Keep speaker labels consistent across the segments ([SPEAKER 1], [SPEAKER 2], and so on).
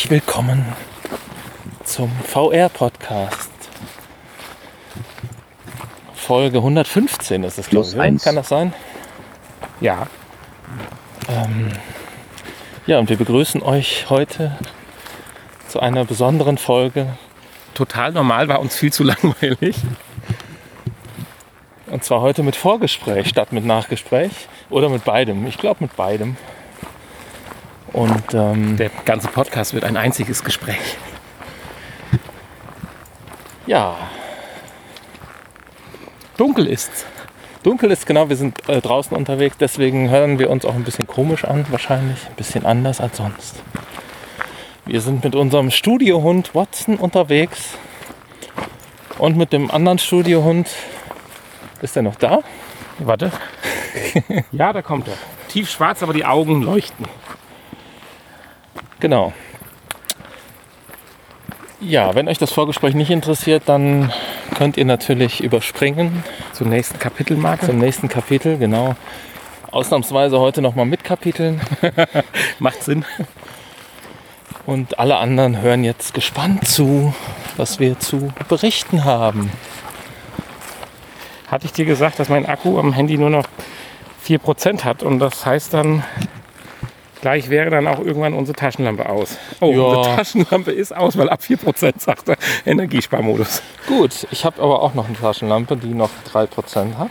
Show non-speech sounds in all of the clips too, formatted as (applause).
[SPEAKER 1] herzlich willkommen zum VR-Podcast. Folge 115 ist es, glaube ich.
[SPEAKER 2] eins.
[SPEAKER 1] Kann das sein?
[SPEAKER 2] Ja.
[SPEAKER 1] Ja, und wir begrüßen euch heute zu einer besonderen Folge.
[SPEAKER 2] Total normal war uns viel zu (laughs) langweilig.
[SPEAKER 1] Und zwar heute mit Vorgespräch statt mit Nachgespräch. Oder mit beidem. Ich glaube mit beidem. Und ähm,
[SPEAKER 2] Der ganze Podcast wird ein einziges Gespräch.
[SPEAKER 1] ja,
[SPEAKER 2] Dunkel ist's.
[SPEAKER 1] dunkel ist genau, wir sind äh, draußen unterwegs, deswegen hören wir uns auch ein bisschen komisch an, wahrscheinlich. Ein bisschen anders als sonst. Wir sind mit unserem Studiohund Watson unterwegs. Und mit dem anderen Studiohund. Ist er noch da?
[SPEAKER 2] Warte. (laughs) ja, da kommt er. Tief schwarz, aber die Augen leuchten.
[SPEAKER 1] Genau. Ja, wenn euch das Vorgespräch nicht interessiert, dann könnt ihr natürlich überspringen
[SPEAKER 2] Zur nächsten Kapitelmarke.
[SPEAKER 1] zum nächsten Kapitel. Genau. Ausnahmsweise heute nochmal mit Kapiteln. (laughs)
[SPEAKER 2] Macht Sinn.
[SPEAKER 1] Und alle anderen hören jetzt gespannt zu, was wir zu berichten haben.
[SPEAKER 2] Hatte ich dir gesagt, dass mein Akku am Handy nur noch 4% hat. Und das heißt dann, gleich wäre dann auch irgendwann unsere Taschenlampe aus. Oh,
[SPEAKER 1] Ja.
[SPEAKER 2] unsere Taschenlampe ist aus, weil ab 4% sagt er Energiesparmodus.
[SPEAKER 1] Gut, ich habe aber auch noch eine Taschenlampe, die noch 3% hat.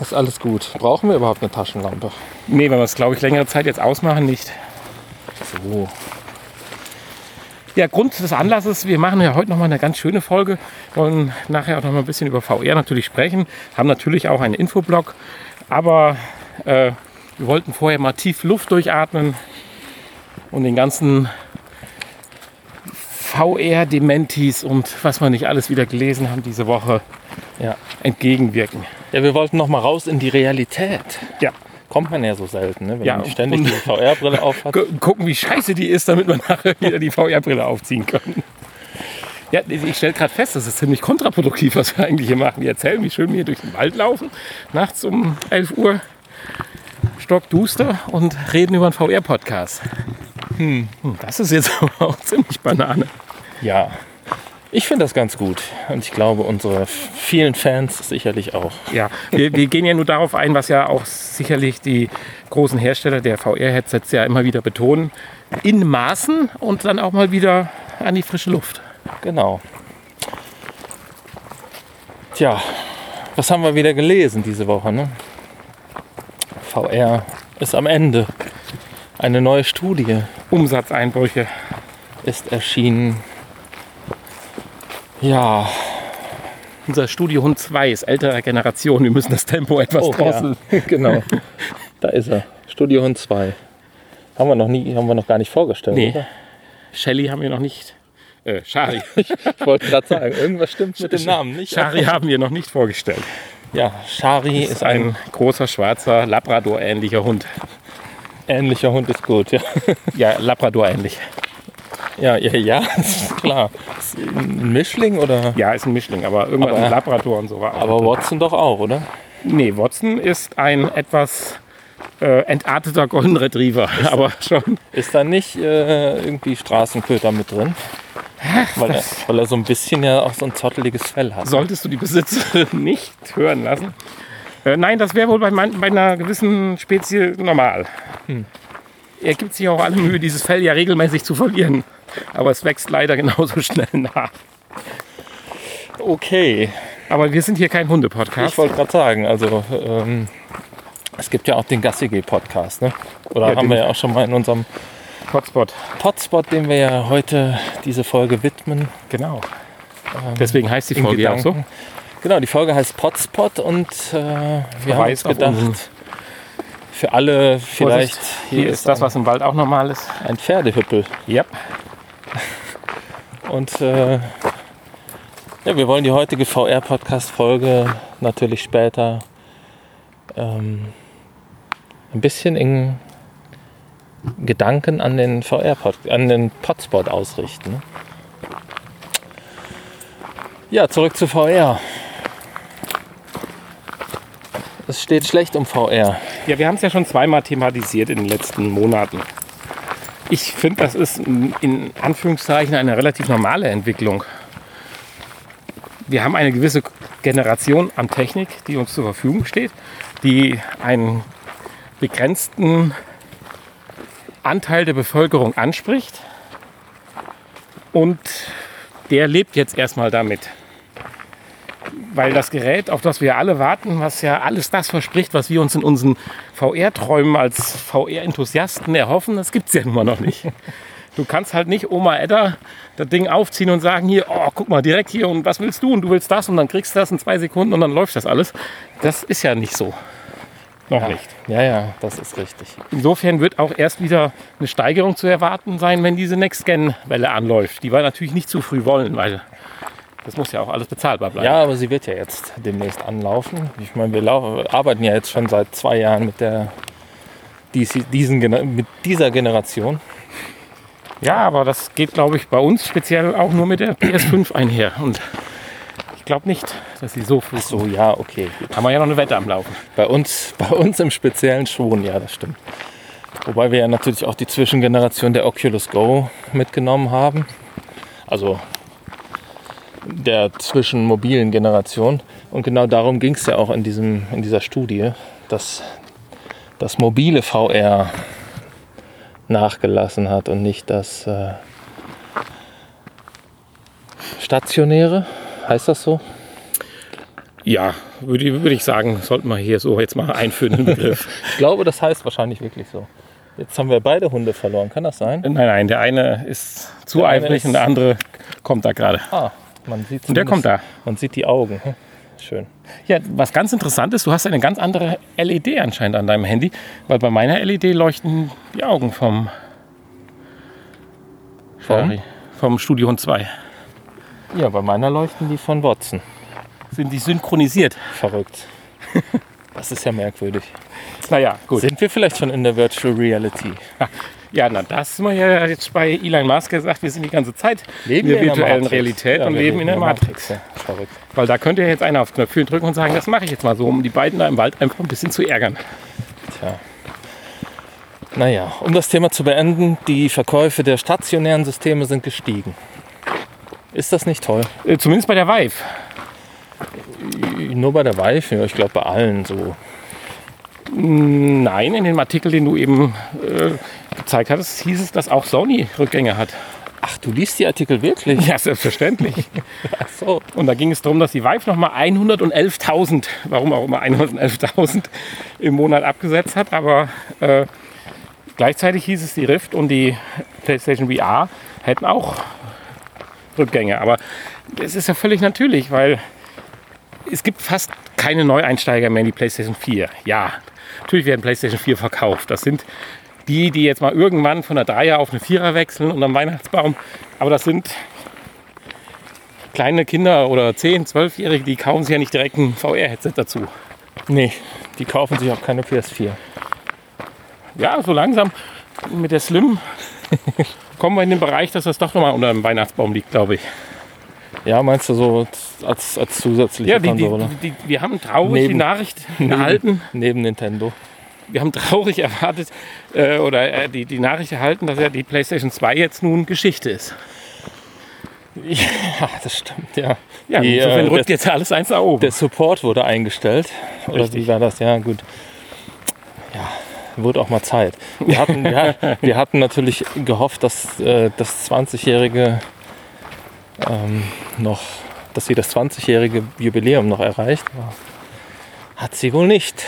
[SPEAKER 1] Ist alles gut. Brauchen wir überhaupt eine Taschenlampe?
[SPEAKER 2] Nee, wenn wir es, glaube ich, längere Zeit jetzt ausmachen, nicht.
[SPEAKER 1] So.
[SPEAKER 2] Ja, Grund des Anlasses, wir machen ja heute noch mal eine ganz schöne Folge, wollen nachher auch noch mal ein bisschen über VR natürlich sprechen, haben natürlich auch einen Infoblog, aber äh, wir wollten vorher mal tief Luft durchatmen und den ganzen VR-Dementis und was wir nicht alles wieder gelesen haben diese Woche
[SPEAKER 1] Ja.
[SPEAKER 2] entgegenwirken.
[SPEAKER 1] Ja, wir wollten noch mal raus in die Realität.
[SPEAKER 2] Ja,
[SPEAKER 1] Kommt man ja so selten, ne? wenn
[SPEAKER 2] Ja,
[SPEAKER 1] man ständig die VR-Brille auf hat.
[SPEAKER 2] gu gucken, wie scheiße die ist, damit wir nachher wieder die VR-Brille aufziehen können. Ja, ich stelle gerade fest, das ist ziemlich kontraproduktiv, was wir eigentlich hier machen. Wir erzählen, wie schön wir hier durch den Wald laufen, nachts um 11 Uhr, stockduster und reden über einen VR-Podcast. Hm, das ist jetzt (laughs) aber auch ziemlich Banane.
[SPEAKER 1] Ja, ich finde das ganz gut. Und ich glaube, unsere vielen Fans sicherlich auch.
[SPEAKER 2] Ja, wir, wir gehen ja nur darauf ein, was ja auch sicherlich die großen Hersteller der VR-Headsets ja immer wieder betonen. In Maßen und dann auch mal wieder an die frische Luft.
[SPEAKER 1] Genau. Tja, was haben wir wieder gelesen diese Woche? Ne? VR ist am Ende. Eine neue Studie
[SPEAKER 2] Umsatzeinbrüche.
[SPEAKER 1] ist erschienen. Ja,
[SPEAKER 2] Unser Studiohund 2 ist älterer Generation. Wir müssen das Tempo etwas
[SPEAKER 1] Oh,
[SPEAKER 2] drosseln. (laughs)
[SPEAKER 1] genau. (laughs) da ist er. Studiohund 2. Haben wir noch nie, haben wir noch gar nicht vorgestellt,
[SPEAKER 2] Nee.
[SPEAKER 1] oder?
[SPEAKER 2] Shelly haben wir noch nicht. Äh, Shari. (laughs)
[SPEAKER 1] Ich wollte gerade sagen, irgendwas stimmt mit dem Namen nicht.
[SPEAKER 2] Shari haben wir noch nicht vorgestellt.
[SPEAKER 1] Ja, Shari ist ein
[SPEAKER 2] Ein großer, schwarzer, Labrador-ähnlicher Hund.
[SPEAKER 1] ähnlicher Hund, ist gut, ja.
[SPEAKER 2] Ja, Labrador-ähnlich.
[SPEAKER 1] Ja, ja, ja, ist klar. Ist ein Mischling oder?
[SPEAKER 2] Ja, ist ein Mischling, aber irgendwann
[SPEAKER 1] Aber-
[SPEAKER 2] ein Labrador und so war.
[SPEAKER 1] Aber Watson doch auch, oder?
[SPEAKER 2] Nee, Watson ist ein etwas äh, entarteter Golden Retriever. (laughs) Aber schon.
[SPEAKER 1] Ist da nicht äh, irgendwie Straßenköter mit drin? Weil er, weil er so ein bisschen ja auch so ein zotteliges Fell hat.
[SPEAKER 2] Solltest du die Besitzerin (laughs) nicht hören lassen. Äh, nein, das wäre wohl bei, mein, bei einer gewissen Spezie normal. Er gibt sich auch alle Mühe, dieses Fell ja regelmäßig zu verlieren. Aber es wächst leider genauso (laughs) schnell nach.
[SPEAKER 1] Okay,
[SPEAKER 2] Aber wir sind hier kein
[SPEAKER 1] ich
[SPEAKER 2] Hunde-Podcast.
[SPEAKER 1] wollte gerade sagen, also ähm, es gibt ja auch den Gassigeh-Podcast, ne? Oder
[SPEAKER 2] Ja,
[SPEAKER 1] haben wir ja auch schon mal in unserem
[SPEAKER 2] Hotspot.
[SPEAKER 1] Potspot, den wir ja heute diese Folge widmen.
[SPEAKER 2] Genau. Deswegen heißt die Folge ja auch so.
[SPEAKER 1] Genau, die Folge heißt Potspot und äh, wir haben uns gedacht, für alle vielleicht,
[SPEAKER 2] Vorsicht, hier ist das, was im Wald auch normal ist.
[SPEAKER 1] ein Pferdehüppel.
[SPEAKER 2] Ja. (laughs)
[SPEAKER 1] Und äh, ja, wir wollen die heutige VR-Podcast-Folge natürlich später ähm, ein bisschen in Gedanken an den VR an den Potspot ausrichten. Ja, zurück zu VR. Es steht schlecht um VR.
[SPEAKER 2] Ja, wir haben es ja schon zweimal thematisiert in den letzten Monaten. Ich finde, das ist in Anführungszeichen eine relativ normale Entwicklung. Wir haben eine gewisse Generation an Technik, die uns zur Verfügung steht, die einen begrenzten Anteil der Bevölkerung anspricht. Und der lebt jetzt erstmal damit. Weil das Gerät, auf das wir alle warten, was ja alles das verspricht, was wir uns in unseren VR-Träumen als VR-Enthusiasten erhoffen, das gibt es ja nun mal noch nicht. Du kannst halt nicht Oma Edda das Ding aufziehen und sagen, hier, oh, guck mal, direkt hier und was willst du und du willst das und dann kriegst du das in zwei Sekunden und dann läuft das alles. Das ist ja nicht so. Noch
[SPEAKER 1] ja.
[SPEAKER 2] nicht.
[SPEAKER 1] Ja, ja, das ist richtig.
[SPEAKER 2] Insofern wird auch erst wieder eine Steigerung zu erwarten sein, wenn diese Next-Gen-Welle anläuft. Die wir natürlich nicht zu früh wollen, weil das muss ja auch alles bezahlbar bleiben.
[SPEAKER 1] Ja, aber sie wird ja jetzt demnächst anlaufen. Ich meine, wir arbeiten ja jetzt schon seit zwei Jahren mit, der, dies- diesen, mit dieser Generation.
[SPEAKER 2] Ja, aber das geht, glaube ich, bei uns speziell auch nur mit der PS5 einher. Und glaube nicht, dass sie so früh
[SPEAKER 1] So, ja, okay. Gut.
[SPEAKER 2] Haben wir ja noch eine Wette am Laufen.
[SPEAKER 1] Bei uns, bei uns im Speziellen schon, ja, das stimmt. Wobei wir ja natürlich auch die Zwischengeneration der Oculus Go mitgenommen haben. Also der zwischenmobilen Generation. Und genau darum ging es ja auch in, diesem, in dieser Studie, dass das mobile VR nachgelassen hat und nicht das äh, stationäre. Heißt das so?
[SPEAKER 2] Ja, würde, ich- würde ich sagen, sollten wir hier so jetzt mal einführen, den Begriff. (laughs)
[SPEAKER 1] Ich glaube, das heißt wahrscheinlich wirklich so. Jetzt haben wir beide Hunde verloren. Kann das sein?
[SPEAKER 2] nein, nein, der eine ist zu
[SPEAKER 1] Der
[SPEAKER 2] eifrig
[SPEAKER 1] ist-
[SPEAKER 2] und der andere kommt da gerade.
[SPEAKER 1] Ah, man sieht
[SPEAKER 2] Und der kommt da.
[SPEAKER 1] Man sieht die Augen. Hm, Schön.
[SPEAKER 2] Ja, was ganz interessant ist, du hast eine ganz andere LED anscheinend an deinem Handy, weil bei meiner LED leuchten die Augen vom, Ferrari, vom Studio Hund 2.
[SPEAKER 1] Ja, bei meiner leuchten die von Watson.
[SPEAKER 2] Sind die synchronisiert?
[SPEAKER 1] Verrückt. (laughs) Das ist ja merkwürdig.
[SPEAKER 2] Naja, gut.
[SPEAKER 1] Sind wir vielleicht schon in der Virtual Reality?
[SPEAKER 2] Ja, na, das haben wir ja jetzt bei Elon Musk gesagt, wir sind die ganze Zeit
[SPEAKER 1] Leben
[SPEAKER 2] in der virtuellen
[SPEAKER 1] Matrix?
[SPEAKER 2] Realität
[SPEAKER 1] Ja,
[SPEAKER 2] und leben in der Matrix.
[SPEAKER 1] Ja, verrückt.
[SPEAKER 2] Weil da könnte ja jetzt einer aufs Knöpfchen drücken und sagen, das mache ich jetzt mal so, um die beiden da im Wald einfach ein bisschen zu ärgern.
[SPEAKER 1] Tja. Naja, um das Thema zu beenden, die Verkäufe der stationären Systeme sind gestiegen. Ist das nicht toll?
[SPEAKER 2] Äh, zumindest bei der Vive.
[SPEAKER 1] Nur bei der Vive? Ja, ich glaube bei allen so.
[SPEAKER 2] Nein, in dem Artikel, den du eben äh, gezeigt hattest, hieß es, dass auch Sony Rückgänge hat.
[SPEAKER 1] Ach, du liest die Artikel wirklich?
[SPEAKER 2] Ja, selbstverständlich. (laughs)
[SPEAKER 1] Ach so.
[SPEAKER 2] Und da ging es darum, dass die Vive nochmal 111.000, warum auch immer 111.000 im Monat abgesetzt hat. Aber äh, gleichzeitig hieß es, die Rift und die PlayStation VR hätten auch Rückgänge. Aber das ist ja völlig natürlich, weil es gibt fast keine Neueinsteiger mehr in die PlayStation 4. Ja, natürlich werden PlayStation 4 verkauft. Das sind die, die jetzt mal irgendwann von der Dreier auf eine Vierer wechseln und am Weihnachtsbaum. Aber das sind kleine Kinder oder 10-, 12-Jährige, die kaufen sich ja nicht direkt ein VR-Headset dazu.
[SPEAKER 1] Nee, die kaufen sich auch keine PS4.
[SPEAKER 2] Ja, so langsam mit der Slim (laughs) kommen wir in den Bereich, dass das doch nochmal unter dem Weihnachtsbaum liegt, glaube ich.
[SPEAKER 1] Ja, meinst du so als, als zusätzliche
[SPEAKER 2] Ja, die, die,
[SPEAKER 1] Konsole?
[SPEAKER 2] die, wir haben traurig
[SPEAKER 1] Neben-
[SPEAKER 2] die Nachricht (laughs) erhalten.
[SPEAKER 1] Neben Nintendo.
[SPEAKER 2] Wir haben traurig erwartet äh, oder äh, die, die Nachricht erhalten, dass ja die PlayStation 2 jetzt nun Geschichte ist.
[SPEAKER 1] Ja, das stimmt, ja.
[SPEAKER 2] Ja,
[SPEAKER 1] Die,
[SPEAKER 2] insofern
[SPEAKER 1] äh,
[SPEAKER 2] rückt
[SPEAKER 1] der-
[SPEAKER 2] jetzt alles eins nach oben.
[SPEAKER 1] Der Support wurde eingestellt. Oder
[SPEAKER 2] Richtig.
[SPEAKER 1] wie war das? Ja, gut. Ja, wurde auch mal Zeit. Wir hatten, ja, wir hatten natürlich gehofft, dass äh, das 20-jährige ähm, noch, dass sie das 20-jährige Jubiläum noch erreicht. Hat sie wohl nicht.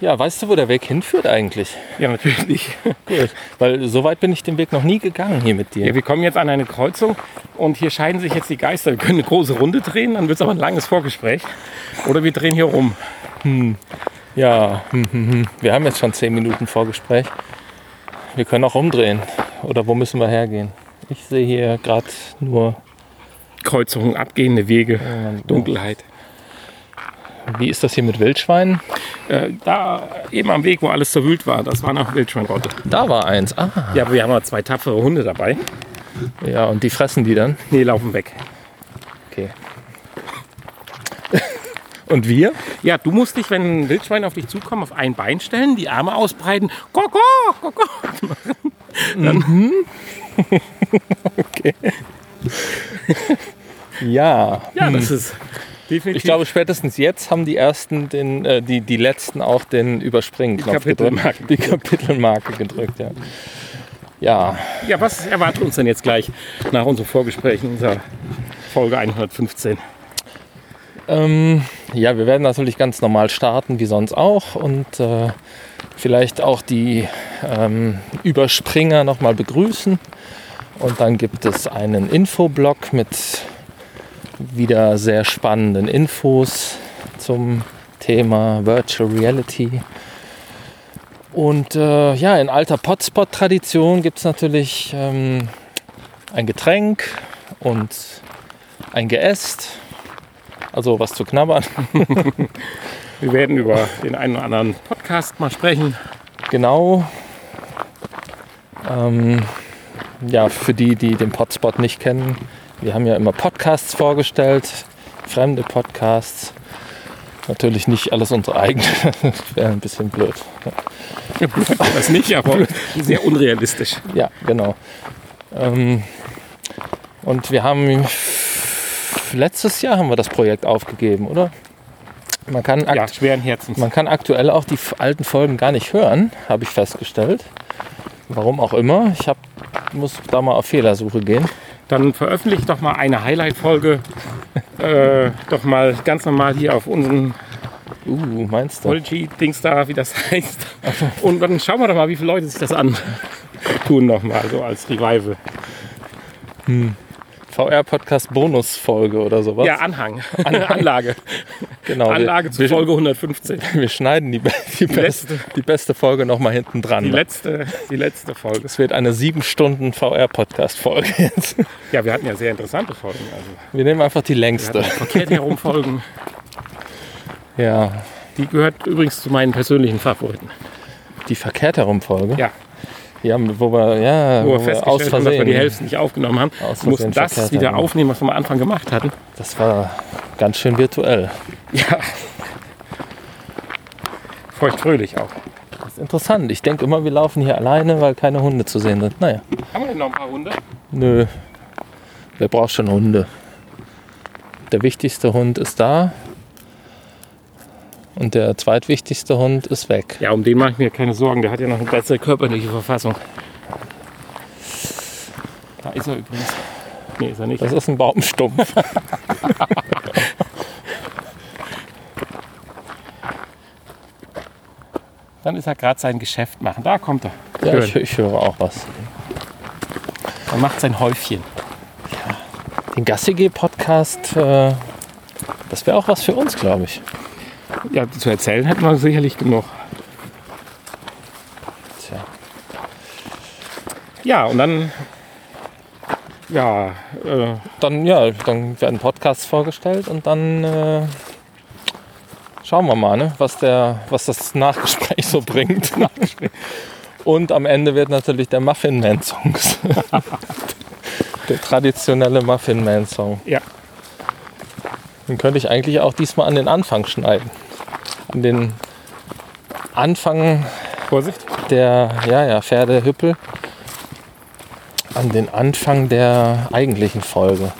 [SPEAKER 1] Ja, weißt du, wo der Weg hinführt eigentlich?
[SPEAKER 2] Ja, natürlich. (laughs)
[SPEAKER 1] Gut. Weil so weit bin ich den Weg noch nie gegangen hier mit dir.
[SPEAKER 2] Ja, wir kommen jetzt an eine Kreuzung und hier scheiden sich jetzt die Geister. Wir können eine große Runde drehen, dann wird es aber ein langes Vorgespräch. Oder wir drehen hier rum.
[SPEAKER 1] Hm, hm. (laughs) wir haben jetzt schon zehn Minuten Vorgespräch. Wir können auch umdrehen. Oder wo müssen wir hergehen? Ich sehe hier gerade nur.
[SPEAKER 2] Kreuzungen, abgehende Wege, Dunkelheit.
[SPEAKER 1] Wie ist das hier mit Wildschweinen?
[SPEAKER 2] Äh, da eben am Weg, wo alles zerwühlt war, das war noch Wildschweinrotte.
[SPEAKER 1] Da war eins. Ah,
[SPEAKER 2] Ja, aber wir haben noch zwei tapfere Hunde dabei.
[SPEAKER 1] ja, und die fressen die dann?
[SPEAKER 2] Nee, laufen weg.
[SPEAKER 1] Und wir?
[SPEAKER 2] Ja, du musst dich, wenn ein Wildschwein auf dich zukommt, auf ein Bein stellen, die Arme ausbreiten, koko, koko (laughs) machen. Dann (laughs)
[SPEAKER 1] Ja.
[SPEAKER 2] Ja, das ist definitiv.
[SPEAKER 1] Ich glaube, spätestens jetzt haben die ersten, den, äh, die, die letzten auch den Überspringen-Knopf gedrückt.
[SPEAKER 2] Kapitelmarke.
[SPEAKER 1] Die Kapitelmarke gedrückt, ja. Ja,
[SPEAKER 2] ja, was erwartet uns denn jetzt gleich nach unserem Vorgespräch in unserer Folge 115?
[SPEAKER 1] Ähm, ja, wir werden natürlich ganz normal starten, wie sonst auch. Und äh, vielleicht auch die ähm, Überspringer nochmal begrüßen. Und dann gibt es einen Infoblog mit wieder sehr spannenden Infos zum Thema Virtual Reality. Und äh, ja, in alter Potspot-Tradition gibt es natürlich ähm, ein Getränk und ein Geäst, also was zu knabbern. (laughs)
[SPEAKER 2] Wir werden über den einen oder anderen Podcast mal sprechen.
[SPEAKER 1] Genau. Ähm, ja, für die, die den Potspot nicht kennen, wir haben ja immer Podcasts vorgestellt, fremde Podcasts. Natürlich nicht alles unsere eigenen, das (laughs) wäre ein bisschen blöd.
[SPEAKER 2] Das nicht, aber sehr unrealistisch.
[SPEAKER 1] Ja, genau. Ähm, und wir haben letztes Jahr haben wir das Projekt aufgegeben, oder? Man kann,
[SPEAKER 2] Ja, schweren Herzens.
[SPEAKER 1] man kann aktuell auch die alten Folgen gar nicht hören, habe ich festgestellt. Warum auch immer. Ich hab, muss da mal auf Fehlersuche gehen.
[SPEAKER 2] Dann veröffentlicht doch mal eine Highlight-Folge. äh, doch mal ganz normal hier auf unserem
[SPEAKER 1] Uh, meinst du?
[SPEAKER 2] Apology-Dings da, wie das (laughs) heißt. Und dann schauen wir doch mal, wie viele Leute sich das an tun noch mal so als Revival.
[SPEAKER 1] VR-Podcast Bonusfolge oder sowas.
[SPEAKER 2] Ja, Anhang. Anlage. (laughs)
[SPEAKER 1] genau. Wir-
[SPEAKER 2] Anlage zu
[SPEAKER 1] wir,
[SPEAKER 2] Folge 115. (laughs)
[SPEAKER 1] wir schneiden die, die, beste, die beste Folge nochmal hinten dran.
[SPEAKER 2] Die letzte, die letzte Folge.
[SPEAKER 1] Es wird eine sieben Stunden VR-Podcast-Folge (laughs) jetzt.
[SPEAKER 2] Ja, wir hatten ja sehr interessante Folgen. Also,
[SPEAKER 1] Wir nehmen einfach die längste.
[SPEAKER 2] verkehrt herum Folgen.
[SPEAKER 1] Ja,
[SPEAKER 2] Die gehört übrigens zu meinen persönlichen Favoriten.
[SPEAKER 1] die verkehrt herum Folge.
[SPEAKER 2] Ja,
[SPEAKER 1] Ja, wo wir, ja,
[SPEAKER 2] wo wir festgestellt haben, dass wir die Hälfte nicht aufgenommen haben. Wir mussten das wieder
[SPEAKER 1] haben.
[SPEAKER 2] aufnehmen, was wir am Anfang gemacht hatten.
[SPEAKER 1] Das war ganz schön virtuell.
[SPEAKER 2] Ja. Feuchtfröhlich auch.
[SPEAKER 1] Das ist interessant. Ich denke immer, wir laufen hier alleine, weil keine Hunde zu sehen sind. Naja,
[SPEAKER 2] Haben wir denn noch ein paar Hunde?
[SPEAKER 1] nö. Wer braucht schon Hunde? Der wichtigste Hund ist da. Und der zweitwichtigste Hund ist weg.
[SPEAKER 2] Ja, um den mache ich mir keine Sorgen. Der hat ja noch eine bessere körperliche Verfassung. Da ist er übrigens. Nee, ist er nicht.
[SPEAKER 1] Das ist ein Baumstumpf. (laughs)
[SPEAKER 2] Dann ist er gerade sein Geschäft machen. Da kommt er.
[SPEAKER 1] Ja, ich, ich höre auch was.
[SPEAKER 2] Er macht sein Häufchen.
[SPEAKER 1] Den Gassige-Podcast, äh, das wäre auch was für uns, glaube ich.
[SPEAKER 2] Ja, zu erzählen hätten wir sicherlich genug.
[SPEAKER 1] Tja.
[SPEAKER 2] Ja, und dann. Ja, äh,
[SPEAKER 1] Dann, ja, dann werden Podcasts vorgestellt und dann äh, schauen wir mal, ne, was, der, was das Nachgespräch so bringt. (laughs) Und am Ende wird natürlich der Muffin Man Song. (laughs) der traditionelle Muffin Man Song.
[SPEAKER 2] ja.
[SPEAKER 1] Den könnte ich eigentlich auch diesmal an den Anfang schneiden. An den Anfang
[SPEAKER 2] Vorsicht.
[SPEAKER 1] der, ja, ja, Pferdehüppel. An den Anfang der eigentlichen Folge.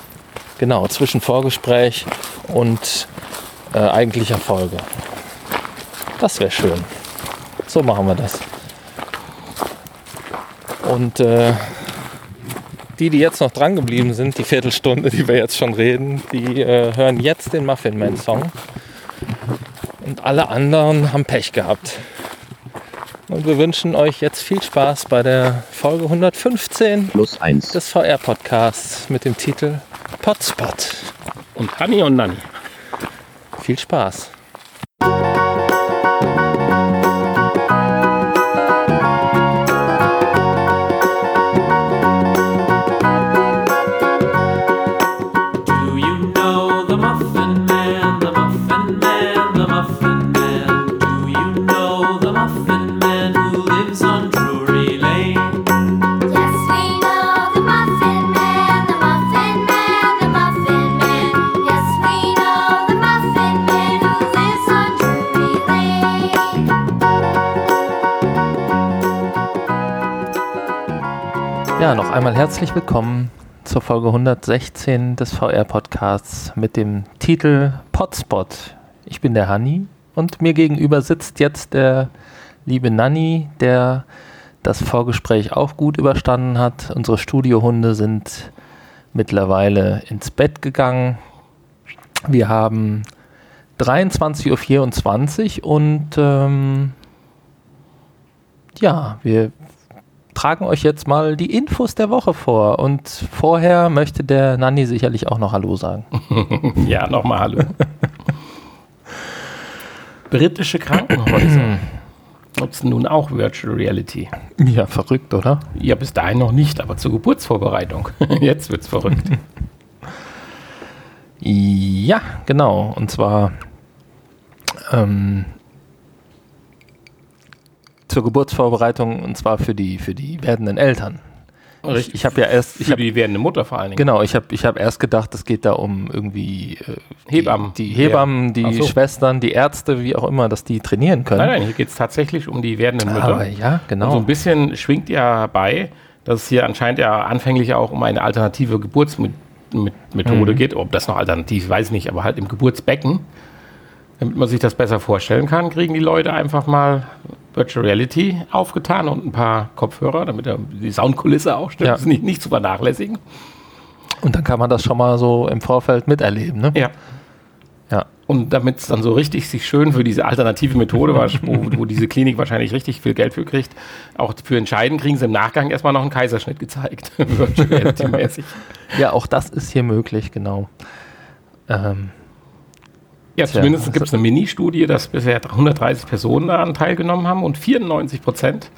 [SPEAKER 1] Genau, zwischen Vorgespräch und äh, eigentlicher Folge. Das wäre schön. So machen wir das. Und äh, die, die jetzt noch dran geblieben sind, die Viertelstunde, die wir jetzt schon reden, die äh, hören jetzt den Muffin Man Song. Und alle anderen haben Pech gehabt. Und wir wünschen euch jetzt viel Spaß bei der Folge 115
[SPEAKER 3] Plus eins.
[SPEAKER 1] des VR-Podcasts mit dem Titel Potspot.
[SPEAKER 2] Und Hanni und Nanni.
[SPEAKER 1] Viel Spaß. Ja, noch einmal herzlich willkommen zur Folge 116 des VR-Podcasts mit dem Titel Potspot. Ich bin der Hanni und mir gegenüber sitzt jetzt der liebe Nanni, der das Vorgespräch auch gut überstanden hat. Unsere Studiohunde sind mittlerweile ins Bett gegangen. Wir haben 23.24 Uhr und ähm, ja, wir tragen euch jetzt mal die Infos der Woche vor. Und vorher möchte der Nanni sicherlich auch noch Hallo sagen. (laughs)
[SPEAKER 2] Ja, nochmal hallo. Britische Krankenhäuser (clears throat) nutzen nun auch Virtual Reality.
[SPEAKER 1] Ja, verrückt, oder?
[SPEAKER 2] Ja, bis dahin noch nicht, aber zur Geburtsvorbereitung. (laughs) Jetzt wird's verrückt.
[SPEAKER 1] Ja, genau. Und zwar ähm, zur Geburtsvorbereitung und zwar für die, für die werdenden Eltern. Ich, ich habe ja erst, ich
[SPEAKER 2] Für
[SPEAKER 1] hab,
[SPEAKER 2] die werdende Mutter vor allen Dingen.
[SPEAKER 1] genau, ich habe ich hab erst gedacht, es geht da um irgendwie äh,
[SPEAKER 2] Hebammen.
[SPEAKER 1] die, die Hebammen, die
[SPEAKER 2] Ach so.
[SPEAKER 1] Schwestern, die Ärzte, wie auch immer, dass die trainieren können.
[SPEAKER 2] Nein, nein, hier geht es tatsächlich um die werdenden Mütter.
[SPEAKER 1] Aber ja,
[SPEAKER 2] Und so
[SPEAKER 1] genau.
[SPEAKER 2] ein bisschen schwingt ja bei, dass es hier anscheinend ja anfänglich auch um eine alternative Geburtsmethode
[SPEAKER 1] Mhm.
[SPEAKER 2] geht. Ob das noch alternativ, weiß ich nicht, aber halt im Geburtsbecken. Damit man sich das besser vorstellen kann, kriegen die Leute einfach mal Virtual Reality aufgetan und ein paar Kopfhörer, damit er die Soundkulisse auch stimmt.
[SPEAKER 1] Ja.
[SPEAKER 2] Das ist nicht, nicht zu vernachlässigen.
[SPEAKER 1] Und dann kann man das schon mal so im Vorfeld miterleben, ne?
[SPEAKER 2] Ja.
[SPEAKER 1] Ja.
[SPEAKER 2] Und damit es dann so richtig sich schön für diese alternative Methode, war, wo, wo diese Klinik wahrscheinlich richtig viel Geld für kriegt, auch für entscheiden, kriegen sie im Nachgang erstmal noch einen Kaiserschnitt gezeigt. (laughs) Virtual Reality-mäßig.
[SPEAKER 1] Ja, auch das ist hier möglich, genau. Ähm,
[SPEAKER 2] Ja,
[SPEAKER 1] Tja,
[SPEAKER 2] zumindest
[SPEAKER 1] das-
[SPEAKER 2] gibt es eine Mini-Studie, dass bisher 130 Personen daran teilgenommen haben und 94 Prozent.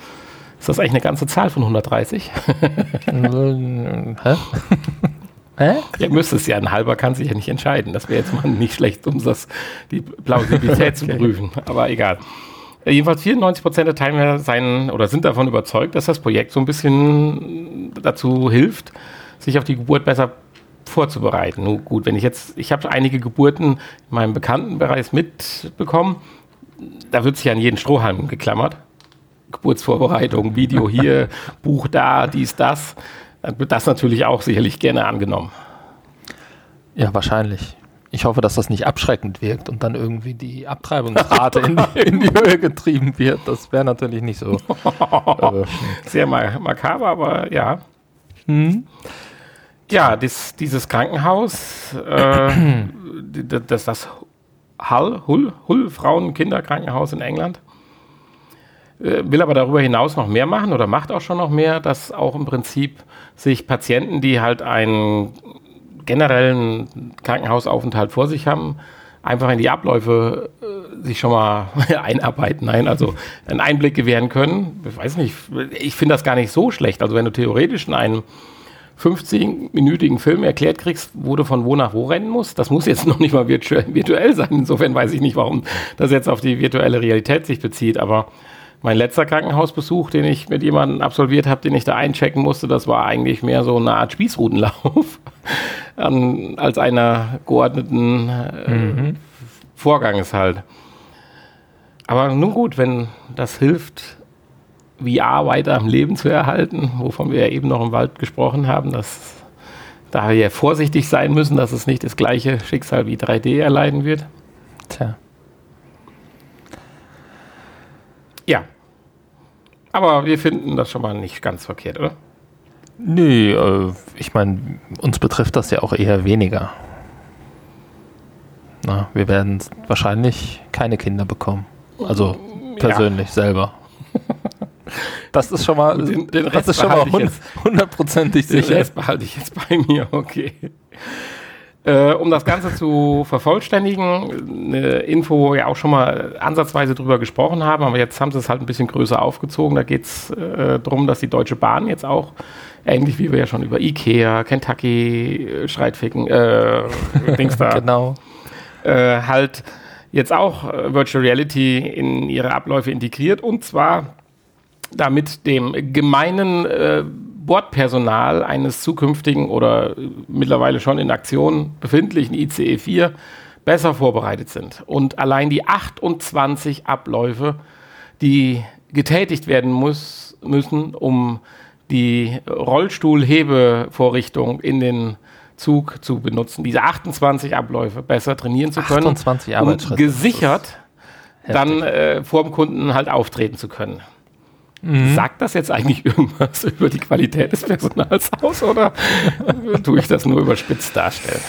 [SPEAKER 2] Ist das eigentlich eine ganze Zahl von 130?
[SPEAKER 1] äh, hä? hä?
[SPEAKER 2] Ihr müsst es ja, ein halber kann sich ja nicht entscheiden. Das wäre jetzt mal nicht schlecht, um das, die Plausibilität (laughs) zu prüfen. Aber egal. Äh, Jedenfalls 94 Prozent der Teilnehmer seien oder sind davon überzeugt, dass das Projekt so ein bisschen dazu hilft, sich auf die Geburt besser vorzubereiten. Nun gut, wenn ich jetzt, ich habe einige Geburten in meinem Bekanntenbereich mitbekommen, da wird sich an jeden Strohhalm geklammert. Geburtsvorbereitung, Video hier, (laughs) Buch da, dies, das. Dann wird das natürlich auch sicherlich gerne angenommen.
[SPEAKER 1] Ja, wahrscheinlich. Ich hoffe, dass das nicht abschreckend wirkt und dann irgendwie die Abtreibungsrate in, die, (laughs) in die Höhe getrieben wird. Das wäre natürlich nicht so. (laughs) äh,
[SPEAKER 2] Sehr ma- makaber, aber ja. Ja, dies, dieses Krankenhaus, äh, das, das Hull, Hull, Hull Frauen- Kinderkrankenhaus in England, äh, will aber darüber hinaus noch mehr machen oder macht auch schon noch mehr, dass auch im Prinzip sich Patienten, die halt einen generellen Krankenhausaufenthalt vor sich haben, einfach in die Abläufe äh, sich schon mal (laughs) einarbeiten, nein, also einen Einblick gewähren können. Ich weiß nicht, ich finde das gar nicht so schlecht. Also wenn du theoretisch in einem 50-minütigen Film erklärt kriegst, wo du von wo nach wo rennen musst, das muss jetzt (laughs) noch nicht mal virtu virtuell sein. Insofern weiß ich nicht, warum das jetzt auf die virtuelle Realität sich bezieht, aber mein letzter Krankenhausbesuch, den ich mit jemandem absolviert habe, den ich da einchecken musste, das war eigentlich mehr so eine Art Spießrutenlauf (laughs) an, als einer geordneten äh, Vorganges halt. Aber nun gut, wenn das hilft, VR weiter am Leben zu erhalten, wovon wir ja eben noch im Wald gesprochen haben, dass da wir vorsichtig sein müssen, dass es nicht das gleiche Schicksal wie 3D erleiden wird.
[SPEAKER 1] tja.
[SPEAKER 2] Ja. Aber wir finden das schon mal nicht ganz verkehrt, oder?
[SPEAKER 1] Nee, äh, ich meine, uns betrifft das ja auch eher weniger. Na, wir werden wahrscheinlich keine Kinder bekommen. Also persönlich selber. Das ist schon mal,
[SPEAKER 2] Den- den
[SPEAKER 1] das ist schon mal hund- hundertprozentig
[SPEAKER 2] Den
[SPEAKER 1] sicher.
[SPEAKER 2] Rest behalte ich jetzt bei mir, okay. Äh, um das Ganze zu vervollständigen, eine Info, wo wir auch schon mal ansatzweise drüber gesprochen haben, aber jetzt haben sie es halt ein bisschen größer aufgezogen. Da geht es äh, darum, dass die Deutsche Bahn jetzt auch, ähnlich wie wir ja schon über Ikea, Kentucky, äh, Schreitficken, äh, (laughs) Dings da,
[SPEAKER 1] Genau.
[SPEAKER 2] äh, halt jetzt auch äh, Virtual Reality in ihre Abläufe integriert und zwar damit dem gemeinen äh, Bordpersonal eines zukünftigen oder äh, mittlerweile schon in Aktion befindlichen ICE 4 besser vorbereitet sind. Und allein die 28 Abläufe, die getätigt werden muss, müssen, um die Rollstuhlhebevorrichtung in den Zug zu benutzen, diese 28 Abläufe besser trainieren zu können,
[SPEAKER 1] 28
[SPEAKER 2] um
[SPEAKER 1] Arbeitsschritte.
[SPEAKER 2] gesichert dann äh, vor dem Kunden halt auftreten zu können. Sagt das jetzt eigentlich (laughs) irgendwas über die Qualität des Personals aus oder tue ich das nur überspitzt darstellen?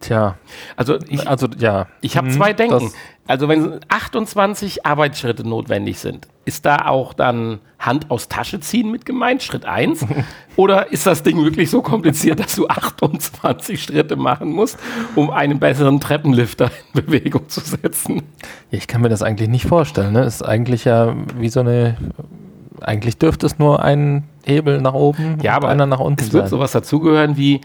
[SPEAKER 1] Tja,
[SPEAKER 2] Also ich,
[SPEAKER 1] also ja.
[SPEAKER 2] Ich habe
[SPEAKER 1] Hm,
[SPEAKER 2] zwei Denken. Also wenn 28 Arbeitsschritte notwendig sind, ist da auch dann Hand aus Tasche ziehen mit gemeint, Schritt 1? (laughs) Oder ist das Ding wirklich so kompliziert, dass du 28 Schritte machen musst, um einen besseren Treppenlifter in Bewegung zu setzen?
[SPEAKER 1] Ich kann mir das eigentlich nicht vorstellen. Ne? Ist eigentlich ja wie so eine. Eigentlich dürfte es nur ein Hebel nach oben
[SPEAKER 2] Ja, aber
[SPEAKER 1] einer nach unten
[SPEAKER 2] es wird
[SPEAKER 1] sein.
[SPEAKER 2] sowas dazugehören wie,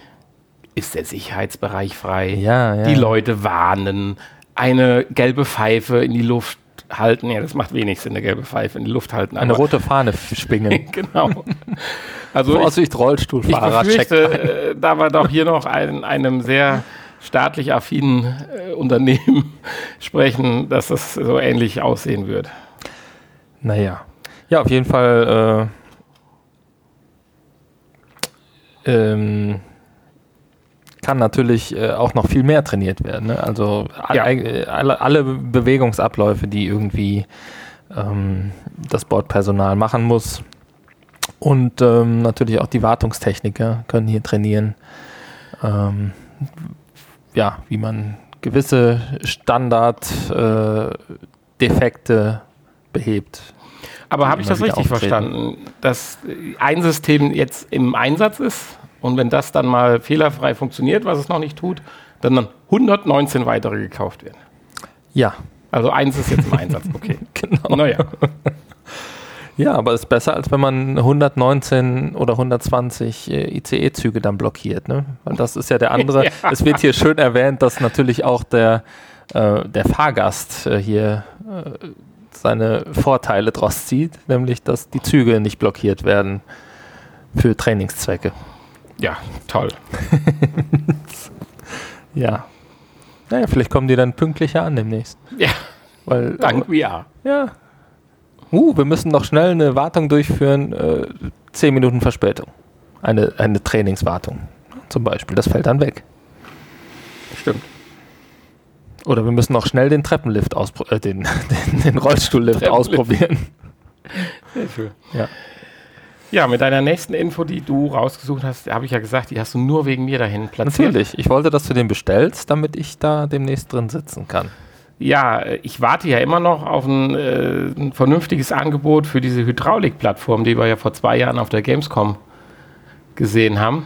[SPEAKER 2] ist der Sicherheitsbereich frei?
[SPEAKER 1] Ja, ja.
[SPEAKER 2] Die Leute warnen, eine gelbe Pfeife in die Luft halten. Ja, das macht wenig Sinn, eine gelbe Pfeife in die Luft halten.
[SPEAKER 1] Eine rote Fahne schwingen. (laughs)
[SPEAKER 2] genau. Also ich,
[SPEAKER 1] Vorsicht,
[SPEAKER 2] ich
[SPEAKER 1] Rollstuhlfahrer. check
[SPEAKER 2] befürchte, äh, da wir doch hier noch ein, einem sehr staatlich affinen äh, Unternehmen (laughs) sprechen, dass das so ähnlich aussehen wird.
[SPEAKER 1] Naja. Ja, auf jeden Fall. Äh, ähm, kann natürlich äh, auch noch viel mehr trainiert werden. Ne? Also
[SPEAKER 2] Ja.
[SPEAKER 1] alle, alle Bewegungsabläufe, die irgendwie ähm, das Bordpersonal machen muss. Und ähm, natürlich auch die Wartungstechniker können hier trainieren. Ähm, ja, wie man gewisse Standarddefekte äh, Defekte behebt.
[SPEAKER 2] Aber habe ich das richtig
[SPEAKER 1] auftreten.
[SPEAKER 2] verstanden, dass ein System jetzt im Einsatz ist und wenn das dann mal fehlerfrei funktioniert, was es noch nicht tut, dann, dann 119 weitere gekauft werden.
[SPEAKER 1] Ja,
[SPEAKER 2] Also eins ist jetzt im Einsatz, (laughs) okay.
[SPEAKER 1] genau.
[SPEAKER 2] Naja, (laughs)
[SPEAKER 1] Ja, aber ist besser, als wenn man 119 oder 120 äh, ICE-Züge dann blockiert. Ne? Weil das ist ja der andere. (laughs)
[SPEAKER 2] Ja.
[SPEAKER 1] Es wird hier schön erwähnt, dass natürlich auch der, äh, der Fahrgast äh, hier äh, seine Vorteile draus zieht, nämlich dass die Züge nicht blockiert werden für Trainingszwecke.
[SPEAKER 2] Ja, toll. (laughs)
[SPEAKER 1] Ja. Naja, vielleicht kommen die dann pünktlicher an demnächst.
[SPEAKER 2] Ja,
[SPEAKER 1] Weil,
[SPEAKER 2] dank VR.
[SPEAKER 1] Ja. Uh, wir müssen noch schnell eine Wartung durchführen. Äh, zehn Minuten Verspätung. Eine, eine Trainingswartung zum Beispiel. Das fällt dann weg.
[SPEAKER 2] Stimmt.
[SPEAKER 1] Oder wir müssen noch schnell den Treppenlift auspro äh, den, (laughs) den, den Rollstuhllift ausprobieren.
[SPEAKER 2] Sehr schön.
[SPEAKER 1] Ja.
[SPEAKER 2] Ja, mit deiner nächsten Info, die du rausgesucht hast, habe ich ja gesagt, die hast du nur wegen mir dahin platziert.
[SPEAKER 1] Natürlich. Ich wollte, dass du den bestellst, damit ich da demnächst drin sitzen kann.
[SPEAKER 2] Ja, ich warte ja immer noch auf ein, äh, ein vernünftiges Angebot für diese Hydraulikplattform, die wir ja vor zwei Jahren auf der Gamescom gesehen haben.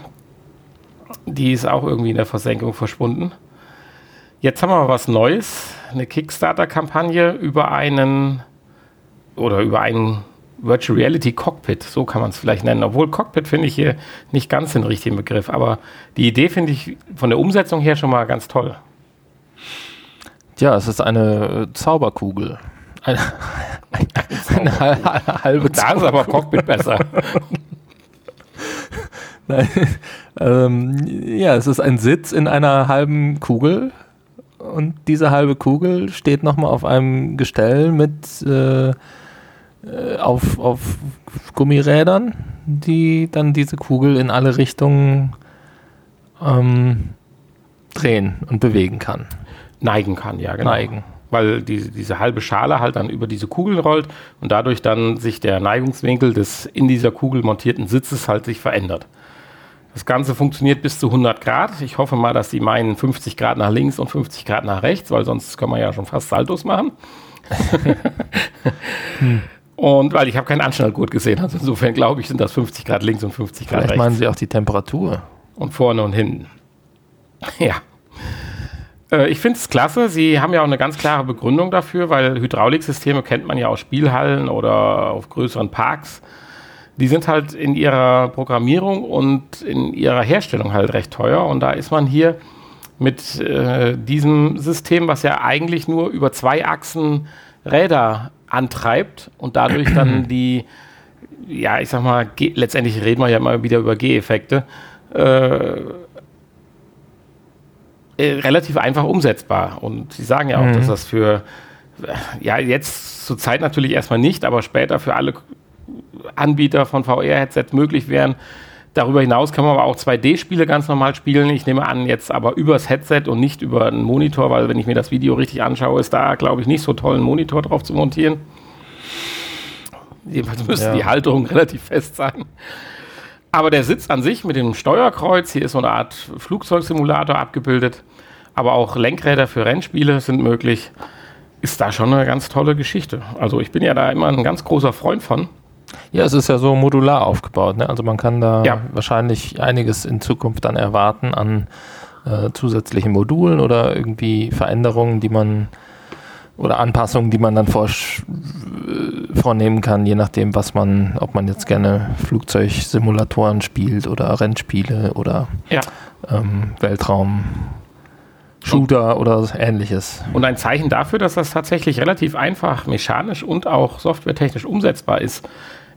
[SPEAKER 2] Die ist auch irgendwie in der Versenkung verschwunden. Jetzt haben wir was Neues, eine Kickstarter-Kampagne über einen oder über einen Virtual Reality Cockpit, so kann man es vielleicht nennen. Obwohl Cockpit finde ich hier nicht ganz den richtigen Begriff, aber die Idee finde ich von der Umsetzung her schon mal ganz toll.
[SPEAKER 1] Ja, es ist eine äh, Zauberkugel. Eine, (laughs) eine hal- halbe
[SPEAKER 2] Da ist aber Cockpit besser. (laughs)
[SPEAKER 1] Nein. ähm, ja, es ist ein Sitz in einer halben Kugel und diese halbe Kugel steht nochmal auf einem Gestell mit äh, äh, auf, auf Gummirädern, die dann diese Kugel in alle Richtungen ähm, drehen und bewegen kann.
[SPEAKER 2] Neigen kann, ja, genau.
[SPEAKER 1] Neigen.
[SPEAKER 2] Weil diese, diese halbe Schale halt dann über diese Kugel rollt und dadurch dann sich der Neigungswinkel des in dieser Kugel montierten Sitzes halt sich verändert. Das Ganze funktioniert bis zu 100 Grad. Ich hoffe mal, dass die meinen 50 Grad nach links und 50 Grad nach rechts, weil sonst können wir ja schon fast Saltos machen. (laughs) (laughs) Und weil ich habe keinen Anschnallgurt gesehen, also insofern glaube ich, sind das 50 Grad links und 50 Grad
[SPEAKER 1] Vielleicht
[SPEAKER 2] rechts.
[SPEAKER 1] meinen sie auch die Temperatur.
[SPEAKER 2] Und vorne und hinten. (laughs) Ja. Äh, Ich finde es klasse. Sie haben ja auch eine ganz klare Begründung dafür, weil Hydrauliksysteme kennt man ja aus Spielhallen oder auf größeren Parks. Die sind halt in ihrer Programmierung und in ihrer Herstellung halt recht teuer. Und da ist man hier mit äh, diesem System, was ja eigentlich nur über zwei Achsen Räder antreibt und dadurch dann (clears throat) die, ja, ich sag mal, G letztendlich reden wir ja immer wieder über G-Effekte, äh, äh, relativ einfach umsetzbar. Und Sie sagen ja auch, dass das für, Ja, jetzt zur Zeit natürlich erstmal nicht, aber später für alle Anbieter von VR-Headsets möglich wären. Darüber hinaus kann man aber auch 2D-Spiele ganz normal spielen. Ich nehme an, jetzt aber übers Headset und nicht über einen Monitor, weil wenn ich mir das Video richtig anschaue, ist da, glaube ich, nicht so toll, einen Monitor drauf zu montieren. Jedenfalls müsste
[SPEAKER 1] Ja.
[SPEAKER 2] die Halterung relativ fest sein. Aber der Sitz an sich mit dem Steuerkreuz, hier ist so eine Art Flugzeugsimulator abgebildet, aber auch Lenkräder für Rennspiele sind möglich, ist da schon eine ganz tolle Geschichte. Also ich bin ja da immer ein ganz großer Freund von.
[SPEAKER 1] Ja, es ist ja so modular aufgebaut. Ne? Also man kann da
[SPEAKER 2] Ja.
[SPEAKER 1] wahrscheinlich einiges in Zukunft dann erwarten an äh, zusätzlichen Modulen oder irgendwie Veränderungen, die man oder Anpassungen, die man dann vorsch- äh, vornehmen kann, je nachdem, was man, ob man jetzt gerne Flugzeugsimulatoren spielt oder Rennspiele oder
[SPEAKER 2] Ja.
[SPEAKER 1] ähm, Weltraum. Shooter oder ähnliches.
[SPEAKER 2] Und ein Zeichen dafür, dass das tatsächlich relativ einfach mechanisch und auch softwaretechnisch umsetzbar ist,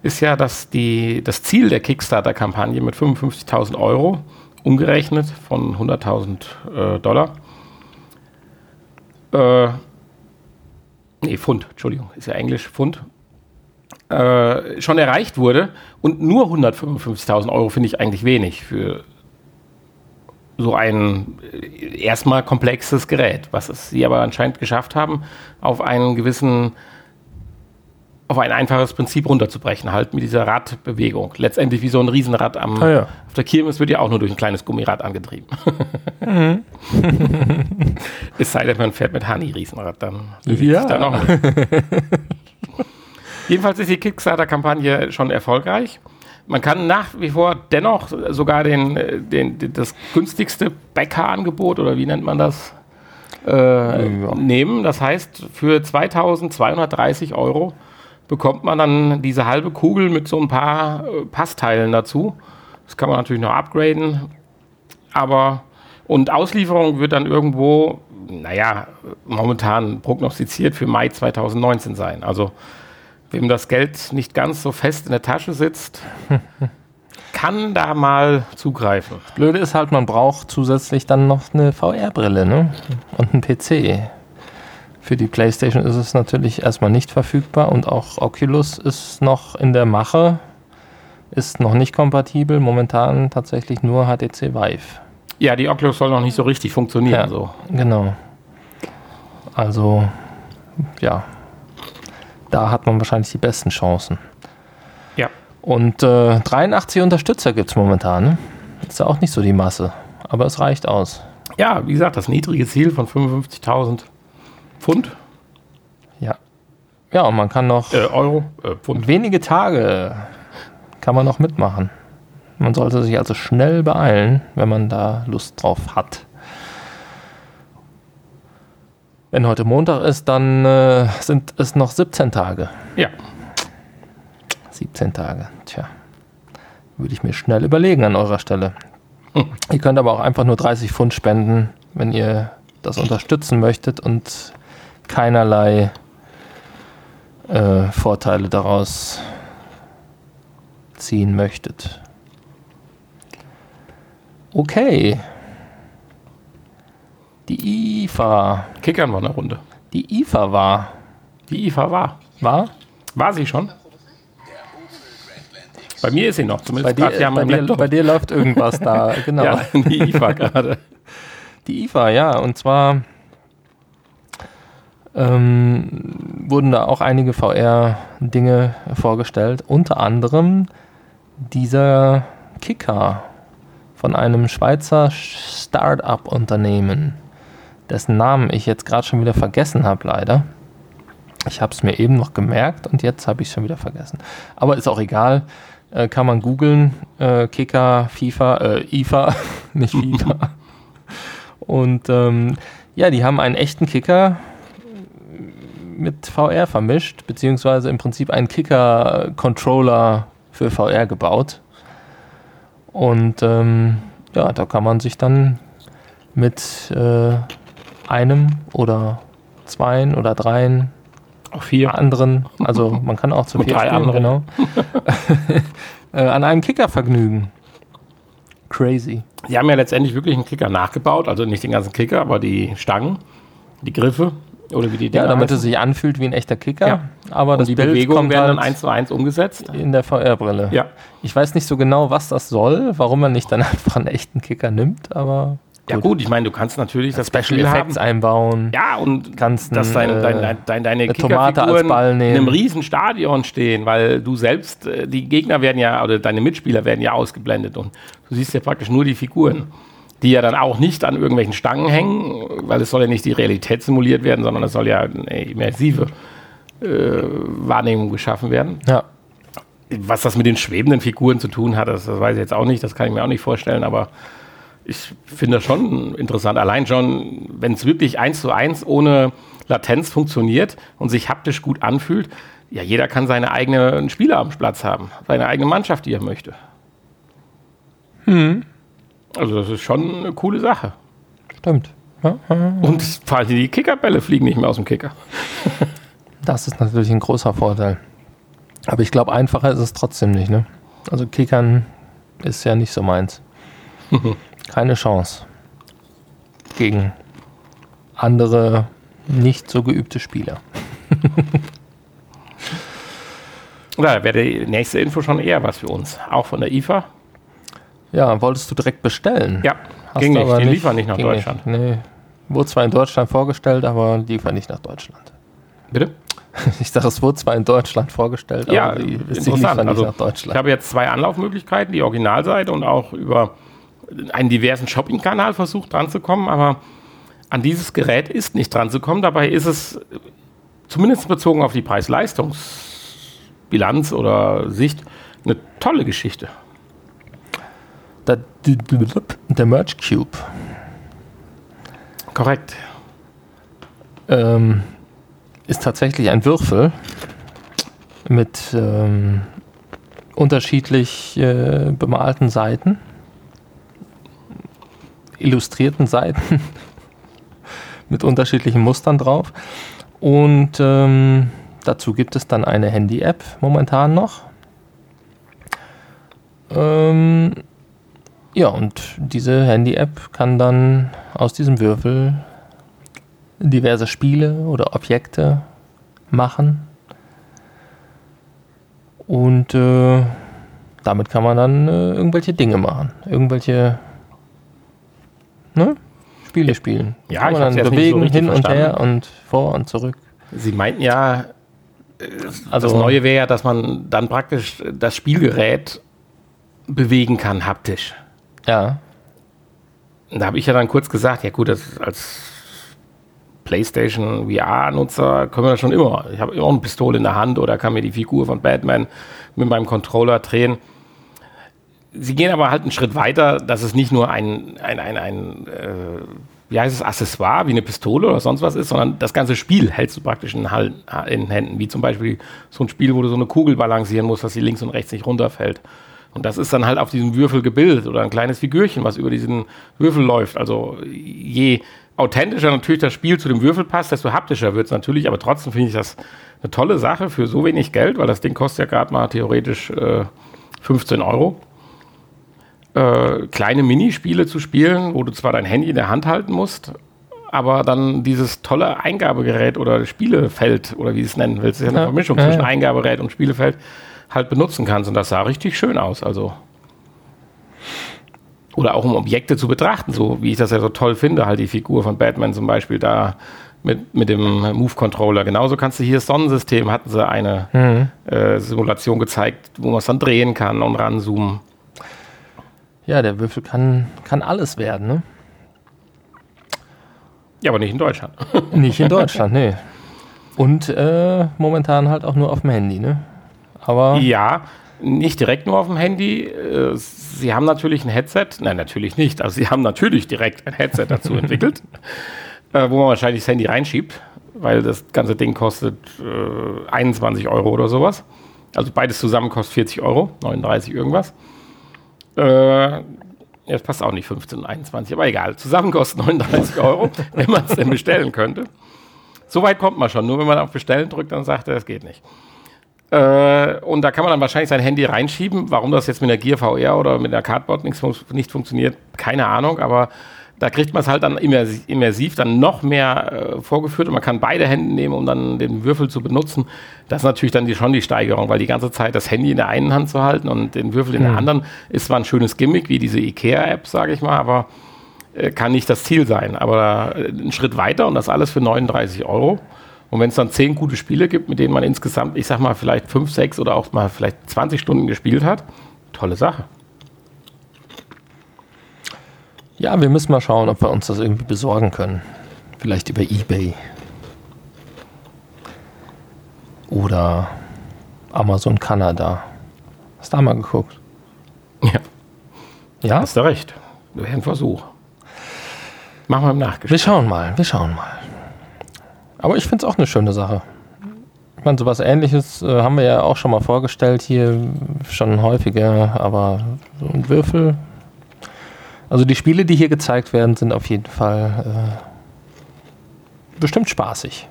[SPEAKER 2] ist ja, dass die, das Ziel der Kickstarter-Kampagne mit 55.000 Euro, umgerechnet von 100.000 äh, Dollar, äh, nee, Pfund, Entschuldigung, ist ja Englisch, Pfund, äh, schon erreicht wurde. Und nur 155.000 Euro finde ich eigentlich wenig für so ein äh, erstmal komplexes Gerät, was es sie aber anscheinend geschafft haben, auf einen gewissen, auf ein einfaches Prinzip runterzubrechen, halt mit dieser Radbewegung. Letztendlich wie so ein Riesenrad am,
[SPEAKER 1] Ah ja.
[SPEAKER 2] auf der Kirmes wird ja auch nur durch ein kleines Gummirad angetrieben. (laughs) es sei denn, man fährt mit Hani-Riesenrad, dann bewegt
[SPEAKER 1] Ja.
[SPEAKER 2] da noch. (laughs) Jedenfalls ist die Kickstarter-Kampagne schon erfolgreich. Man kann nach wie vor dennoch sogar den, äh, den, den, das günstigste Bäckerangebot oder wie nennt man das äh, nehmen. Das heißt, für 2230 Euro bekommt man dann diese halbe Kugel mit so ein paar äh, Passteilen dazu. Das kann man natürlich noch upgraden. Aber und Auslieferung wird dann irgendwo, naja, momentan prognostiziert für Mai 2019 sein. Also wem das Geld nicht ganz so fest in der Tasche sitzt, (laughs) kann da mal zugreifen.
[SPEAKER 1] Blöde ist halt, man braucht zusätzlich dann noch eine VR-Brille ne? und einen PC. Für die PlayStation ist es natürlich erstmal nicht verfügbar und auch Oculus ist noch in der Mache, ist noch nicht kompatibel, momentan tatsächlich nur HTC Vive.
[SPEAKER 2] Ja, die Oculus soll noch nicht so richtig funktionieren.
[SPEAKER 1] Ja.
[SPEAKER 2] So.
[SPEAKER 1] Genau. Also, ja, da hat man wahrscheinlich die besten Chancen.
[SPEAKER 2] Ja.
[SPEAKER 1] Und äh, 83 Unterstützer gibt es momentan. Ne? Ist ja auch nicht so die Masse, aber es reicht aus.
[SPEAKER 2] ja, wie gesagt, das niedrige Ziel von 55.000 Pfund,
[SPEAKER 1] Ja. Ja, und man kann noch
[SPEAKER 2] äh, Euro, äh, Pfund.
[SPEAKER 1] wenige Tage kann man noch mitmachen. Man sollte sich also schnell beeilen, wenn man da Lust drauf hat. Wenn heute Montag ist, dann äh, sind es noch 17 Tage.
[SPEAKER 2] Ja,
[SPEAKER 1] 17 Tage. Tja, würde ich mir schnell überlegen an eurer Stelle. Ihr könnt aber auch einfach nur 30 Pfund spenden, wenn ihr das unterstützen möchtet und keinerlei äh, Vorteile daraus ziehen möchtet. Okay. Die IFA.
[SPEAKER 2] kickern wir eine Runde.
[SPEAKER 1] Die IFA war.
[SPEAKER 2] Die IFA war.
[SPEAKER 1] War?
[SPEAKER 2] War sie schon? Bei mir ist sie noch,
[SPEAKER 1] Bei
[SPEAKER 2] zumindest
[SPEAKER 1] dir,
[SPEAKER 2] gerade hier an
[SPEAKER 1] bei, dir, bei dir läuft irgendwas da, (laughs) genau.
[SPEAKER 2] Ja, die IFA gerade.
[SPEAKER 1] Die IFA, ja, und zwar ähm, wurden da auch einige VR-Dinge vorgestellt, unter anderem dieser Kicker von einem Schweizer Start-up-Unternehmen, dessen Namen ich jetzt gerade schon wieder vergessen habe, leider. Ich habe es mir eben noch gemerkt und jetzt habe ich es schon wieder vergessen. Aber ist auch egal. Äh, kann man googeln. Äh, Kicker, FIFA, äh, IFA, (laughs) nicht FIFA. (laughs) Und ähm, ja, die haben einen echten Kicker mit VR vermischt, beziehungsweise im Prinzip einen Kicker-Controller für VR gebaut. Und ähm, ja, da kann man sich dann mit äh, einem oder zweien oder dreien
[SPEAKER 2] Auch vier.
[SPEAKER 1] anderen, also man kann auch zu vier
[SPEAKER 2] drei
[SPEAKER 1] spielen,
[SPEAKER 2] anderen.
[SPEAKER 1] genau, (laughs) äh, an einem Kicker vergnügen. Crazy.
[SPEAKER 2] Sie haben ja letztendlich wirklich einen Kicker nachgebaut, also nicht den ganzen Kicker, aber die Stangen, die Griffe Oder wie die
[SPEAKER 1] Ja,
[SPEAKER 2] Dinger
[SPEAKER 1] damit es
[SPEAKER 2] heißen.
[SPEAKER 1] sich anfühlt wie ein echter Kicker.
[SPEAKER 2] Ja.
[SPEAKER 1] Aber
[SPEAKER 2] Und
[SPEAKER 1] das
[SPEAKER 2] die
[SPEAKER 1] Bild
[SPEAKER 2] Bewegungen werden
[SPEAKER 1] halt
[SPEAKER 2] dann eins zu eins umgesetzt.
[SPEAKER 1] in der VR-Brille.
[SPEAKER 2] Ja.
[SPEAKER 1] Ich weiß nicht so genau, was das soll, warum man nicht dann (laughs) einfach einen echten Kicker nimmt, aber
[SPEAKER 2] Ja gut, ich meine, du kannst natürlich das
[SPEAKER 1] Special Effects einbauen.
[SPEAKER 2] Ja, und
[SPEAKER 1] Kannst
[SPEAKER 2] dass
[SPEAKER 1] ein,
[SPEAKER 2] dein,
[SPEAKER 1] äh,
[SPEAKER 2] dein, dein, dein, deine
[SPEAKER 1] eine Tomate als Ball
[SPEAKER 2] in
[SPEAKER 1] nehmen.
[SPEAKER 2] einem riesen Stadion stehen, weil du selbst, äh, die Gegner werden ja, oder deine Mitspieler werden ja ausgeblendet und du siehst ja praktisch nur die Figuren, die ja dann auch nicht an irgendwelchen Stangen hängen, weil es soll ja nicht die Realität simuliert werden, sondern es soll ja eine immersive äh, Wahrnehmung geschaffen werden.
[SPEAKER 1] Ja.
[SPEAKER 2] Was das mit den schwebenden Figuren zu tun hat, das, das weiß ich jetzt auch nicht, das kann ich mir auch nicht vorstellen, aber ich finde das schon interessant. Allein schon, wenn es wirklich eins zu eins ohne Latenz funktioniert und sich haptisch gut anfühlt, ja, jeder kann seine eigenen Spieler am Platz haben, seine eigene Mannschaft, die er möchte. Also das ist schon eine coole Sache.
[SPEAKER 1] Stimmt.
[SPEAKER 2] Und vor allem die Kickerbälle fliegen nicht mehr aus dem Kicker. (laughs)
[SPEAKER 1] Das ist natürlich ein großer Vorteil. Aber ich glaube, einfacher ist es trotzdem nicht. Ne? Also Kickern ist ja nicht so meins. (laughs) Keine Chance. Gegen andere nicht so geübte Spieler. (laughs)
[SPEAKER 2] Da wäre die nächste Info schon eher was für uns. Auch von der IFA.
[SPEAKER 1] Ja, wolltest du direkt bestellen?
[SPEAKER 2] Ja,
[SPEAKER 1] Hast
[SPEAKER 2] ging
[SPEAKER 1] du
[SPEAKER 2] nicht.
[SPEAKER 1] aber
[SPEAKER 2] Die liefern nicht nach Deutschland.
[SPEAKER 1] Nicht. Nee. Wurde zwar in Deutschland vorgestellt, aber liefern nicht nach Deutschland.
[SPEAKER 2] Bitte? (laughs)
[SPEAKER 1] Ich sage, es wurde zwar in Deutschland vorgestellt,
[SPEAKER 2] Ja,
[SPEAKER 1] aber die,
[SPEAKER 2] interessant.
[SPEAKER 1] liefern nicht
[SPEAKER 2] Also,
[SPEAKER 1] nach
[SPEAKER 2] Ich
[SPEAKER 1] Deutschland.
[SPEAKER 2] habe jetzt zwei Anlaufmöglichkeiten, die Originalseite und auch über einen diversen Shopping-Kanal versucht dran zu kommen, aber an dieses Gerät ist nicht dran zu kommen. Dabei ist es zumindest bezogen auf die Preis-Leistungs-Bilanz oder Sicht eine tolle Geschichte.
[SPEAKER 1] Der, der Merge Cube
[SPEAKER 2] Korrekt.
[SPEAKER 1] ähm, ist tatsächlich ein Würfel mit ähm, unterschiedlich äh, bemalten Seiten, illustrierten Seiten (laughs) mit unterschiedlichen Mustern drauf. Und ähm, dazu gibt es dann eine Handy-App momentan noch. Ähm, ja, und diese Handy-App kann dann aus diesem Würfel diverse Spiele oder Objekte machen. Und äh, damit kann man dann äh, irgendwelche Dinge machen. Irgendwelche ne? Spiele spielen.
[SPEAKER 2] Ja,
[SPEAKER 1] kann
[SPEAKER 2] ich
[SPEAKER 1] man dann
[SPEAKER 2] so
[SPEAKER 1] bewegen,
[SPEAKER 2] richtig
[SPEAKER 1] hin und her
[SPEAKER 2] verstanden.
[SPEAKER 1] und vor und zurück.
[SPEAKER 2] Sie meinten ja,
[SPEAKER 1] Also
[SPEAKER 2] das Neue wäre ja, dass man dann praktisch das Spielgerät bewegen kann, haptisch.
[SPEAKER 1] Ja,
[SPEAKER 2] Da habe ich ja dann kurz gesagt, ja gut, als PlayStation VR-Nutzer können wir das schon immer. Ich habe immer eine Pistole in der Hand oder kann mir die Figur von Batman mit meinem Controller drehen. Sie gehen aber halt einen Schritt weiter, dass es nicht nur ein, ein, ein, ein äh, wie heißt es, Accessoire wie eine Pistole oder sonst was ist, sondern das ganze Spiel hältst du praktisch in, in Händen. Wie zum Beispiel so ein Spiel, wo du so eine Kugel balancieren musst, dass sie links und rechts nicht runterfällt. Und das ist dann halt auf diesem Würfel gebildet oder ein kleines Figürchen, was über diesen Würfel läuft. Also je authentischer natürlich das Spiel zu dem Würfel passt, desto haptischer wird es natürlich. Aber trotzdem finde ich das eine tolle Sache für so wenig Geld, weil das Ding kostet ja gerade mal theoretisch äh, 15 Euro. Äh, kleine Minispiele zu spielen, wo du zwar dein Handy in der Hand halten musst, aber dann dieses tolle Eingabegerät oder Spielefeld oder wie du es nennen willst, ist ja eine Vermischung
[SPEAKER 1] ja,
[SPEAKER 2] zwischen
[SPEAKER 1] ja.
[SPEAKER 2] Eingabegerät und Spielefeld halt benutzen kannst. Und das sah richtig schön aus. Also. Oder auch um Objekte zu betrachten, so wie ich das ja so toll finde, halt die Figur von Batman zum Beispiel da mit, mit dem Move-Controller. Genauso kannst du hier das Sonnensystem, hatten sie eine äh, Simulation gezeigt, wo man es dann drehen kann und ranzoomen.
[SPEAKER 1] Ja, der Würfel kann, kann alles werden, ne?
[SPEAKER 2] Ja, aber nicht in Deutschland. (laughs) (laughs)
[SPEAKER 1] Nicht in Deutschland, nee. Und äh, momentan halt auch nur auf dem Handy, ne? Aber
[SPEAKER 2] Ja, nicht direkt nur auf dem Handy. Äh, Sie haben natürlich ein Headset. Nein, natürlich nicht. Also Sie haben natürlich direkt ein Headset dazu entwickelt, (laughs) äh, wo man wahrscheinlich das Handy reinschiebt, weil das ganze Ding kostet äh, 21 Euro oder sowas. Also beides zusammen kostet 40 Euro, 39 irgendwas. Äh, das passt auch nicht, 15 und 21, aber egal. Zusammen kostet 39 Euro, (laughs) wenn man es denn bestellen könnte. So weit kommt man schon. Nur wenn man auf Bestellen drückt, dann sagt er, es geht nicht. Äh, und da kann man dann wahrscheinlich sein Handy reinschieben. Warum das jetzt mit der Gear VR oder mit der Cardboard nicht, fun nicht funktioniert, keine Ahnung. Aber Da kriegt man es halt dann immersiv, dann noch mehr äh, vorgeführt und man kann beide Hände nehmen, um dann den Würfel zu benutzen. Das ist natürlich dann die, schon die Steigerung, weil die ganze Zeit das Handy in der einen Hand zu halten und den Würfel in der anderen ist zwar ein schönes Gimmick, wie diese IKEA-App, sage ich mal, aber äh, kann nicht das Ziel sein. Aber äh, einen Schritt weiter und das alles für 39 Euro. Und wenn es dann zehn gute Spiele gibt, mit denen man insgesamt, ich sag mal, vielleicht fünf, sechs oder auch mal vielleicht 20 Stunden gespielt hat, tolle Sache.
[SPEAKER 1] Ja, wir müssen mal schauen, ob wir uns das irgendwie besorgen können. Vielleicht über Ebay. Oder Amazon Kanada. Hast du da mal geguckt?
[SPEAKER 2] Ja,
[SPEAKER 1] Ja?
[SPEAKER 2] hast du recht. Wäre ein Versuch. Machen wir im Nachgespräch.
[SPEAKER 1] Wir schauen mal, wir schauen mal. Aber ich finde es auch eine schöne Sache. Ich meine, sowas ähnliches äh, haben wir ja auch schon mal vorgestellt hier, schon häufiger, aber so ein Würfel. Also die Spiele, die hier gezeigt werden, sind auf jeden Fall äh, bestimmt spaßig.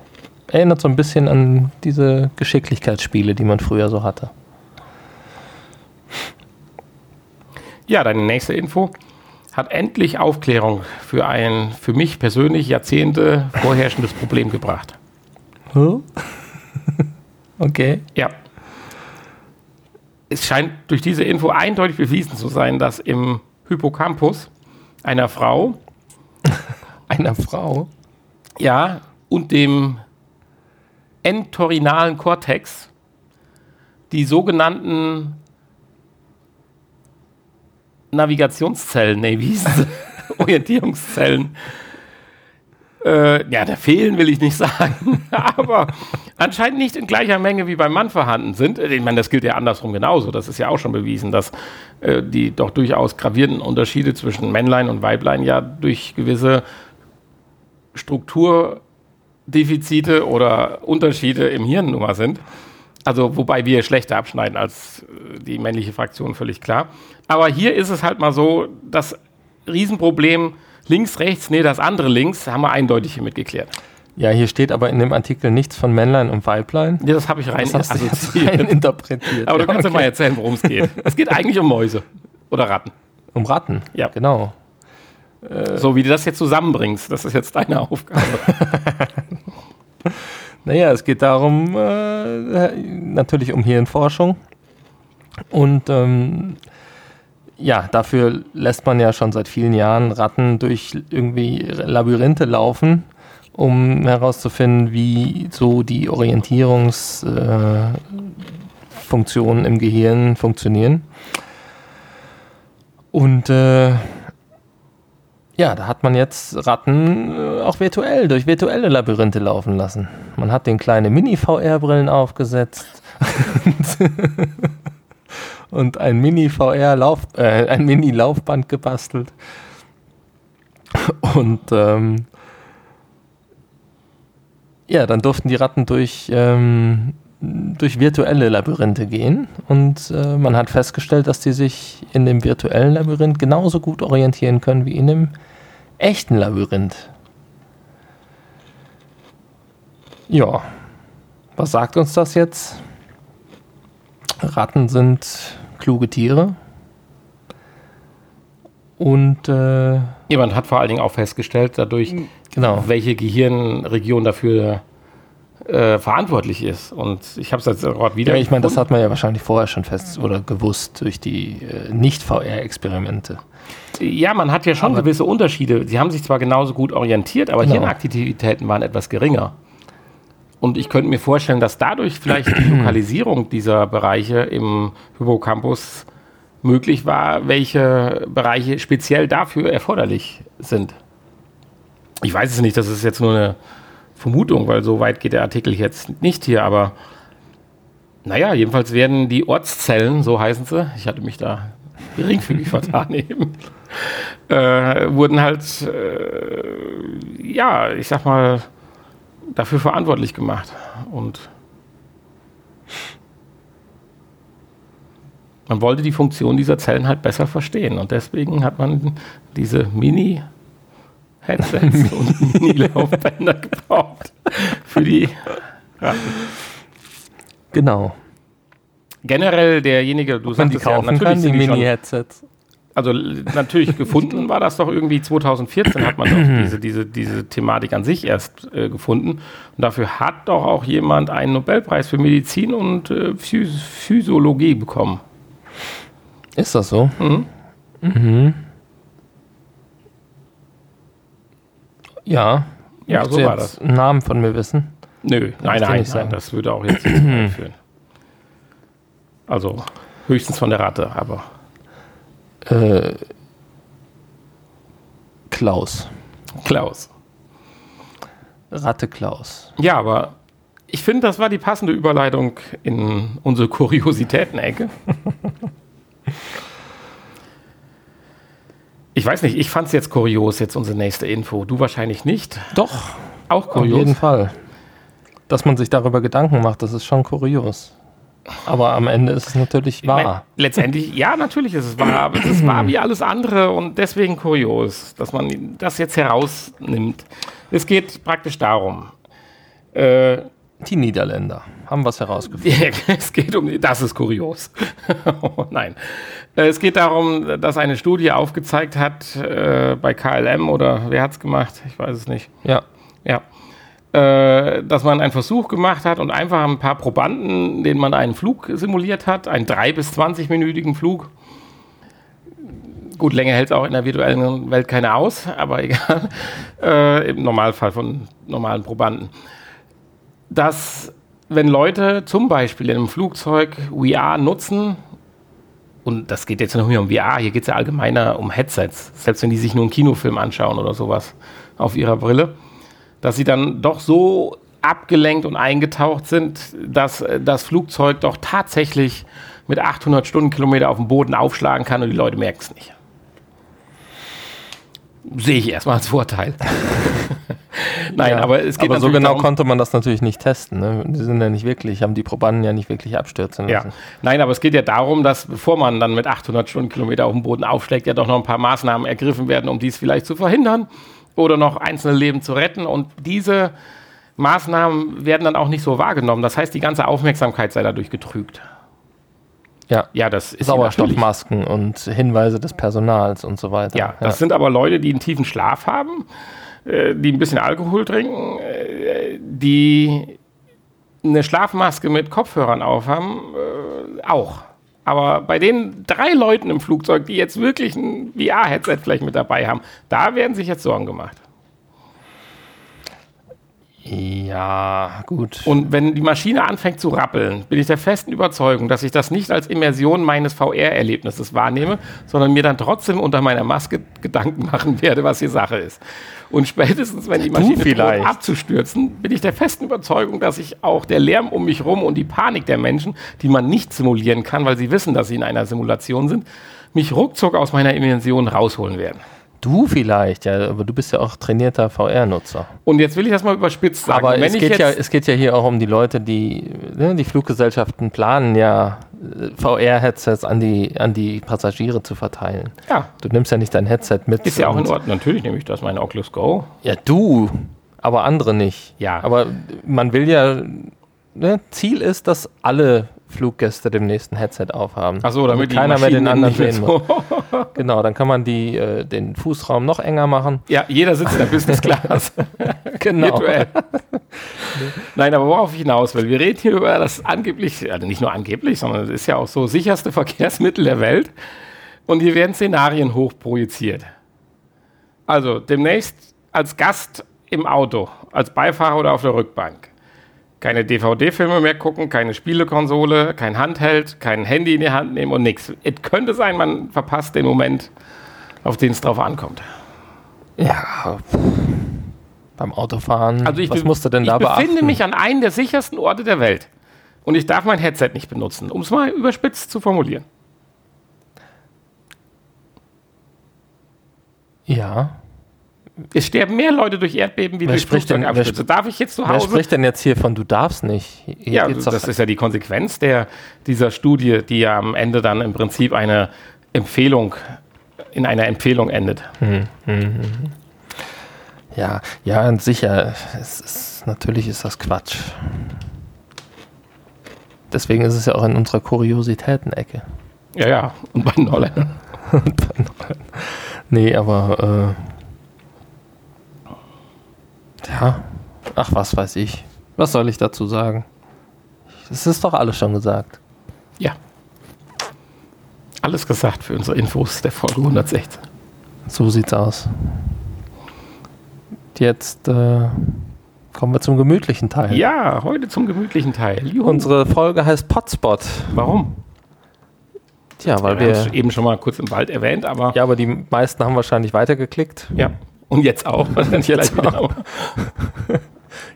[SPEAKER 1] Erinnert so ein bisschen an diese Geschicklichkeitsspiele, die man früher so hatte.
[SPEAKER 2] Ja, deine nächste Info hat endlich Aufklärung für ein für mich persönlich Jahrzehnte vorherrschendes Problem gebracht. (laughs)
[SPEAKER 1] Okay.
[SPEAKER 2] Ja. Es scheint durch diese Info eindeutig bewiesen zu sein, dass im Hippocampus einer Frau, (laughs)
[SPEAKER 1] Einer Frau.
[SPEAKER 2] ja, und dem entorhinalen Kortex die sogenannten Navigationszellen, nee, wie sie? (laughs) Orientierungszellen. Äh, ja, da fehlen will ich nicht (laughs) sagen, aber anscheinend nicht in gleicher Menge wie beim Mann vorhanden sind. Äh, Ich meine, das gilt ja andersrum genauso. Das ist ja auch schon bewiesen, dass äh, die doch durchaus gravierenden Unterschiede zwischen Männlein und Weiblein ja durch gewisse Strukturdefizite oder Unterschiede im Hirn nun mal sind. Also, wobei wir schlechter abschneiden als äh, die männliche Fraktion, völlig klar. Aber hier ist es halt mal so, das Riesenproblem links, rechts, nee, das andere links, haben wir eindeutig hiermit geklärt.
[SPEAKER 1] Ja, hier steht aber in dem Artikel nichts von Männlein und Weiblein.
[SPEAKER 2] Ja, das habe ich rein
[SPEAKER 1] Das hast du rein interpretiert.
[SPEAKER 2] Aber du kannst ja
[SPEAKER 1] okay.
[SPEAKER 2] mal erzählen, worum es geht. Es geht eigentlich um Mäuse oder Ratten.
[SPEAKER 1] Um Ratten.
[SPEAKER 2] Ja.
[SPEAKER 1] Genau.
[SPEAKER 2] So wie du das jetzt zusammenbringst, das ist jetzt deine Aufgabe. (laughs)
[SPEAKER 1] Naja, es geht darum, äh, natürlich um Hirnforschung. Und ähm, ja, dafür lässt man ja schon seit vielen Jahren Ratten durch irgendwie Labyrinthe laufen, um herauszufinden, wie so die Orientierungsfunktionen äh, im Gehirn funktionieren. Und äh, ja, da hat man jetzt Ratten äh, auch virtuell durch virtuelle Labyrinthe laufen lassen. Man hat den kleine Mini-VR-Brillen aufgesetzt (laughs) und ein Mini-VR-Lauf, äh, ein Mini-Laufband gebastelt. Und ähm, ja, dann durften die Ratten durch, ähm, durch virtuelle Labyrinthe gehen und äh, man hat festgestellt, dass die sich in dem virtuellen Labyrinth genauso gut orientieren können wie in dem echten Labyrinth. Ja, was sagt uns das jetzt? Ratten sind kluge Tiere. Und äh,
[SPEAKER 2] Jemand hat vor allen Dingen auch festgestellt, dadurch,
[SPEAKER 1] genau.
[SPEAKER 2] welche Gehirnregion dafür äh, verantwortlich ist. Und ich habe es jetzt gerade wieder.
[SPEAKER 1] Ja, ich meine, das hat man ja wahrscheinlich vorher schon fest oder gewusst durch die äh, Nicht-VR-Experimente.
[SPEAKER 2] Ja, man hat ja schon
[SPEAKER 1] Aber-
[SPEAKER 2] gewisse Unterschiede. Sie haben sich zwar genauso gut orientiert, aber
[SPEAKER 1] Genau.
[SPEAKER 2] Hirnaktivitäten waren etwas geringer. Und ich könnte mir vorstellen, dass dadurch vielleicht die (clears throat) Lokalisierung dieser Bereiche im Hippocampus möglich war, welche Bereiche speziell dafür erforderlich sind. Ich weiß es nicht, das ist jetzt nur eine Vermutung, weil so weit geht der Artikel jetzt nicht hier, aber naja, jedenfalls werden die Ortszellen, so heißen sie, ich hatte mich da geringfügig (laughs) vertan eben, äh, wurden halt, äh, ja, ich sag mal, dafür verantwortlich gemacht. Und man wollte die Funktion dieser Zellen halt besser verstehen. Und deswegen hat man diese Mini-Headsets (laughs) und Mini-Laufbänder gebaut für die Ratten.
[SPEAKER 1] Genau.
[SPEAKER 2] Generell derjenige, du
[SPEAKER 1] Man die
[SPEAKER 2] sagtest ja,
[SPEAKER 1] kaufen kann,
[SPEAKER 2] natürlich
[SPEAKER 1] die Mini-Headsets.
[SPEAKER 2] Also natürlich gefunden war das doch irgendwie 2014 hat man doch (clears throat) diese, diese, diese Thematik an sich erst äh, gefunden. Und dafür hat doch auch jemand einen Nobelpreis für Medizin und äh, Phys Physiologie bekommen.
[SPEAKER 1] Ist das so?
[SPEAKER 2] Mhm.
[SPEAKER 1] Mhm. Ja.
[SPEAKER 2] Ja, so war
[SPEAKER 1] jetzt einen Namen von mir wissen?
[SPEAKER 2] Nö, nein, nein, nein, das würde auch jetzt nicht führen. Also höchstens von der Ratte, aber
[SPEAKER 1] Äh, Klaus.
[SPEAKER 2] Klaus.
[SPEAKER 1] Ratte Klaus.
[SPEAKER 2] Ja, aber ich finde, das war die passende Überleitung in unsere Kuriositäten-Ecke. (laughs) Ich weiß nicht, ich fand es jetzt kurios, jetzt unsere nächste Info. Du wahrscheinlich nicht.
[SPEAKER 1] Doch,
[SPEAKER 2] Auch
[SPEAKER 1] auf jeden
[SPEAKER 2] kurios.
[SPEAKER 1] Fall. Dass man sich darüber Gedanken macht, das ist schon kurios. Aber am Ende ist es natürlich
[SPEAKER 2] Ich mein,
[SPEAKER 1] wahr.
[SPEAKER 2] letztendlich, ja, natürlich ist es wahr, aber es ist wahr wie alles andere und deswegen kurios, dass man das jetzt herausnimmt. Es geht praktisch darum. Äh,
[SPEAKER 1] Die Niederländer haben was herausgefunden. (laughs)
[SPEAKER 2] es geht um, das ist kurios. Oh, (laughs) Nein. Äh, Es geht darum, dass eine Studie aufgezeigt hat, äh, bei KLM oder wer hat es gemacht? Ich weiß es nicht.
[SPEAKER 1] Ja.
[SPEAKER 2] Ja. Äh, dass man einen Versuch gemacht hat und einfach ein paar Probanden, denen man einen Flug simuliert hat, einen 3- bis 20-minütigen Flug. Gut, länger hält es auch in der virtuellen Welt keine aus, aber (laughs) egal. Äh, Im Normalfall von normalen Probanden. Dass, wenn Leute zum Beispiel in einem Flugzeug VR nutzen, und das geht jetzt nicht nur um VR, hier geht es ja allgemeiner um Headsets, selbst wenn die sich nur einen Kinofilm anschauen oder sowas auf ihrer Brille, dass sie dann doch so abgelenkt und eingetaucht sind, dass äh, das Flugzeug doch tatsächlich mit 800 Stundenkilometer auf dem Boden aufschlagen kann und die Leute merken es nicht. Sehe ich erstmal als Vorteil. (laughs) Nein,
[SPEAKER 1] Ja,
[SPEAKER 2] aber es geht
[SPEAKER 1] aber so genau
[SPEAKER 2] darum,
[SPEAKER 1] konnte man das natürlich nicht testen. Ne? Die sind ja nicht wirklich, haben die Probanden ja nicht wirklich abstürzen
[SPEAKER 2] Ja,
[SPEAKER 1] lassen.
[SPEAKER 2] nein, aber es geht ja darum, dass bevor man dann mit 800 Stundenkilometer auf dem Boden aufschlägt, ja doch noch ein paar Maßnahmen ergriffen werden, um dies vielleicht zu verhindern oder noch einzelne Leben zu retten. Und diese Maßnahmen werden dann auch nicht so wahrgenommen. Das heißt, die ganze Aufmerksamkeit sei dadurch getrügt.
[SPEAKER 1] Ja.
[SPEAKER 2] Ja, das ist
[SPEAKER 1] Sauerstoffmasken und Hinweise des Personals und so weiter.
[SPEAKER 2] Ja, das sind aber Leute, die einen tiefen Schlaf haben, äh, die ein bisschen Alkohol trinken, äh, die eine Schlafmaske mit Kopfhörern aufhaben, äh, auch. Aber bei den drei Leuten im Flugzeug, die jetzt wirklich ein VR-Headset vielleicht mit dabei haben, da werden sich jetzt Sorgen gemacht.
[SPEAKER 1] ja, gut.
[SPEAKER 2] Und wenn die Maschine anfängt zu rappeln, bin ich der festen Überzeugung, dass ich das nicht als Immersion meines VR-Erlebnisses wahrnehme, sondern mir dann trotzdem unter meiner Maske Gedanken machen werde, was hier Sache ist. Und spätestens, wenn die Maschine droht abzustürzen, bin ich der festen Überzeugung, dass ich auch der Lärm um mich rum und die Panik der Menschen, die man nicht simulieren kann, weil sie wissen, dass sie in einer Simulation sind, mich ruckzuck aus meiner Immersion rausholen werden.
[SPEAKER 1] du vielleicht, ja, aber du bist ja auch trainierter VR-Nutzer.
[SPEAKER 2] Und jetzt will ich das mal überspitzt sagen.
[SPEAKER 1] Aber es geht, ja, es geht ja hier auch um die Leute, die, ne, die Fluggesellschaften planen ja, VR-Headsets an die, an die Passagiere zu verteilen.
[SPEAKER 2] ja,
[SPEAKER 1] Du nimmst ja nicht dein Headset mit.
[SPEAKER 2] ist ja auch in Ordnung. Natürlich nehme ich das, meine Oculus Go.
[SPEAKER 1] Ja, du, aber andere nicht.
[SPEAKER 2] Ja.
[SPEAKER 1] Aber man will ja, ne, Ziel ist, dass alle Fluggäste dem nächsten Headset aufhaben.
[SPEAKER 2] Ach so, damit die
[SPEAKER 1] keiner mehr den anderen sehen muss. (laughs) Genau, dann kann man die, äh, den Fußraum noch enger machen.
[SPEAKER 2] Ja, jeder sitzt in der Business Class. (laughs)
[SPEAKER 1] Genau.
[SPEAKER 2] Nein, aber worauf ich hinaus will, wir reden hier über das angeblich, also nicht nur angeblich, sondern es ist ja auch so sicherste Verkehrsmittel der Welt. Und hier werden Szenarien hochprojiziert. Also demnächst als Gast im Auto, als Beifahrer oder auf der Rückbank. Keine DVD-Filme mehr gucken, keine Spielekonsole, kein Handheld, kein Handy in die Hand nehmen und nichts. Es könnte sein, man verpasst den Moment, auf den es drauf ankommt.
[SPEAKER 1] Ja, beim Autofahren.
[SPEAKER 2] Also ich
[SPEAKER 1] was musst du denn da
[SPEAKER 2] ich befinde
[SPEAKER 1] beachten?
[SPEAKER 2] mich an einem der sichersten Orte der Welt. Und ich darf mein Headset nicht benutzen, um es mal überspitzt zu formulieren.
[SPEAKER 1] ja.
[SPEAKER 2] Es sterben mehr Leute durch Erdbeben wie
[SPEAKER 1] Wer
[SPEAKER 2] durch
[SPEAKER 1] spricht denn- wer
[SPEAKER 2] Flugzeugabstürze. Darf ich jetzt zu
[SPEAKER 1] Wer
[SPEAKER 2] Hause?
[SPEAKER 1] spricht denn jetzt hier von, du darfst nicht? Hier
[SPEAKER 2] ja, das ist ja die Konsequenz der, dieser Studie, die ja am Ende dann im Prinzip eine Empfehlung, in einer Empfehlung endet.
[SPEAKER 1] Ja, ja, und sicher. Ist, natürlich ist das Quatsch. Deswegen ist es ja auch in unserer Kuriositäten-Ecke.
[SPEAKER 2] Ja, ja. Und bei den Holländern. (laughs)
[SPEAKER 1] nee, aber äh, ja, ach was weiß ich. Was soll ich dazu sagen? Es ist doch alles schon gesagt.
[SPEAKER 2] Ja. Alles gesagt für unsere Infos der Folge 116.
[SPEAKER 1] So sieht's aus. Jetzt äh, kommen wir zum gemütlichen Teil.
[SPEAKER 2] Ja, heute zum gemütlichen Teil. Juhu.
[SPEAKER 1] Unsere Folge heißt Potspot.
[SPEAKER 2] Warum?
[SPEAKER 1] Tja, weil
[SPEAKER 2] wir
[SPEAKER 1] wir.
[SPEAKER 2] es eben schon mal kurz im Wald erwähnt, aber
[SPEAKER 1] Ja, aber die meisten haben wahrscheinlich weitergeklickt.
[SPEAKER 2] ja. Und jetzt auch. (laughs)
[SPEAKER 1] Und jetzt auch.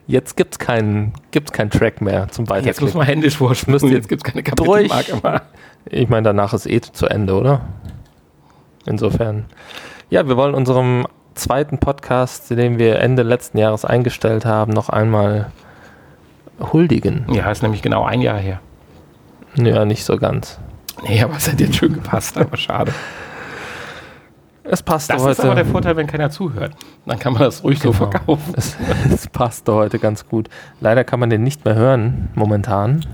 [SPEAKER 1] Jetzt gibt's keinen gibt's keinen Track mehr zum
[SPEAKER 2] Jetzt muss
[SPEAKER 1] Weiterklicken.
[SPEAKER 2] man händisch
[SPEAKER 1] ihr
[SPEAKER 2] Jetzt gibt es keine Kapitelmarke mehr.
[SPEAKER 1] Ich meine, danach ist eh zu Ende, oder? Insofern. Ja, wir wollen unserem zweiten Podcast, den wir Ende letzten Jahres eingestellt haben, noch einmal huldigen.
[SPEAKER 2] Ja, ist nämlich genau ein Jahr her.
[SPEAKER 1] Ja, nicht so ganz.
[SPEAKER 2] Nee, aber es hat jetzt schön gepasst, aber schade. (laughs)
[SPEAKER 1] Es passte
[SPEAKER 2] Das
[SPEAKER 1] heute.
[SPEAKER 2] ist aber der Vorteil, wenn keiner zuhört. Dann kann man das ruhig so
[SPEAKER 1] Genau.
[SPEAKER 2] verkaufen.
[SPEAKER 1] es, es passte heute ganz gut. Leider kann man den nicht mehr hören momentan.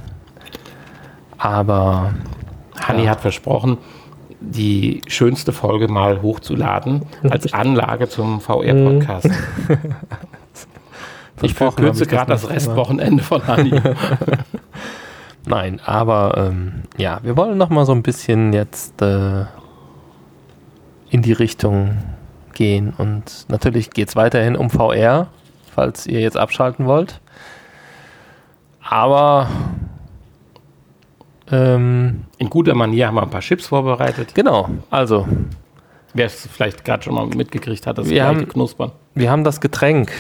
[SPEAKER 1] Aber
[SPEAKER 2] Hanni hat versprochen, die schönste Folge mal hochzuladen als Anlage zum VR-Podcast. (laughs) ich verkürze
[SPEAKER 1] ich das
[SPEAKER 2] gerade das
[SPEAKER 1] aber-
[SPEAKER 2] Restwochenende von Hanni. (laughs)
[SPEAKER 1] Nein, aber ähm, ja, wir wollen noch mal so ein bisschen jetzt äh, in die Richtung gehen und natürlich geht es weiterhin um VR, falls ihr jetzt abschalten wollt. Aber ähm,
[SPEAKER 2] In guter Manier haben wir ein paar Chips vorbereitet.
[SPEAKER 1] genau, also
[SPEAKER 2] Wer es vielleicht gerade schon mal mitgekriegt hat, das
[SPEAKER 1] Wir haben-
[SPEAKER 2] Knuspern
[SPEAKER 1] wir haben das Getränk,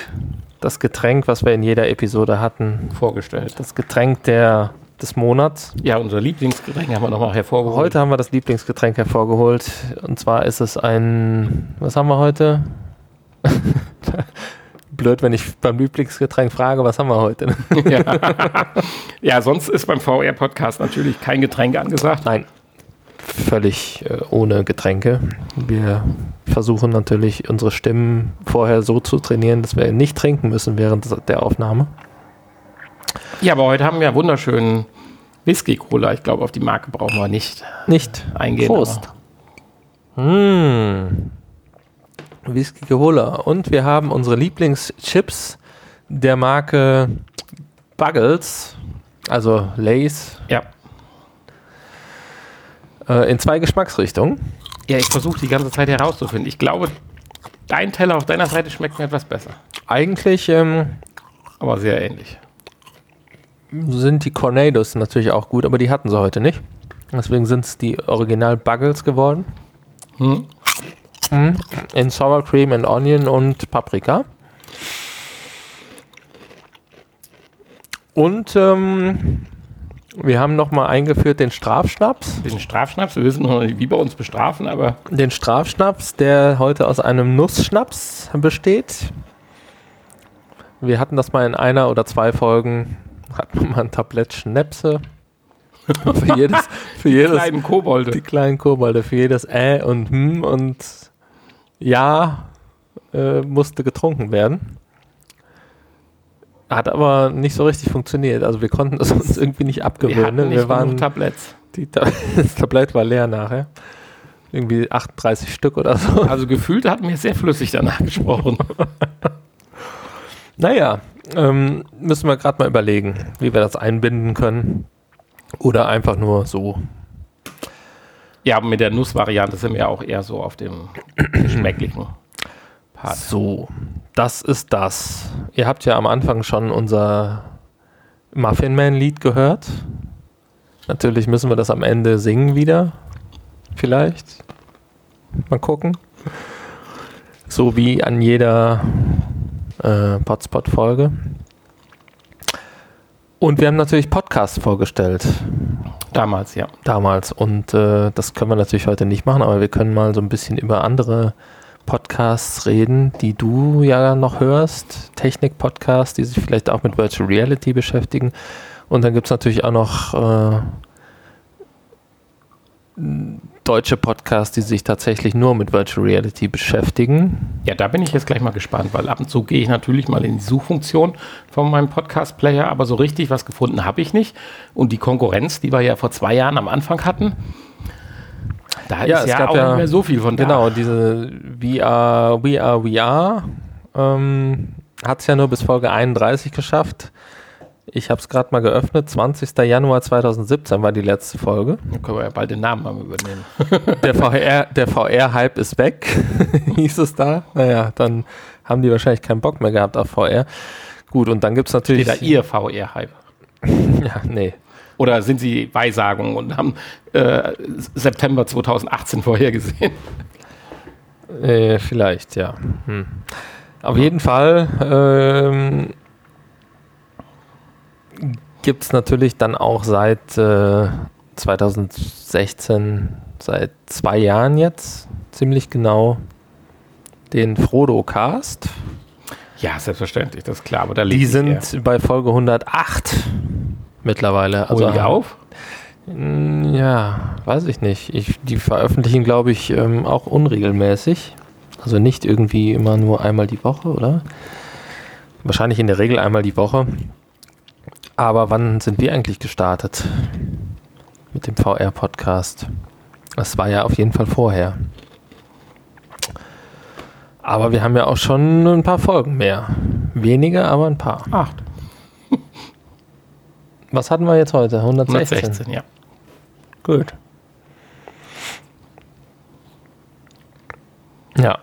[SPEAKER 1] das Getränk, was wir in jeder Episode hatten,
[SPEAKER 2] vorgestellt.
[SPEAKER 1] das Getränk der, des Monats.
[SPEAKER 2] Ja, unser Lieblingsgetränk haben wir nochmal hervorgeholt.
[SPEAKER 1] Heute haben wir das Lieblingsgetränk hervorgeholt. Und zwar ist es ein. Was haben wir heute? (laughs) Blöd, wenn ich beim Lieblingsgetränk frage, was haben wir heute? (laughs)
[SPEAKER 2] ja. ja, sonst ist beim VR-Podcast natürlich kein Getränk angesagt.
[SPEAKER 1] Nein, völlig äh, ohne Getränke. Wir versuchen natürlich, unsere Stimmen vorher so zu trainieren, dass wir nicht trinken müssen während der Aufnahme.
[SPEAKER 2] Ja, aber heute haben wir wunderschönen Whisky-Cola. Ich glaube, auf die Marke brauchen wir nicht
[SPEAKER 1] Nicht.
[SPEAKER 2] eingehen.
[SPEAKER 1] Prost. Mmh. Whisky Cola. Und wir haben unsere Lieblingschips der Marke Buggles, also Lays,
[SPEAKER 2] ja.
[SPEAKER 1] äh, in zwei Geschmacksrichtungen.
[SPEAKER 2] ja, ich versuche die ganze Zeit herauszufinden. Ich glaube, dein Teller auf deiner Seite schmeckt mir etwas besser.
[SPEAKER 1] Eigentlich ähm,
[SPEAKER 2] Aber sehr ähnlich.
[SPEAKER 1] Sind die Cornados natürlich auch gut, aber die hatten sie heute nicht. Deswegen sind es die Original Buggles geworden.
[SPEAKER 2] Hm?
[SPEAKER 1] In Sour Cream and Onion und Paprika. Und ähm, wir haben nochmal eingeführt den Strafschnaps.
[SPEAKER 2] Den Strafschnaps, wir wissen noch nicht, wie wir uns bestrafen, aber
[SPEAKER 1] Den Strafschnaps, der heute aus einem Nussschnaps besteht. Wir hatten das mal in einer oder zwei Folgen. Hatten wir mal ein Tablett Schnäpse. für jedes, für jedes,
[SPEAKER 2] kleinen Kobolde.
[SPEAKER 1] die kleinen Kobolde, für jedes Äh und Hm und Ja äh, musste getrunken werden. Hat aber nicht so richtig funktioniert. Also wir konnten es (laughs) uns irgendwie nicht
[SPEAKER 2] Wir
[SPEAKER 1] abgewöhnen.
[SPEAKER 2] hatten
[SPEAKER 1] ne? wir waren
[SPEAKER 2] Tabletts.
[SPEAKER 1] die (laughs) das Tablett war leer nachher. Irgendwie 38 Stück oder so.
[SPEAKER 2] Also gefühlt hatten wir sehr flüssig danach gesprochen. (laughs)
[SPEAKER 1] Naja, ähm, müssen wir gerade mal überlegen, wie wir das einbinden können. Oder einfach nur so.
[SPEAKER 2] Ja, aber mit der Nussvariante sind wir auch eher so auf dem (clears throat) geschmäcklichen Part.
[SPEAKER 1] So, das ist das. Ihr habt ja am Anfang schon unser Muffin Man Lied gehört. Natürlich müssen wir das am Ende singen wieder. Vielleicht. Mal gucken. So wie an jeder äh, Potspot-Folge. Und wir haben natürlich Podcasts vorgestellt
[SPEAKER 2] Damals, ja.
[SPEAKER 1] damals. Und äh, das können wir natürlich heute nicht machen, aber wir können mal so ein bisschen über andere Podcasts reden, die du ja noch hörst. Technik-Podcasts, die sich vielleicht auch mit Virtual Reality beschäftigen. Und dann gibt es natürlich auch noch äh, deutsche Podcasts, die sich tatsächlich nur mit Virtual Reality beschäftigen.
[SPEAKER 2] Ja, da bin ich jetzt gleich mal gespannt, weil ab und zu gehe ich natürlich mal in die Suchfunktion von meinem Podcast-Player, aber so richtig was gefunden habe ich nicht. Und die Konkurrenz, die wir ja vor zwei Jahren am Anfang hatten, Da
[SPEAKER 1] Ja,
[SPEAKER 2] ist
[SPEAKER 1] es
[SPEAKER 2] ja auch
[SPEAKER 1] ja-
[SPEAKER 2] nicht mehr so viel von da.
[SPEAKER 1] Genau, diese VR, VR, VR ähm, hat es ja nur bis Folge 31 geschafft. Ich habe es gerade mal geöffnet. 20. Januar 2017 war die letzte Folge.
[SPEAKER 2] Dann können wir ja bald den Namen mal übernehmen. (laughs)
[SPEAKER 1] Der VR, der VR-Hype ist weg, (laughs) hieß es da. Naja, dann haben die wahrscheinlich keinen Bock mehr gehabt auf VR. Gut, und dann gibt es natürlich.
[SPEAKER 2] Steht da ihr VR-Hype? (laughs)
[SPEAKER 1] Ja, nee.
[SPEAKER 2] Oder sind sie Weissagungen und haben äh, September 2018 vorhergesehen?
[SPEAKER 1] Äh, vielleicht, ja. Hm. Auf jeden Fall ähm, gibt es natürlich dann auch seit äh, 2016, seit zwei Jahren jetzt, ziemlich genau, den Frodo-Cast.
[SPEAKER 2] Ja, selbstverständlich, das ist klar. Aber da
[SPEAKER 1] Die sind bei Folge 108 mittlerweile.
[SPEAKER 2] er. Holen die auf?
[SPEAKER 1] Mm, Ja, weiß ich nicht. Ich, die veröffentlichen, glaube ich, ähm, auch unregelmäßig. Also nicht irgendwie immer nur einmal die Woche, oder? Wahrscheinlich in der Regel einmal die Woche. Aber wann sind wir eigentlich gestartet mit dem VR-Podcast? Das war ja auf jeden Fall vorher. Aber wir haben ja auch schon ein paar Folgen mehr. Wenige, aber ein paar.
[SPEAKER 2] Acht. (laughs)
[SPEAKER 1] Was hatten wir jetzt heute? 116.
[SPEAKER 2] 116, ja.
[SPEAKER 1] Gut. Ja.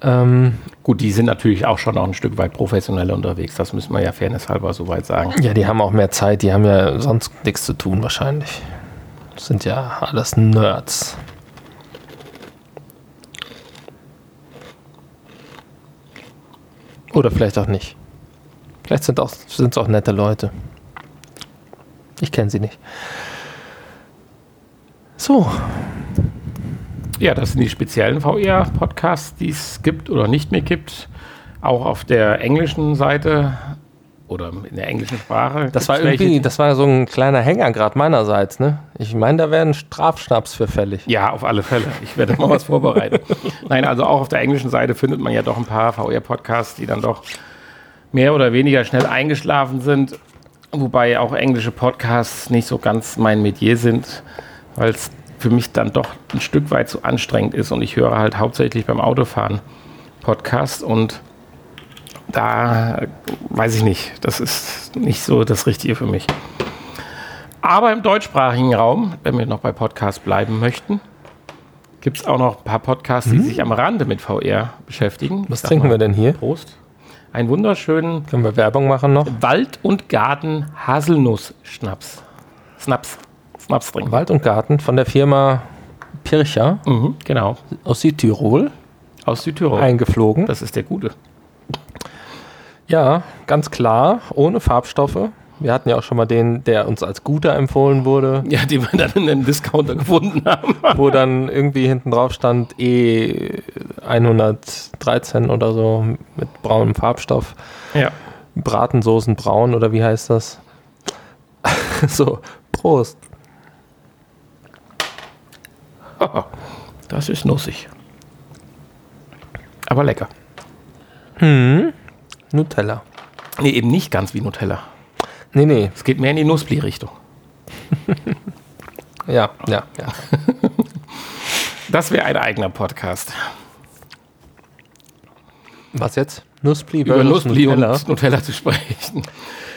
[SPEAKER 1] Ähm,
[SPEAKER 2] Gut, die sind natürlich auch schon noch ein Stück weit professioneller unterwegs. Das müssen wir ja fairnesshalber soweit sagen.
[SPEAKER 1] ja, die haben auch mehr Zeit, die haben ja sonst nichts zu tun wahrscheinlich. Das sind ja alles Nerds. Oder vielleicht auch nicht. Vielleicht sind auch es auch nette Leute. Ich kenne sie nicht. So,
[SPEAKER 2] Ja, das sind die speziellen VR-Podcasts, die es gibt oder nicht mehr gibt. Auch auf der englischen Seite oder in der englischen Sprache.
[SPEAKER 1] Das war irgendwie,
[SPEAKER 2] welche,
[SPEAKER 1] das war so ein kleiner Hänger gerade meinerseits, ne? Ich meine, da wäre ein Strafschnaps für fällig.
[SPEAKER 2] Ja, auf alle Fälle. Ich werde mal was vorbereiten. (laughs) Nein, also auch auf der englischen Seite findet man ja doch ein paar VR-Podcasts, die dann doch mehr oder weniger schnell eingeschlafen sind. Wobei auch englische Podcasts nicht so ganz mein Metier sind, weil es für mich dann doch ein Stück weit zu anstrengend ist. Und ich höre halt hauptsächlich beim Autofahren Podcasts und da weiß ich nicht, das ist nicht so das Richtige für mich. Aber im deutschsprachigen Raum, wenn wir noch bei Podcasts bleiben möchten, gibt es auch noch ein paar Podcasts, die sich am Rande mit VR beschäftigen.
[SPEAKER 1] Mhm. Was trinken wir denn hier?
[SPEAKER 2] Prost. Einen wunderschönen
[SPEAKER 1] Können wir Werbung machen noch?
[SPEAKER 2] Wald- und Garten Haselnuss-Schnaps. Snaps. Snaps trinken.
[SPEAKER 1] Wald und Garten von der Firma Pircher
[SPEAKER 2] Mhm, genau.
[SPEAKER 1] aus Südtirol
[SPEAKER 2] Aus Südtirol.
[SPEAKER 1] eingeflogen.
[SPEAKER 2] Das ist der gute.
[SPEAKER 1] Ja, ganz klar, ohne Farbstoffe. Wir hatten ja auch schon mal den, der uns als guter empfohlen wurde,
[SPEAKER 2] Ja, den wir dann in einem Discounter gefunden haben. (laughs)
[SPEAKER 1] wo dann irgendwie hinten drauf stand E113 oder so mit braunem Farbstoff.
[SPEAKER 2] Ja.
[SPEAKER 1] Bratensoßen braun oder wie heißt das? (laughs) so, Prost. (laughs)
[SPEAKER 2] Das ist nussig. Aber lecker.
[SPEAKER 1] Nutella.
[SPEAKER 2] Nee, eben nicht ganz wie Nutella.
[SPEAKER 1] Nee, nee,
[SPEAKER 2] Es geht mehr in die Nussbli-Richtung. (laughs)
[SPEAKER 1] ja, ja, ja. (laughs)
[SPEAKER 2] Das wäre ein eigener Podcast.
[SPEAKER 1] Was jetzt? Nussbli
[SPEAKER 2] Über Nussbli
[SPEAKER 1] Nutella.
[SPEAKER 2] und Nutella zu sprechen.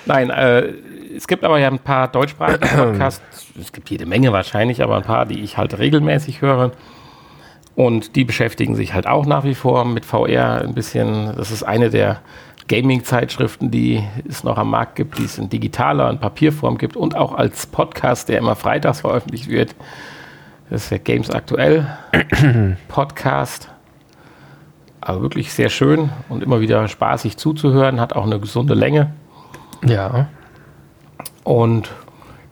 [SPEAKER 2] Nein, äh, es gibt aber ja ein paar deutschsprachige (clears throat) Podcasts. Es gibt jede Menge wahrscheinlich, aber ein paar, die ich halt regelmäßig höre. Und die beschäftigen sich halt auch nach wie vor mit VR ein bisschen. Das ist eine der Gaming-Zeitschriften, die es noch am Markt gibt, die es in digitaler und Papierform gibt und auch als Podcast, der immer freitags veröffentlicht wird. Das ist der Games Aktuell (clears throat) Podcast. Aber wirklich sehr schön und immer wieder spaßig zuzuhören, hat auch eine gesunde Länge.
[SPEAKER 1] Ja.
[SPEAKER 2] Und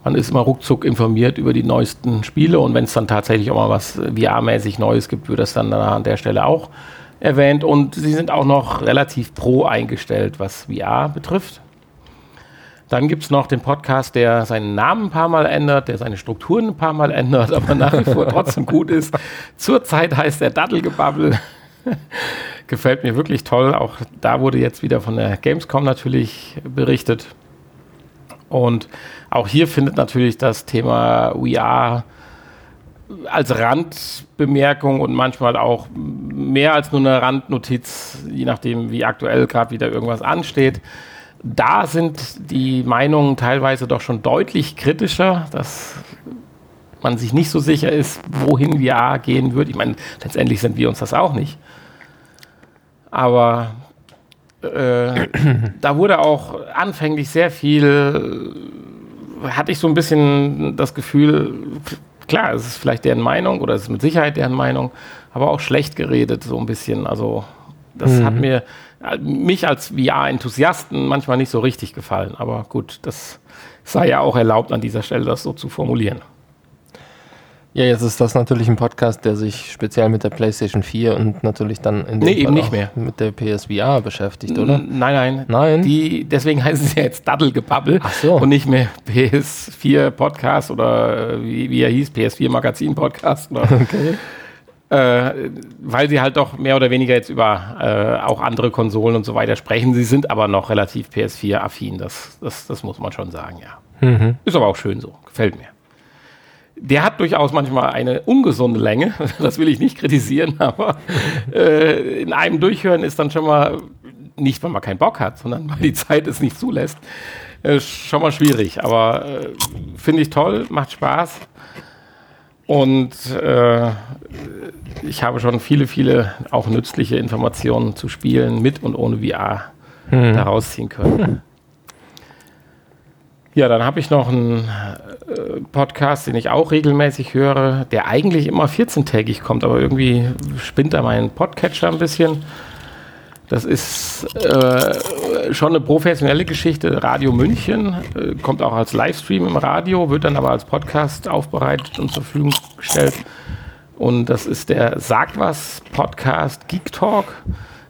[SPEAKER 2] man ist immer ruckzuck informiert über die neuesten Spiele. Und wenn es dann tatsächlich auch mal was äh, VR-mäßig Neues gibt, wird das dann an der Stelle auch erwähnt. Und sie sind auch noch relativ pro eingestellt, was VR betrifft. Dann gibt es noch den Podcast, der seinen Namen ein paar Mal ändert, der seine Strukturen ein paar Mal ändert, (laughs) aber nach wie vor trotzdem gut ist. Zurzeit heißt der Dattelgebabbel. (laughs) Gefällt mir wirklich toll. Auch da wurde jetzt wieder von der Gamescom natürlich berichtet. Und auch hier findet natürlich das Thema VR als Randbemerkung und manchmal auch mehr als nur eine Randnotiz, je nachdem, wie aktuell gerade wieder irgendwas ansteht. Da sind die Meinungen teilweise doch schon deutlich kritischer, dass man sich nicht so sicher ist, wohin VR gehen wird. Ich meine, letztendlich sind wir uns das auch nicht. Aber äh, da wurde auch anfänglich sehr viel, hatte ich so ein bisschen das Gefühl, klar, es ist vielleicht deren Meinung oder es ist mit Sicherheit deren Meinung, aber auch schlecht geredet so ein bisschen. Also das hat mir mich als VR-Enthusiasten manchmal nicht so richtig gefallen. Aber gut, das sei ja auch erlaubt an dieser Stelle, das so zu formulieren.
[SPEAKER 1] Ja, jetzt ist das natürlich ein Podcast, der sich speziell mit der PlayStation 4 und natürlich dann in dem
[SPEAKER 2] Nee, eben
[SPEAKER 1] Fall
[SPEAKER 2] nicht
[SPEAKER 1] auch
[SPEAKER 2] mehr.
[SPEAKER 1] mit der PSVR beschäftigt, oder?
[SPEAKER 2] N- Nein, nein.
[SPEAKER 1] Nein?
[SPEAKER 2] Die, deswegen heißen sie ja jetzt Daddelgebabbel
[SPEAKER 1] Ach so.
[SPEAKER 2] und nicht mehr PS4 Podcast oder äh, wie, wie er hieß, PS4 Magazin Podcast. Oder, (laughs)
[SPEAKER 1] Okay.
[SPEAKER 2] äh, weil sie halt doch mehr oder weniger jetzt über äh, auch andere Konsolen und so weiter sprechen. Sie sind aber noch relativ PS4-affin, das, das, das muss man schon sagen, ja.
[SPEAKER 1] Mhm.
[SPEAKER 2] Ist aber auch schön so, gefällt mir. Der hat durchaus manchmal eine ungesunde Länge, (laughs) das will ich nicht kritisieren, (laughs) aber äh, in einem Durchhören ist dann schon mal, nicht weil man keinen Bock hat, sondern weil die Zeit es nicht zulässt, äh, schon mal schwierig. Aber äh, finde ich toll, macht Spaß. Und äh, ich habe schon viele, viele auch nützliche Informationen zu Spielen mit und ohne VR daraus ziehen können. (laughs) Ja, dann habe ich noch einen äh, Podcast, den ich auch regelmäßig höre, der eigentlich immer 14-tägig kommt, aber irgendwie spinnt da mein Podcatcher ein bisschen. Das ist äh, schon eine professionelle Geschichte. Radio München äh, kommt auch als Livestream im Radio, wird dann aber als Podcast aufbereitet und zur Verfügung gestellt. Und das ist der Sag was Podcast Geek Talk.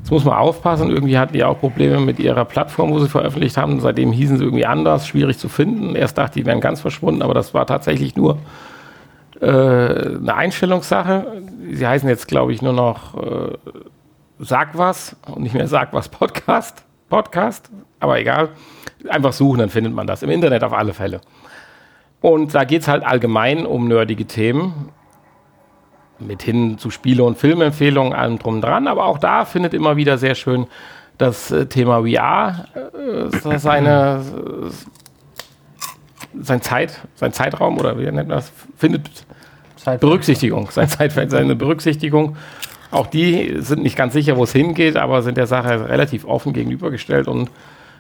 [SPEAKER 2] Jetzt muss man aufpassen. Irgendwie hatten die auch Probleme mit ihrer Plattform, wo sie veröffentlicht haben. Seitdem hießen sie irgendwie anders, schwierig zu finden. Erst dachte ich, die wären ganz verschwunden, aber das war tatsächlich nur äh, eine Einstellungssache. Sie heißen jetzt, glaube ich, nur noch äh, Sag was und nicht mehr Sag was Podcast. Podcast, aber egal. Einfach suchen, dann findet man das. Im Internet auf alle Fälle. Und da geht es halt allgemein um nerdige Themen. Mit hin zu Spiele- und Filmempfehlungen, allem drum dran. Aber auch da findet immer wieder sehr schön das äh, Thema VR äh, seine, äh, sein, Zeit, sein Zeitraum oder wie nennt man das, findet Berücksichtigung, sein Zeitfeld, seine Berücksichtigung. Auch die sind nicht ganz sicher, wo es hingeht, aber sind der Sache relativ offen gegenübergestellt und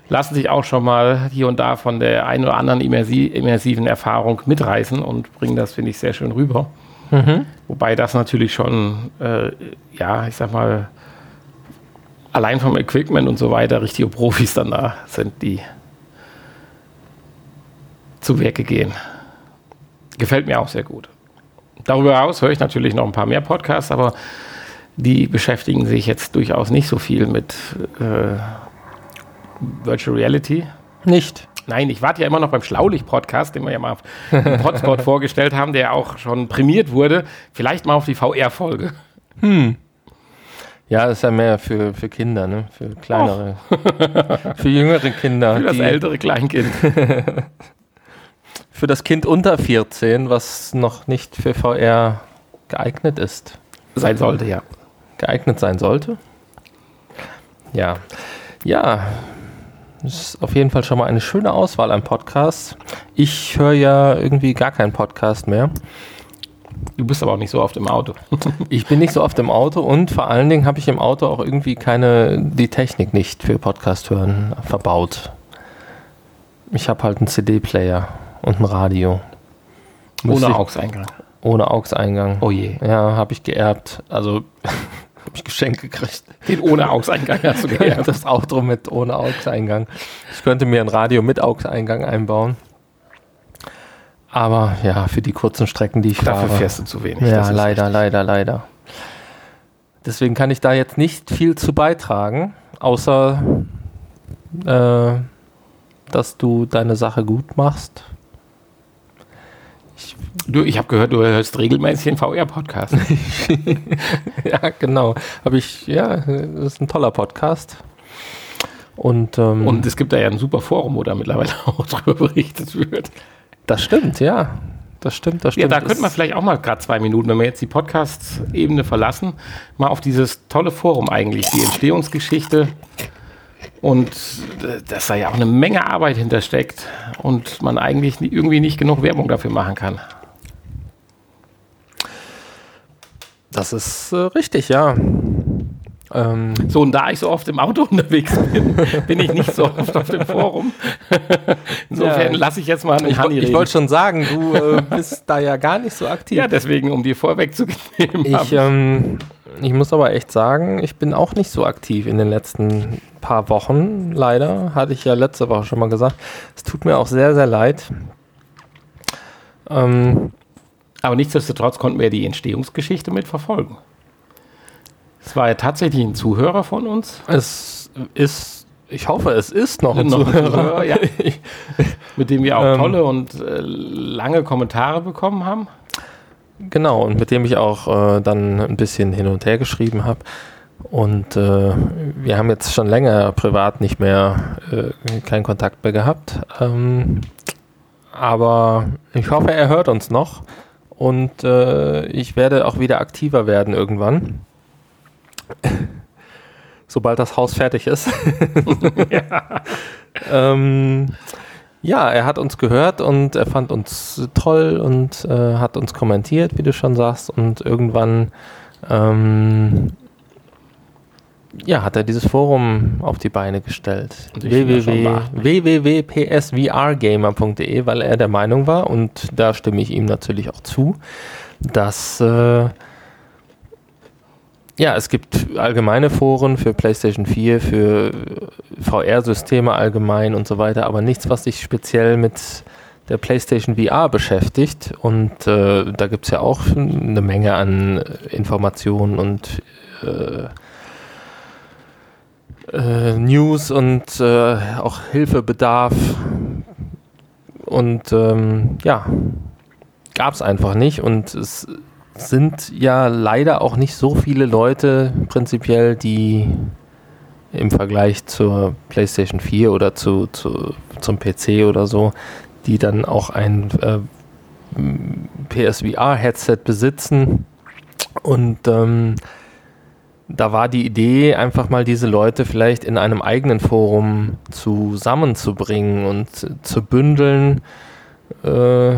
[SPEAKER 2] lassen sich auch schon mal hier und da von der einen oder anderen immersi immersiven Erfahrung mitreißen und bringen das, finde ich, sehr schön rüber. Wobei das natürlich schon, äh, ja, ich sag mal, allein vom Equipment und so weiter richtige Profis dann da sind, die zu Werke gehen. Gefällt mir auch sehr gut. Darüber hinaus höre ich natürlich noch ein paar mehr Podcasts, aber die beschäftigen sich jetzt durchaus nicht so viel mit äh, Virtual Reality.
[SPEAKER 1] Nicht.
[SPEAKER 2] Nein, ich warte ja immer noch beim Schlaulicht-Podcast, den wir ja mal auf dem Hotspot (laughs) vorgestellt haben, der auch schon prämiert wurde. Vielleicht mal auf die VR-Folge.
[SPEAKER 1] Ja, das ist ja mehr für, für Kinder, ne? Für kleinere. für jüngere Kinder.
[SPEAKER 2] Für das
[SPEAKER 1] die-
[SPEAKER 2] ältere Kleinkind. (laughs)
[SPEAKER 1] für das Kind unter 14, was noch nicht für VR geeignet ist.
[SPEAKER 2] Sein sollte, ja.
[SPEAKER 1] Geeignet sein sollte. Ja. Ja. Das ist auf jeden Fall schon mal eine schöne Auswahl an Podcasts. Ich höre ja irgendwie gar keinen Podcast mehr.
[SPEAKER 2] Du bist aber auch nicht so oft im Auto. (laughs)
[SPEAKER 1] Ich bin nicht so oft im Auto und vor allen Dingen habe ich im Auto auch irgendwie keine, die Technik nicht für Podcast hören verbaut. Ich habe halt einen CD-Player und ein Radio. Müsste
[SPEAKER 2] Ohne AUX-Eingang.
[SPEAKER 1] Ohne AUX-Eingang.
[SPEAKER 2] Oh je.
[SPEAKER 1] Ja, habe ich geerbt. Also (laughs) habe ich geschenkt gekriegt.
[SPEAKER 2] Den ohne AUX-Eingang hast du geerbt.
[SPEAKER 1] Das Auto mit ohne AUX-Eingang. Ich könnte mir ein Radio mit AUX-Eingang einbauen. Aber ja, für die kurzen Strecken, die ich
[SPEAKER 2] Dafür
[SPEAKER 1] fahre.
[SPEAKER 2] fährst du zu wenig.
[SPEAKER 1] Ja, leider, leider, leider. Deswegen kann ich da jetzt nicht viel zu beitragen, außer äh, dass du deine Sache gut machst.
[SPEAKER 2] Du, ich habe gehört, du hörst regelmäßig den VR-Podcast. (laughs) (laughs)
[SPEAKER 1] ja, genau. Habe ich, ja, das ist ein toller Podcast. Und, ähm,
[SPEAKER 2] Und es gibt da ja ein super Forum, wo da mittlerweile (laughs) auch drüber berichtet wird.
[SPEAKER 1] das stimmt, ja. das stimmt, das
[SPEAKER 2] Ja,
[SPEAKER 1] stimmt.
[SPEAKER 2] da könnte man vielleicht auch mal gerade zwei Minuten, wenn wir jetzt die Podcast-Ebene verlassen, mal auf dieses tolle Forum eigentlich, die Entstehungsgeschichte und äh, dass da ja auch eine Menge Arbeit hintersteckt und man eigentlich irgendwie nicht genug Werbung dafür machen kann.
[SPEAKER 1] Das ist äh, richtig, ja. Ähm,
[SPEAKER 2] So, und da ich so oft im Auto (laughs) unterwegs bin, bin ich nicht so oft auf dem Forum. (laughs) Insofern
[SPEAKER 1] Ja.
[SPEAKER 2] lasse ich jetzt mal einen
[SPEAKER 1] ich
[SPEAKER 2] Hanni
[SPEAKER 1] ich
[SPEAKER 2] reden.
[SPEAKER 1] wollte schon sagen, du äh, bist da ja gar nicht so aktiv.
[SPEAKER 2] Ja, deswegen, um dir vorwegzunehmen.
[SPEAKER 1] Ich, ähm, ich muss aber echt sagen, ich bin auch nicht so aktiv in den letzten paar Wochen. Leider, hatte ich ja letzte Woche schon mal gesagt. Es tut mir auch sehr, sehr leid. Ähm,
[SPEAKER 2] Aber nichtsdestotrotz konnten wir die Entstehungsgeschichte mitverfolgen. Es war ja tatsächlich ein Zuhörer von uns.
[SPEAKER 1] es ist, ich hoffe, es ist noch ein
[SPEAKER 2] Noch ein
[SPEAKER 1] Zuhörer.
[SPEAKER 2] Zuhörer, ja. (laughs) Mit dem wir auch
[SPEAKER 1] Ähm.
[SPEAKER 2] tolle und äh, lange Kommentare bekommen haben.
[SPEAKER 1] Genau, und mit dem ich auch äh, dann ein bisschen hin und her geschrieben habe. Und äh, wir haben jetzt schon länger privat nicht mehr äh, keinen Kontakt mehr gehabt. Ähm, aber ich hoffe, er hört uns noch. Und äh, ich werde auch wieder aktiver werden irgendwann. (laughs) Sobald das Haus fertig ist. (laughs) (laughs) ähm, ja, er hat uns gehört und er fand uns toll und äh, hat uns kommentiert, wie du schon sagst. Und irgendwann ähm, ja, hat er dieses Forum auf die Beine gestellt. Www.psvrgamer.de, weil er der Meinung war, und da stimme ich ihm natürlich auch zu, dass äh, ja, es gibt allgemeine Foren für PlayStation 4, für VR-Systeme allgemein und so weiter, aber nichts, was sich speziell mit der PlayStation VR beschäftigt. Und äh, da gibt es ja auch eine Menge an Informationen und äh, äh, News und äh, auch Hilfebedarf. Und ähm, ja, gab es einfach nicht. Und es sind ja leider auch nicht so viele Leute prinzipiell, die im Vergleich zur PlayStation 4 oder zu, zu, zum PC oder so, die dann auch ein äh, PSVR-Headset besitzen. Und ähm, da war die Idee, einfach mal diese Leute vielleicht in einem eigenen Forum zusammenzubringen und zu bündeln, äh,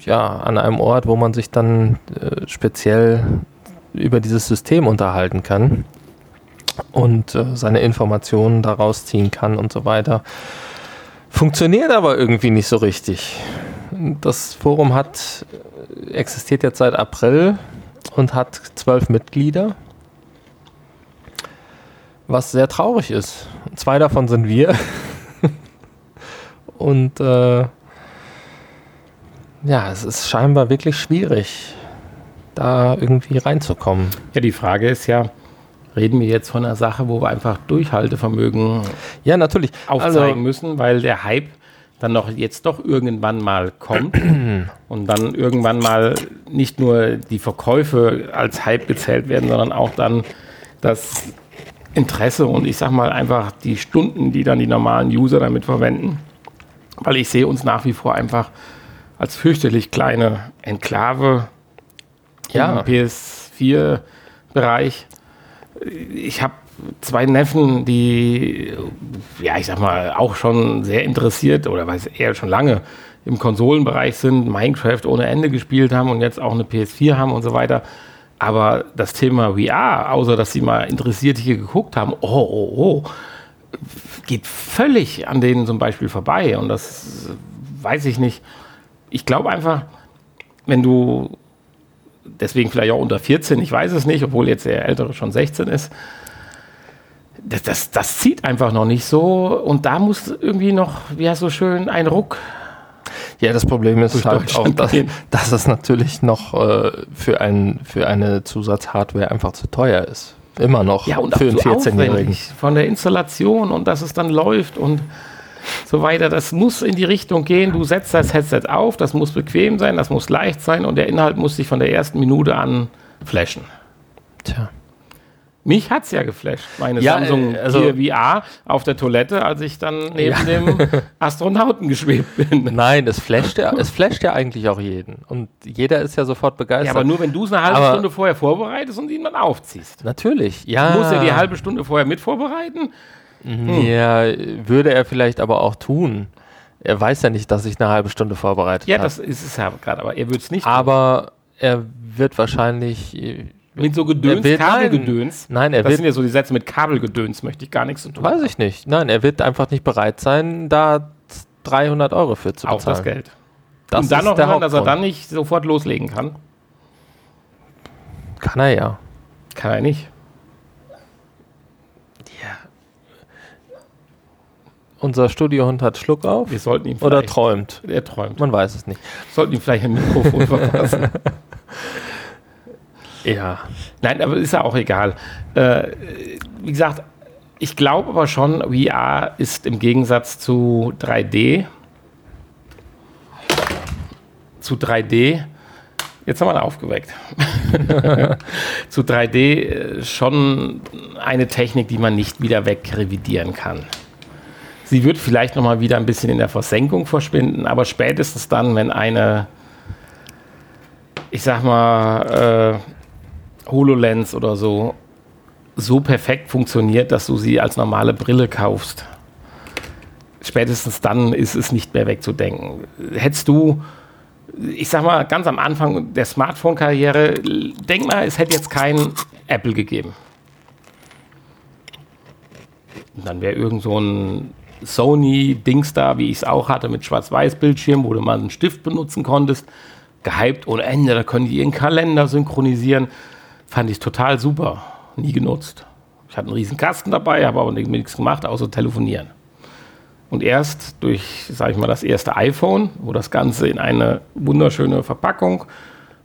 [SPEAKER 1] ja, an einem Ort, wo man sich dann äh, speziell über dieses System unterhalten kann und äh, seine Informationen daraus ziehen kann und so weiter. Funktioniert aber irgendwie nicht so richtig. Das Forum hat existiert jetzt seit April und hat zwölf Mitglieder, was sehr traurig ist. Zwei davon sind wir. (laughs) und äh, ja, es ist scheinbar wirklich schwierig, da irgendwie reinzukommen.
[SPEAKER 2] Ja, die Frage ist ja, reden wir jetzt von einer Sache, wo wir einfach Durchhaltevermögen
[SPEAKER 1] Ja, natürlich.
[SPEAKER 2] aufzeigen
[SPEAKER 1] Also,
[SPEAKER 2] müssen, weil der Hype dann doch jetzt doch irgendwann mal kommt (clears throat) und dann irgendwann mal nicht nur die Verkäufe als Hype gezählt werden, sondern auch dann das Interesse und ich sag mal einfach die Stunden, die dann die normalen User damit verwenden. Weil ich sehe uns nach wie vor einfach als fürchterlich kleine Enklave
[SPEAKER 1] Ja.
[SPEAKER 2] im PS4-Bereich. Ich habe zwei Neffen, die, ja, ich sag mal, auch schon sehr interessiert oder weiß eher schon lange im Konsolenbereich sind, Minecraft ohne Ende gespielt haben und jetzt auch eine PS4 haben und so weiter. Aber das Thema VR, außer dass sie mal interessiert hier geguckt haben, oh, oh, oh, geht völlig an denen zum Beispiel vorbei. Und das weiß ich nicht. Ich glaube einfach, wenn du deswegen vielleicht auch unter 14, ich weiß es nicht, obwohl jetzt der Ältere schon 16 ist. Das, das, das zieht einfach noch nicht so und da muss irgendwie noch, wie heißt so schön, ein Ruck.
[SPEAKER 1] ja, das Problem ist halt auch, dass, dass es natürlich noch äh, für, ein, für eine Zusatzhardware einfach zu teuer ist. Immer noch
[SPEAKER 2] Ja, und
[SPEAKER 1] für einen
[SPEAKER 2] so
[SPEAKER 1] 14-Jährigen.
[SPEAKER 2] aufwendig von der Installation und dass es dann läuft und so weiter. Das muss in die Richtung gehen. Du setzt das Headset auf, das muss bequem sein, das muss leicht sein und der Inhalt muss sich von der ersten Minute an flashen.
[SPEAKER 1] Tja.
[SPEAKER 2] Mich hat's ja geflasht, meine
[SPEAKER 1] Ja,
[SPEAKER 2] Samsung
[SPEAKER 1] äh, also-
[SPEAKER 2] Gear VR auf der Toilette, als ich dann neben
[SPEAKER 1] Ja.
[SPEAKER 2] dem (laughs) Astronauten geschwebt bin.
[SPEAKER 1] Nein, es flasht, ja, es flasht ja eigentlich auch jeden. Und jeder ist ja sofort begeistert.
[SPEAKER 2] Ja, aber nur wenn du es eine halbe
[SPEAKER 1] Aber-
[SPEAKER 2] Stunde vorher vorbereitest und ihn dann aufziehst.
[SPEAKER 1] Natürlich, ja.
[SPEAKER 2] Du musst ja die halbe Stunde vorher mit vorbereiten.
[SPEAKER 1] Ja, würde er vielleicht aber auch tun. Er weiß ja nicht, dass ich eine halbe Stunde vorbereitet
[SPEAKER 2] Ja,
[SPEAKER 1] habe.
[SPEAKER 2] das ist es ja gerade, aber er wird es nicht tun.
[SPEAKER 1] Aber er wird wahrscheinlich. äh,
[SPEAKER 2] mit so Gedöns,
[SPEAKER 1] wird-
[SPEAKER 2] Kabelgedöns.
[SPEAKER 1] Nein, er
[SPEAKER 2] das
[SPEAKER 1] wird.
[SPEAKER 2] sind ja so die Sätze mit Kabelgedöns, möchte ich gar nichts zu tun.
[SPEAKER 1] Weiß ich nicht. Nein, er wird einfach nicht bereit sein, da 300 Euro für zu bezahlen.
[SPEAKER 2] Auch das Geld.
[SPEAKER 1] Das
[SPEAKER 2] und dann noch
[SPEAKER 1] der
[SPEAKER 2] hören, dass er dann nicht sofort loslegen kann.
[SPEAKER 1] Kann er ja.
[SPEAKER 2] Kann er nicht.
[SPEAKER 1] Unser Studiohund hat Schluck auf
[SPEAKER 2] Wir sollten ihm
[SPEAKER 1] oder träumt.
[SPEAKER 2] er träumt.
[SPEAKER 1] Man weiß es nicht.
[SPEAKER 2] sollten ihm vielleicht ein Mikrofon verpassen. (laughs)
[SPEAKER 1] Ja.
[SPEAKER 2] Nein, aber ist ja auch egal. Äh, wie gesagt, ich glaube aber schon, VR ist im Gegensatz zu 3D, zu 3D, jetzt haben wir ihn aufgeweckt, (laughs) zu 3D äh, schon eine Technik, die man nicht wieder wegrevidieren kann. Sie wird vielleicht noch mal wieder ein bisschen in der Versenkung verschwinden, aber spätestens dann, wenn eine, ich sag mal, äh, HoloLens oder so so perfekt funktioniert, dass du sie als normale Brille kaufst. Spätestens dann ist es nicht mehr wegzudenken. Hättest du, ich sag mal, ganz am Anfang der Smartphone-Karriere, denk mal, es hätte jetzt kein Apple gegeben. Und dann wäre irgend so ein Sony-Dings da, wie ich es auch hatte, mit Schwarz-Weiß-Bildschirm, wo du mal einen Stift benutzen konntest. Gehypt ohne Ende, da können die ihren Kalender synchronisieren. Fand ich total super. Nie genutzt. Ich hatte einen riesen Kasten dabei, habe aber nichts gemacht, außer telefonieren. Und erst durch, sage ich mal, das erste iPhone, wo das Ganze in eine wunderschöne Verpackung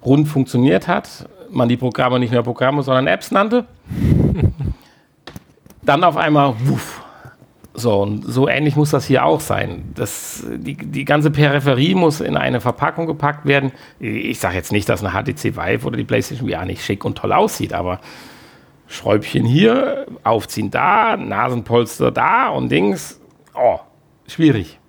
[SPEAKER 2] rund funktioniert hat, man die Programme nicht mehr Programme, sondern Apps nannte, (laughs) dann auf einmal, wuff. So, und so ähnlich muss das hier auch sein. Das, die, die ganze Peripherie muss in eine Verpackung gepackt werden. Ich sage jetzt nicht, dass eine HTC Vive oder die PlayStation VR nicht schick und toll aussieht, aber Schräubchen hier, aufziehen da, Nasenpolster da und Dings. Oh, schwierig.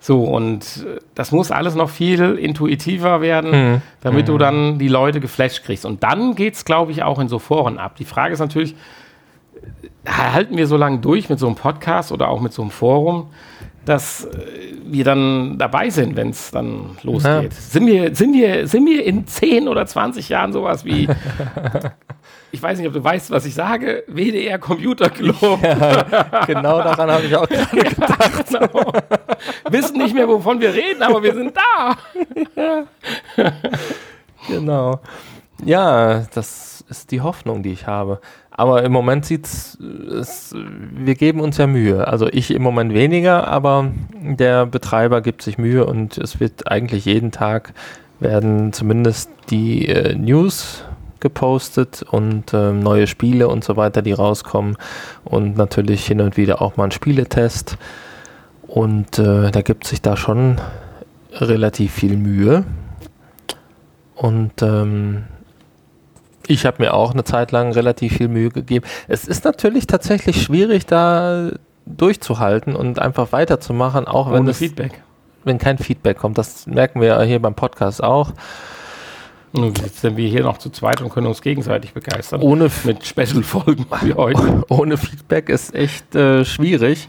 [SPEAKER 2] So, und äh, das muss alles noch viel intuitiver werden, damit du dann die Leute geflasht kriegst. Und dann geht es, glaube ich, auch in so Foren ab. Die Frage ist natürlich, halten wir so lange durch mit so einem Podcast oder auch mit so einem Forum, dass äh, wir dann dabei sind, wenn es dann losgeht. Sind, wir, sind, wir, sind wir in 10 oder 20 Jahren sowas wie, (laughs) ich weiß nicht, ob du weißt, was ich sage, WDR Computer Club,
[SPEAKER 1] Genau daran habe ich auch (laughs) gerade gedacht.
[SPEAKER 2] genau. (laughs) wissen nicht mehr, wovon wir reden, aber wir sind da.
[SPEAKER 1] Genau. Ja, das ist die Hoffnung, die ich habe. Aber im Moment sieht's, es, wir geben uns ja Mühe. Also ich im Moment weniger, aber der Betreiber gibt sich Mühe und es wird eigentlich jeden Tag werden zumindest die äh, News gepostet und ähm, neue Spiele und so weiter, die rauskommen und natürlich hin und wieder auch mal ein Spieletest. Und äh, da gibt sich da schon relativ viel Mühe. Und ähm, ich habe mir auch eine Zeit lang relativ viel Mühe gegeben. Es ist natürlich tatsächlich schwierig, da durchzuhalten und einfach weiterzumachen, auch wenn,
[SPEAKER 2] Ohne Feedback.
[SPEAKER 1] wenn kein Feedback kommt. Das merken wir ja hier beim Podcast auch.
[SPEAKER 2] Nun sind wir hier noch zu zweit und können uns gegenseitig begeistern.
[SPEAKER 1] Ohne, F-
[SPEAKER 2] Mit Special-Folgen wie heute. (laughs)
[SPEAKER 1] ohne Feedback ist echt äh, schwierig.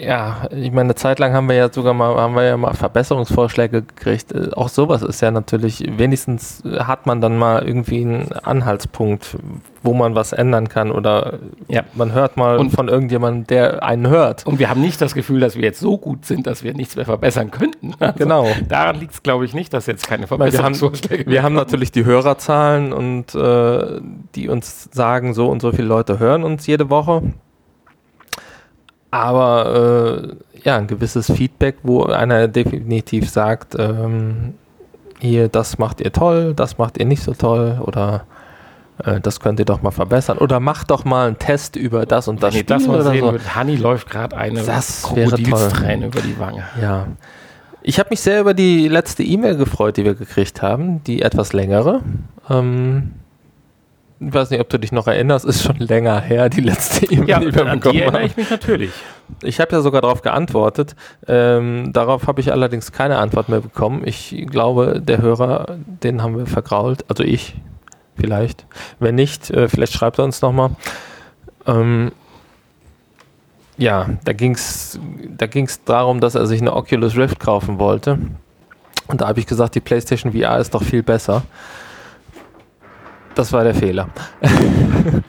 [SPEAKER 1] Ja, ich meine, eine Zeit lang haben wir ja sogar mal, haben wir ja mal Verbesserungsvorschläge gekriegt. Äh, Auch sowas ist ja natürlich, wenigstens hat man dann mal irgendwie einen Anhaltspunkt, wo man was ändern kann oder
[SPEAKER 2] Ja.
[SPEAKER 1] man hört mal
[SPEAKER 2] Und-
[SPEAKER 1] von irgendjemandem, der einen hört.
[SPEAKER 2] Und wir haben nicht das Gefühl, dass wir jetzt so gut sind, dass wir nichts mehr verbessern könnten. (laughs) Also
[SPEAKER 1] Genau.
[SPEAKER 2] Daran liegt es, glaube ich, nicht, dass jetzt keine
[SPEAKER 1] Weil wir haben,
[SPEAKER 2] Verbesserungsvorschläge
[SPEAKER 1] wir haben natürlich die Hörerzahlen und äh, die uns sagen, so und so viele Leute hören uns jede Woche. Aber äh, ja, ein gewisses Feedback, wo einer definitiv sagt, ähm, hier, das macht ihr toll, das macht ihr nicht so toll oder äh, das könnt ihr doch mal verbessern oder macht doch mal einen Test über das und das
[SPEAKER 2] Wenn ihr das mal
[SPEAKER 1] oder
[SPEAKER 2] sehen
[SPEAKER 1] so.
[SPEAKER 2] würdet, Hanni läuft gerade eine
[SPEAKER 1] Das wäre
[SPEAKER 2] Krokodilsträne über die Wange.
[SPEAKER 1] Ja. Ich habe mich sehr über die letzte E-Mail gefreut, die wir gekriegt haben, die etwas längere. Ähm, Ich weiß nicht, ob du dich noch erinnerst, ist schon länger her, die letzte E-Mail,
[SPEAKER 2] Ja,
[SPEAKER 1] die wir
[SPEAKER 2] an die
[SPEAKER 1] bekommen
[SPEAKER 2] erinnere
[SPEAKER 1] haben.
[SPEAKER 2] ich mich natürlich.
[SPEAKER 1] Ich habe ja sogar darauf geantwortet. Ähm, darauf habe ich allerdings keine Antwort mehr bekommen. Ich glaube, der Hörer, den haben wir vergrault. Also ich, vielleicht. Wenn nicht, äh, vielleicht schreibt er uns nochmal. Ähm, ja, da ging es da ging's darum, dass er sich eine Oculus Rift kaufen wollte. Und da habe ich gesagt, die PlayStation VR ist doch viel besser. Das war der Fehler. (laughs)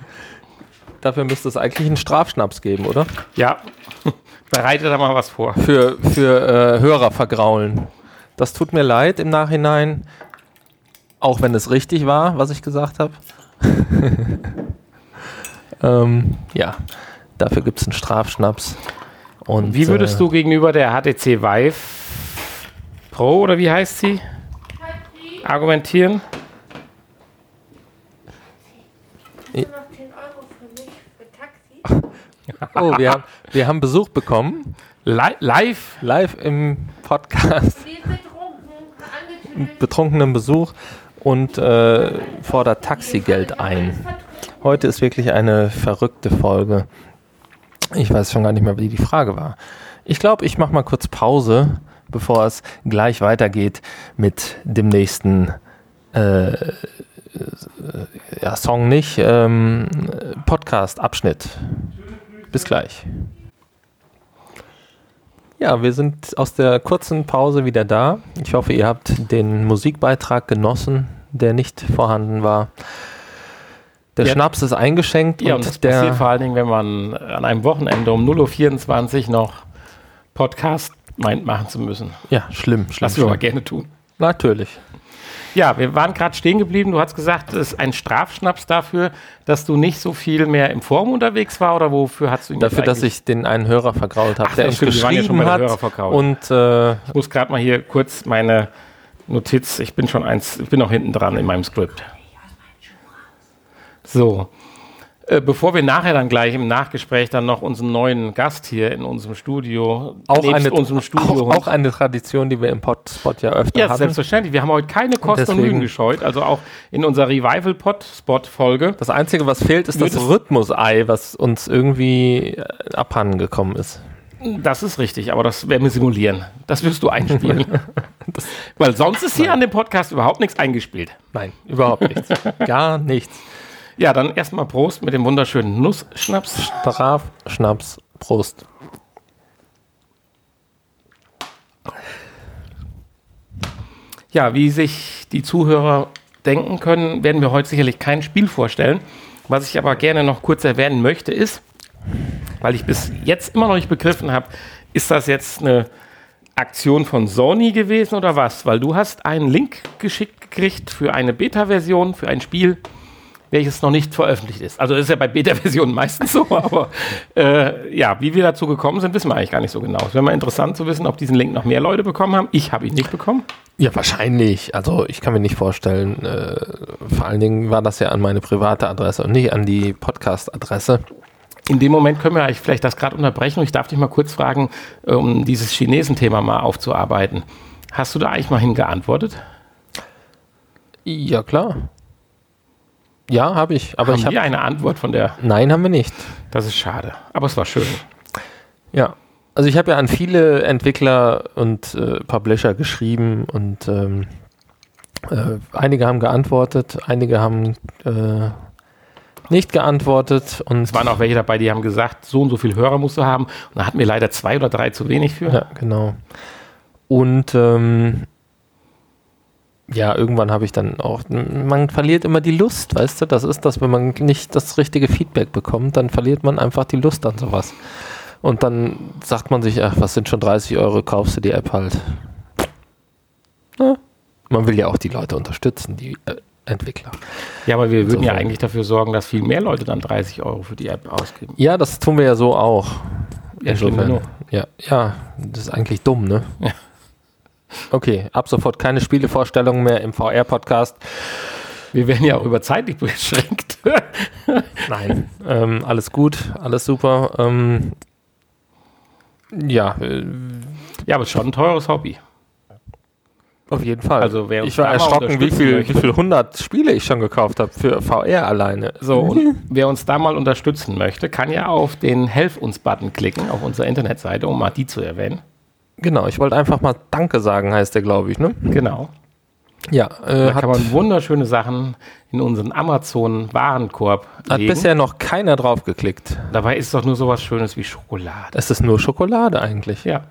[SPEAKER 1] Dafür müsste es eigentlich einen Strafschnaps geben, oder?
[SPEAKER 2] Ja, bereite da mal was vor.
[SPEAKER 1] für, für äh, Hörer vergraulen. Das tut mir leid im Nachhinein, auch wenn es richtig war, was ich gesagt habe. (laughs) ähm, ja, dafür gibt es einen Strafschnaps. Und,
[SPEAKER 2] Wie würdest
[SPEAKER 1] äh,
[SPEAKER 2] du gegenüber der HTC Vive Pro oder wie heißt sie argumentieren?
[SPEAKER 1] Ich-
[SPEAKER 3] noch 10 Euro für mich für Taxi. (laughs)
[SPEAKER 1] Oh, wir haben, wir haben Besuch bekommen,
[SPEAKER 2] Li live?
[SPEAKER 1] live im Podcast, betrunkenen Besuch und äh, fordert Taxigeld ein. Heute ist wirklich eine verrückte Folge. Ich weiß schon gar nicht mehr, wie die Frage war. Ich glaube, ich mache mal kurz Pause, bevor es gleich weitergeht mit dem nächsten äh, ja, Song nicht, ähm, Podcast-Abschnitt. Bis gleich. Ja, wir sind aus der kurzen Pause wieder da. Ich hoffe, ihr habt den Musikbeitrag genossen, der nicht vorhanden war. Der
[SPEAKER 2] Ja.
[SPEAKER 1] Schnaps ist eingeschenkt
[SPEAKER 2] Ja,
[SPEAKER 1] und,
[SPEAKER 2] und das
[SPEAKER 1] der
[SPEAKER 2] passiert vor allen Dingen, wenn man an einem Wochenende um 0.24 Uhr noch Podcast meint machen zu müssen.
[SPEAKER 1] ja schlimm, schlimm,
[SPEAKER 2] Was wir aber gerne tun.
[SPEAKER 1] Natürlich.
[SPEAKER 2] Ja, wir waren gerade stehen geblieben. Du hast gesagt, es ist ein Strafschnaps dafür, dass du nicht so viel mehr im Forum unterwegs war oder wofür hast du ihn
[SPEAKER 1] Dafür, dass ich den einen Hörer vergrault habe, der
[SPEAKER 2] ja,
[SPEAKER 1] uns
[SPEAKER 2] ja
[SPEAKER 1] geschrieben
[SPEAKER 2] der
[SPEAKER 1] hat und äh,
[SPEAKER 2] Ich muss gerade mal hier kurz meine Notiz, ich bin schon eins, ich bin noch hinten dran in meinem Skript. So. Äh, bevor wir nachher dann gleich im Nachgespräch dann noch unseren neuen Gast hier in unserem Studio,
[SPEAKER 1] auch, eine,
[SPEAKER 2] unserem Studio
[SPEAKER 1] auch, auch eine Tradition, die wir im Podspot ja öfter
[SPEAKER 2] ja,
[SPEAKER 1] hatten.
[SPEAKER 2] selbstverständlich. Wir haben heute keine Kosten und Mühen gescheut. Also auch in unserer Revival-Pod-Spot-Folge.
[SPEAKER 1] Das Einzige, was fehlt, ist das Rhythmus-Ei, was uns irgendwie äh, abhanden gekommen ist.
[SPEAKER 2] Das ist richtig, aber das werden wir simulieren. Das wirst du einspielen. (laughs) Weil sonst ist hier an dem Podcast überhaupt nichts eingespielt.
[SPEAKER 1] Nein, überhaupt nichts. (laughs) Gar nichts.
[SPEAKER 2] Ja, dann erstmal Prost mit dem wunderschönen Nussschnaps.
[SPEAKER 1] Straf, Schnaps, Prost.
[SPEAKER 2] Ja, wie sich die Zuhörer denken können, werden wir heute sicherlich kein Spiel vorstellen. Was ich aber gerne noch kurz erwähnen möchte, ist, weil ich bis jetzt immer noch nicht begriffen habe, ist das jetzt eine Aktion von Sony gewesen oder was? Weil du hast einen Link geschickt gekriegt für eine Beta-Version, für ein Spiel, welches noch nicht veröffentlicht ist. Also ist ja bei Beta-Versionen meistens so, (laughs) aber äh, ja, wie wir dazu gekommen sind, wissen wir eigentlich gar nicht so genau. Es wäre mal interessant zu wissen, ob diesen Link noch mehr Leute bekommen haben. Ich habe ihn nicht bekommen.
[SPEAKER 1] Ja, wahrscheinlich. Also ich kann mir nicht vorstellen. Äh, vor allen Dingen war das ja an meine private Adresse und nicht an die Podcast-Adresse.
[SPEAKER 2] In dem Moment können wir eigentlich vielleicht das gerade unterbrechen und ich darf dich mal kurz fragen, um dieses Chinesen-Thema mal aufzuarbeiten. Hast du da eigentlich mal hingeantwortet?
[SPEAKER 1] Ja, klar. Ja, habe ich. Aber
[SPEAKER 2] haben
[SPEAKER 1] ich habe.
[SPEAKER 2] wir eine Antwort von der.
[SPEAKER 1] Nein, haben wir nicht.
[SPEAKER 2] Das ist schade. Aber es war schön.
[SPEAKER 1] Ja. Also ich habe ja an viele Entwickler und äh, Publisher geschrieben und ähm, äh, einige haben geantwortet, einige haben äh, nicht geantwortet und
[SPEAKER 2] Es waren auch welche dabei, die haben gesagt, so und so viel Hörer musst du haben. Und da hatten wir leider zwei oder drei zu wenig für.
[SPEAKER 1] Ja, genau. Und ähm, ja, irgendwann habe ich dann auch, man verliert immer die Lust, weißt du, das ist das, wenn man nicht das richtige Feedback bekommt, dann verliert man einfach die Lust an sowas. Und dann sagt man sich, ach, was sind schon 30 Euro, kaufst du die App halt. Ja. Man will ja auch die Leute unterstützen, die äh, Entwickler.
[SPEAKER 2] Ja, aber wir würden ja
[SPEAKER 1] Insofern.
[SPEAKER 2] eigentlich dafür sorgen, dass viel mehr Leute dann 30 Euro für die App ausgeben.
[SPEAKER 1] Ja, das tun wir ja so auch.
[SPEAKER 2] Ja,
[SPEAKER 1] Insofern. Ja, ja, das ist eigentlich dumm, ne?
[SPEAKER 2] Ja.
[SPEAKER 1] Okay, ab sofort keine Spielevorstellungen mehr im VR-Podcast.
[SPEAKER 2] Wir werden ja auch über zeitlich beschränkt. (laughs)
[SPEAKER 1] Nein, ähm, alles gut, alles super. Ähm, ja, äh,
[SPEAKER 2] ja, aber schon ein teures Hobby.
[SPEAKER 1] Auf jeden Fall.
[SPEAKER 2] Also, uns
[SPEAKER 1] ich war erschrocken, wie viel, wie viel 100 Spiele ich schon gekauft habe für VR alleine.
[SPEAKER 2] So, und wer uns da mal unterstützen möchte, kann ja auf den Helf uns-Button klicken auf unserer Internetseite, um mal die zu erwähnen.
[SPEAKER 1] Genau, ich wollte einfach mal Danke sagen, heißt der, glaube ich, ne?
[SPEAKER 2] Genau.
[SPEAKER 1] Ja, äh,
[SPEAKER 2] Da kann man wunderschöne Sachen in unseren Amazon-Warenkorb
[SPEAKER 1] hat
[SPEAKER 2] legen.
[SPEAKER 1] bisher noch keiner drauf geklickt.
[SPEAKER 2] Dabei ist doch nur sowas Schönes wie Schokolade.
[SPEAKER 1] Es ist nur Schokolade eigentlich.
[SPEAKER 2] Ja.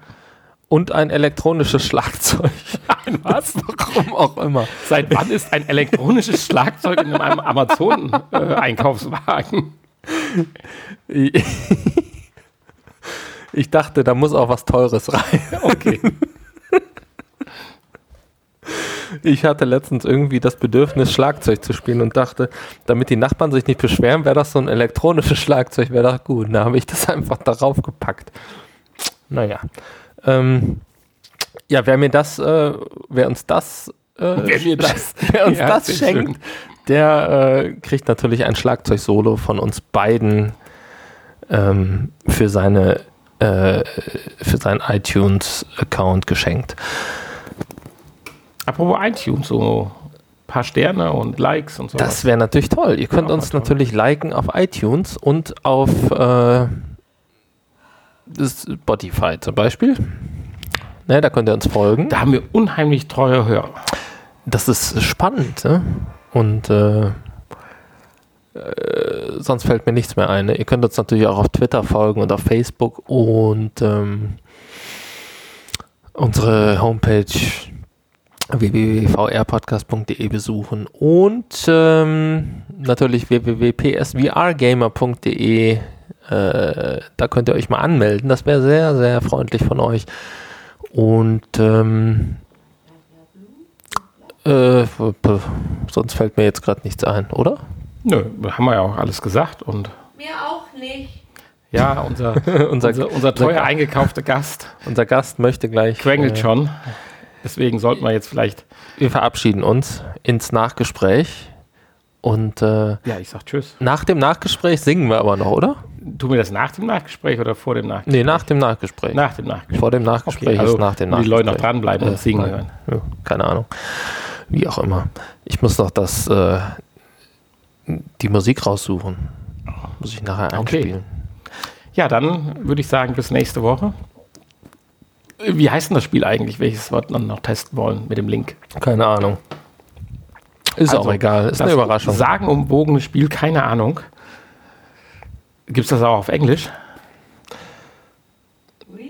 [SPEAKER 1] Und ein elektronisches Schlagzeug. (laughs)
[SPEAKER 2] Was? (laughs)
[SPEAKER 1] Warum auch immer.
[SPEAKER 2] Seit wann ist ein elektronisches Schlagzeug in einem Amazon-Einkaufswagen? (laughs)
[SPEAKER 1] Ich dachte, da muss auch was Teures rein. (laughs)
[SPEAKER 2] okay.
[SPEAKER 1] Ich hatte letztens irgendwie das Bedürfnis, Schlagzeug zu spielen und dachte, damit die Nachbarn sich nicht beschweren, wäre das so ein elektronisches Schlagzeug, wäre doch gut. Da habe ich das einfach darauf gepackt. Naja. Ähm, ja, wer mir das, äh, wer uns das, äh,
[SPEAKER 2] Wer mir das- (laughs)
[SPEAKER 1] wer uns
[SPEAKER 2] Ja,
[SPEAKER 1] das schenkt, der äh, kriegt natürlich ein Schlagzeug-Solo von uns beiden ähm, für seine äh, für seinen iTunes-Account geschenkt.
[SPEAKER 2] Apropos iTunes, so ein paar Sterne und Likes und so.
[SPEAKER 1] Das wäre natürlich toll. Ihr könnt
[SPEAKER 2] Ja,
[SPEAKER 1] uns
[SPEAKER 2] toll.
[SPEAKER 1] natürlich liken auf iTunes und auf äh, Spotify zum Beispiel. Ne, da könnt ihr uns folgen.
[SPEAKER 2] Da haben wir unheimlich treue Hörer.
[SPEAKER 1] Das ist spannend. Ne? Und äh, äh, sonst fällt mir nichts mehr ein. Ne? Ihr könnt uns natürlich auch auf Twitter folgen und auf Facebook und ähm, unsere Homepage www.vrpodcast.de besuchen und ähm, natürlich www.psvrgamer.de. Äh, da könnt ihr euch mal anmelden. Das wäre sehr, sehr freundlich von euch. Und ähm, äh, sonst fällt mir jetzt gerade nichts ein, oder?
[SPEAKER 2] Nö, haben wir ja auch alles gesagt. Und
[SPEAKER 3] Mir auch nicht.
[SPEAKER 2] ja, unser, (laughs)
[SPEAKER 1] Unser-
[SPEAKER 2] unser, unser teuer eingekaufter Gast
[SPEAKER 1] Unser Gast möchte gleich.
[SPEAKER 2] quengelt
[SPEAKER 1] äh,
[SPEAKER 2] schon. Deswegen sollten wir jetzt vielleicht.
[SPEAKER 1] Wir verabschieden uns ins Nachgespräch. Und äh,
[SPEAKER 2] Ja, ich sag Tschüss.
[SPEAKER 1] nach dem Nachgespräch singen wir aber noch, oder?
[SPEAKER 2] Tun wir das nach dem Nachgespräch oder vor dem Nachgespräch?
[SPEAKER 1] Nee, nach dem Nachgespräch.
[SPEAKER 2] Nach dem Nachgespräch.
[SPEAKER 1] Vor dem Nachgespräch
[SPEAKER 2] also,
[SPEAKER 1] ist nach dem
[SPEAKER 2] wo die
[SPEAKER 1] Nachgespräch.
[SPEAKER 2] Leute noch dranbleiben und
[SPEAKER 1] Äh,
[SPEAKER 2] singen
[SPEAKER 1] nein.
[SPEAKER 2] hören.
[SPEAKER 1] Ja, keine Ahnung. Wie auch immer. Ich muss noch das, äh, die Musik raussuchen. Muss ich nachher
[SPEAKER 2] Okay.
[SPEAKER 1] einspielen.
[SPEAKER 2] Ja, dann würde ich sagen, bis nächste Woche. Wie heißt denn das Spiel eigentlich, welches wir dann noch testen wollen mit dem Link?
[SPEAKER 1] Keine Ahnung. Ist
[SPEAKER 2] Also,
[SPEAKER 1] auch egal. Ist eine
[SPEAKER 2] Das
[SPEAKER 1] Überraschung.
[SPEAKER 2] Sagenumwogene Spiel, keine Ahnung. Gibt es das auch auf Englisch?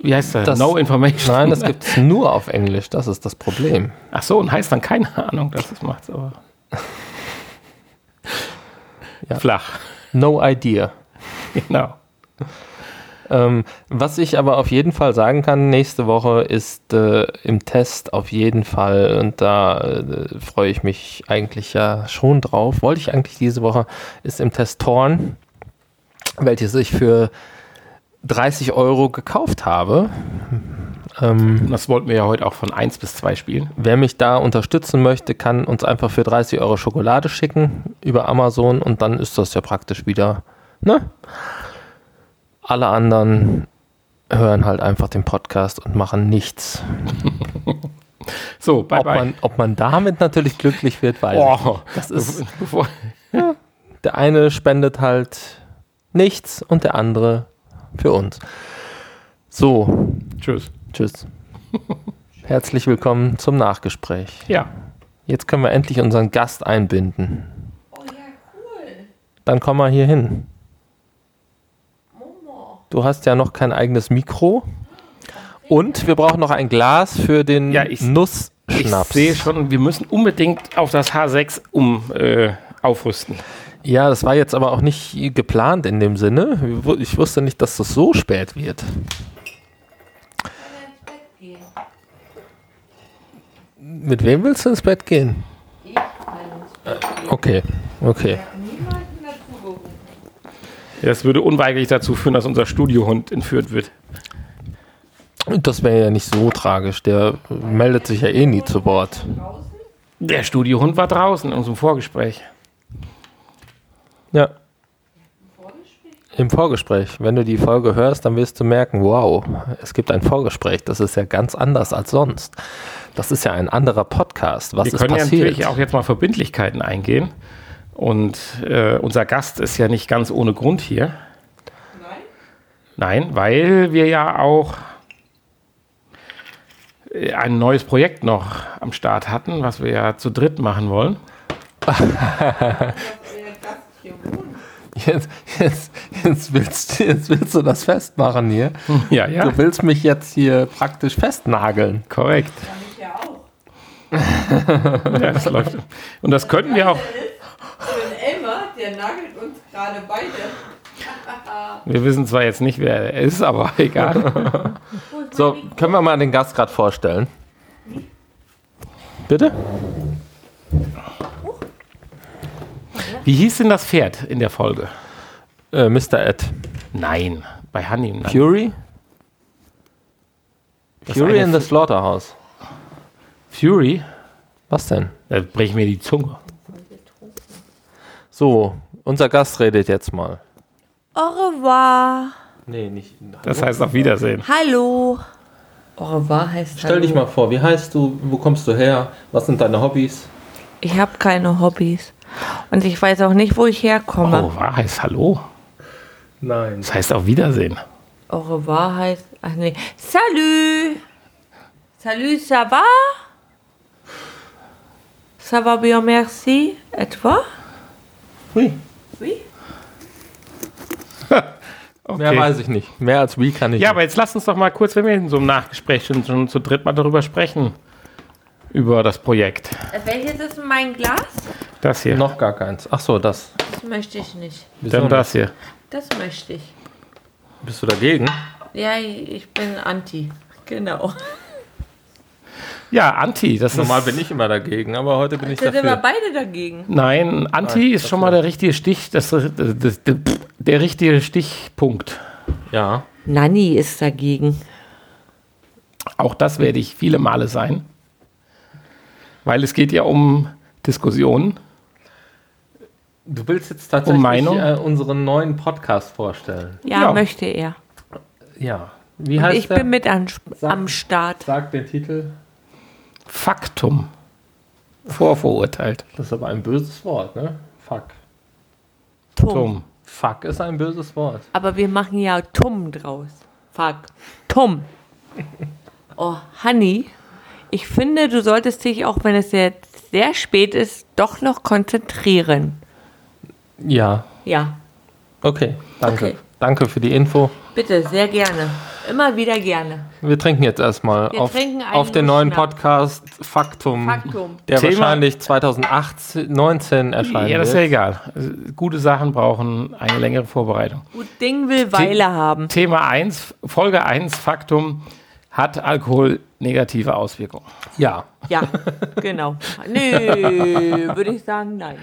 [SPEAKER 2] Wie heißt das?
[SPEAKER 1] Das-
[SPEAKER 2] no Information.
[SPEAKER 1] Nein, das gibt es nur auf Englisch. Das ist das Problem.
[SPEAKER 2] Ach so, und heißt dann keine Ahnung, das ist macht's aber.
[SPEAKER 1] Ja.
[SPEAKER 2] Flach,
[SPEAKER 1] No idea. (laughs)
[SPEAKER 2] genau.
[SPEAKER 1] Ähm, was ich aber auf jeden Fall sagen kann, nächste Woche ist äh, im Test auf jeden Fall, und da äh, freue ich mich eigentlich ja schon drauf, wollte ich eigentlich diese Woche, ist im Test Torn, welches ich für 30 Euro gekauft habe. Ähm,
[SPEAKER 2] das wollten wir ja heute auch von 1 bis 2 spielen.
[SPEAKER 1] wer mich da unterstützen möchte, kann uns einfach für 30 Euro Schokolade schicken über Amazon und dann ist das ja praktisch wieder, ne? Alle anderen hören halt einfach den Podcast und machen nichts. (laughs)
[SPEAKER 2] So, bye
[SPEAKER 1] Ob
[SPEAKER 2] bye.
[SPEAKER 1] man, ob man damit natürlich glücklich wird, weiß ich
[SPEAKER 2] Oh.
[SPEAKER 1] Das ist,
[SPEAKER 2] bevor, (laughs)
[SPEAKER 1] der eine spendet halt nichts und der andere für uns. So,
[SPEAKER 2] tschüss.
[SPEAKER 1] Tschüss. Herzlich willkommen zum Nachgespräch.
[SPEAKER 2] Ja,
[SPEAKER 1] Jetzt können wir endlich unseren Gast einbinden.
[SPEAKER 3] Oh ja, cool.
[SPEAKER 1] Dann komm mal hier hin.
[SPEAKER 3] Momo.
[SPEAKER 1] Du hast ja noch kein eigenes Mikro. Und wir brauchen noch ein Glas für den
[SPEAKER 2] Ja, ich- ich
[SPEAKER 1] Nussschnaps.
[SPEAKER 2] sehe schon, wir müssen unbedingt auf das H6 um äh, aufrüsten.
[SPEAKER 1] Ja, das war jetzt aber auch nicht geplant in dem Sinne. Ich wusste nicht, dass das so spät wird.
[SPEAKER 3] Kann er ins Bett gehen?
[SPEAKER 1] Mit wem willst du ins Bett gehen?
[SPEAKER 3] Ich will ins Bett gehen.
[SPEAKER 1] Okay, okay.
[SPEAKER 2] Das würde unweigerlich dazu führen, dass unser Studiohund entführt wird.
[SPEAKER 1] Das wäre ja nicht so tragisch. Der meldet sich ja eh nie zu Wort.
[SPEAKER 2] Der Studiohund war draußen in unserem Vorgespräch.
[SPEAKER 1] Ja,
[SPEAKER 3] Vorgespräch?
[SPEAKER 1] Im Vorgespräch. Wenn du die Folge hörst, dann wirst du merken, wow, es gibt ein Vorgespräch. Das ist ja ganz anders als sonst. Das ist ja ein anderer Podcast. Was
[SPEAKER 2] Wir
[SPEAKER 1] ist
[SPEAKER 2] können ja
[SPEAKER 1] passiert?
[SPEAKER 2] natürlich auch jetzt mal Verbindlichkeiten eingehen. Und äh, unser Gast ist ja nicht ganz ohne Grund hier. Nein, weil wir ja auch äh, ein neues Projekt noch am Start hatten, was wir ja zu dritt machen wollen. (laughs) (laughs)
[SPEAKER 1] Jetzt, jetzt, jetzt, willst, jetzt willst du das festmachen hier. (laughs)
[SPEAKER 2] Ja, ja,
[SPEAKER 1] Du willst mich jetzt hier praktisch festnageln.
[SPEAKER 2] korrekt.
[SPEAKER 3] Ich ja auch. (laughs)
[SPEAKER 2] Ja, das läuft. Und das könnten wir auch.
[SPEAKER 3] Den Elmar, der nagelt uns gerade beide. (laughs)
[SPEAKER 2] Wir wissen zwar jetzt nicht, wer er ist, aber egal.
[SPEAKER 1] So, können wir mal den Gast gerade vorstellen? Bitte?
[SPEAKER 2] Wie hieß denn das Pferd in der Folge?
[SPEAKER 1] Äh, Mr. Ed.
[SPEAKER 2] Nein, bei Honey. Nein.
[SPEAKER 1] Fury?
[SPEAKER 2] Das
[SPEAKER 1] Fury in the Slaughterhouse.
[SPEAKER 2] Fury?
[SPEAKER 1] Was denn?
[SPEAKER 2] Da brech mir die Zunge.
[SPEAKER 1] So, unser Gast redet jetzt mal.
[SPEAKER 4] Au revoir.
[SPEAKER 1] Nee, nicht.
[SPEAKER 2] Das heißt auf Wiedersehen.
[SPEAKER 4] Hallo. Au revoir heißt
[SPEAKER 1] Stell dich mal vor, wie heißt du? Wo kommst du her? Was sind deine Hobbys?
[SPEAKER 4] Ich habe keine Hobbys. Und ich weiß auch nicht, wo ich herkomme.
[SPEAKER 2] Oh, war heißt Hallo.
[SPEAKER 1] Nein.
[SPEAKER 2] Das heißt auf Wiedersehen.
[SPEAKER 4] Au revoir heißt. Ach nee. Salut. Salut, ça va? Ça va bien, merci. Et toi?
[SPEAKER 1] Hui.
[SPEAKER 4] Oui. (laughs)
[SPEAKER 1] Mehr
[SPEAKER 2] Okay.
[SPEAKER 1] weiß ich nicht. Mehr als wie kann ich
[SPEAKER 2] Ja,
[SPEAKER 1] nicht.
[SPEAKER 2] aber jetzt lass uns doch mal kurz, wenn wir in so einem Nachgespräch schon, schon zu dritt mal darüber sprechen. Über das Projekt.
[SPEAKER 4] Welches ist mein Glas?
[SPEAKER 2] Das hier.
[SPEAKER 1] noch gar keins. Ach so, das.
[SPEAKER 4] Das möchte ich nicht.
[SPEAKER 1] Wieso
[SPEAKER 2] Dann
[SPEAKER 1] nicht?
[SPEAKER 2] das hier.
[SPEAKER 4] Das möchte ich.
[SPEAKER 1] Bist du dagegen?
[SPEAKER 4] Ja, ich bin anti. Genau.
[SPEAKER 2] Ja, Anti. Das
[SPEAKER 1] Normal
[SPEAKER 2] ist,
[SPEAKER 1] bin ich immer dagegen, aber heute bin ich
[SPEAKER 4] Da sind wir
[SPEAKER 1] dafür.
[SPEAKER 4] beide dagegen.
[SPEAKER 2] Nein, Anti
[SPEAKER 1] Nein,
[SPEAKER 2] ist schon mal der richtige Stich, das, das, das, der richtige Stichpunkt.
[SPEAKER 1] Ja.
[SPEAKER 4] Nanni ist dagegen.
[SPEAKER 2] Auch das werde ich viele Male sein. Weil es geht ja um Diskussionen.
[SPEAKER 1] Du willst jetzt tatsächlich
[SPEAKER 2] Meinung?
[SPEAKER 1] äh, unseren neuen Podcast vorstellen.
[SPEAKER 4] Ja,
[SPEAKER 2] Ja.
[SPEAKER 4] möchte er.
[SPEAKER 1] Ja. Wie
[SPEAKER 4] Und
[SPEAKER 1] heißt
[SPEAKER 4] ich
[SPEAKER 1] der?
[SPEAKER 4] bin mit an,
[SPEAKER 1] Sag-
[SPEAKER 4] am Start.
[SPEAKER 1] Sag den Titel.
[SPEAKER 2] Faktum. Vorverurteilt.
[SPEAKER 1] Das ist aber ein böses Wort, ne? Fuck.
[SPEAKER 4] Tum.
[SPEAKER 2] Dumm.
[SPEAKER 1] Fuck ist ein böses Wort.
[SPEAKER 4] Aber wir machen ja Tum draus. Fuck. Tum. Oh, Honey, ich finde, du solltest dich, auch wenn es jetzt sehr spät ist, doch noch konzentrieren.
[SPEAKER 1] Ja.
[SPEAKER 4] Ja,
[SPEAKER 1] Okay. Danke.
[SPEAKER 4] Okay.
[SPEAKER 1] Danke für die Info.
[SPEAKER 4] bitte, sehr gerne. Immer wieder gerne.
[SPEAKER 1] Wir trinken jetzt erstmal
[SPEAKER 4] Wir
[SPEAKER 1] auf, auf den neuen. Podcast Faktum,
[SPEAKER 4] Faktum.
[SPEAKER 1] der
[SPEAKER 2] Thema-
[SPEAKER 1] wahrscheinlich 2018, 19 erscheinen
[SPEAKER 2] Ja, das ist ja egal. Gute Sachen brauchen eine längere Vorbereitung.
[SPEAKER 4] Gut Ding will Weile haben.
[SPEAKER 2] Thema 1, Folge 1, Faktum, hat Alkohol negative Auswirkungen?
[SPEAKER 1] Ja.
[SPEAKER 4] Ja, genau. (laughs) Nö, würde ich sagen, nein.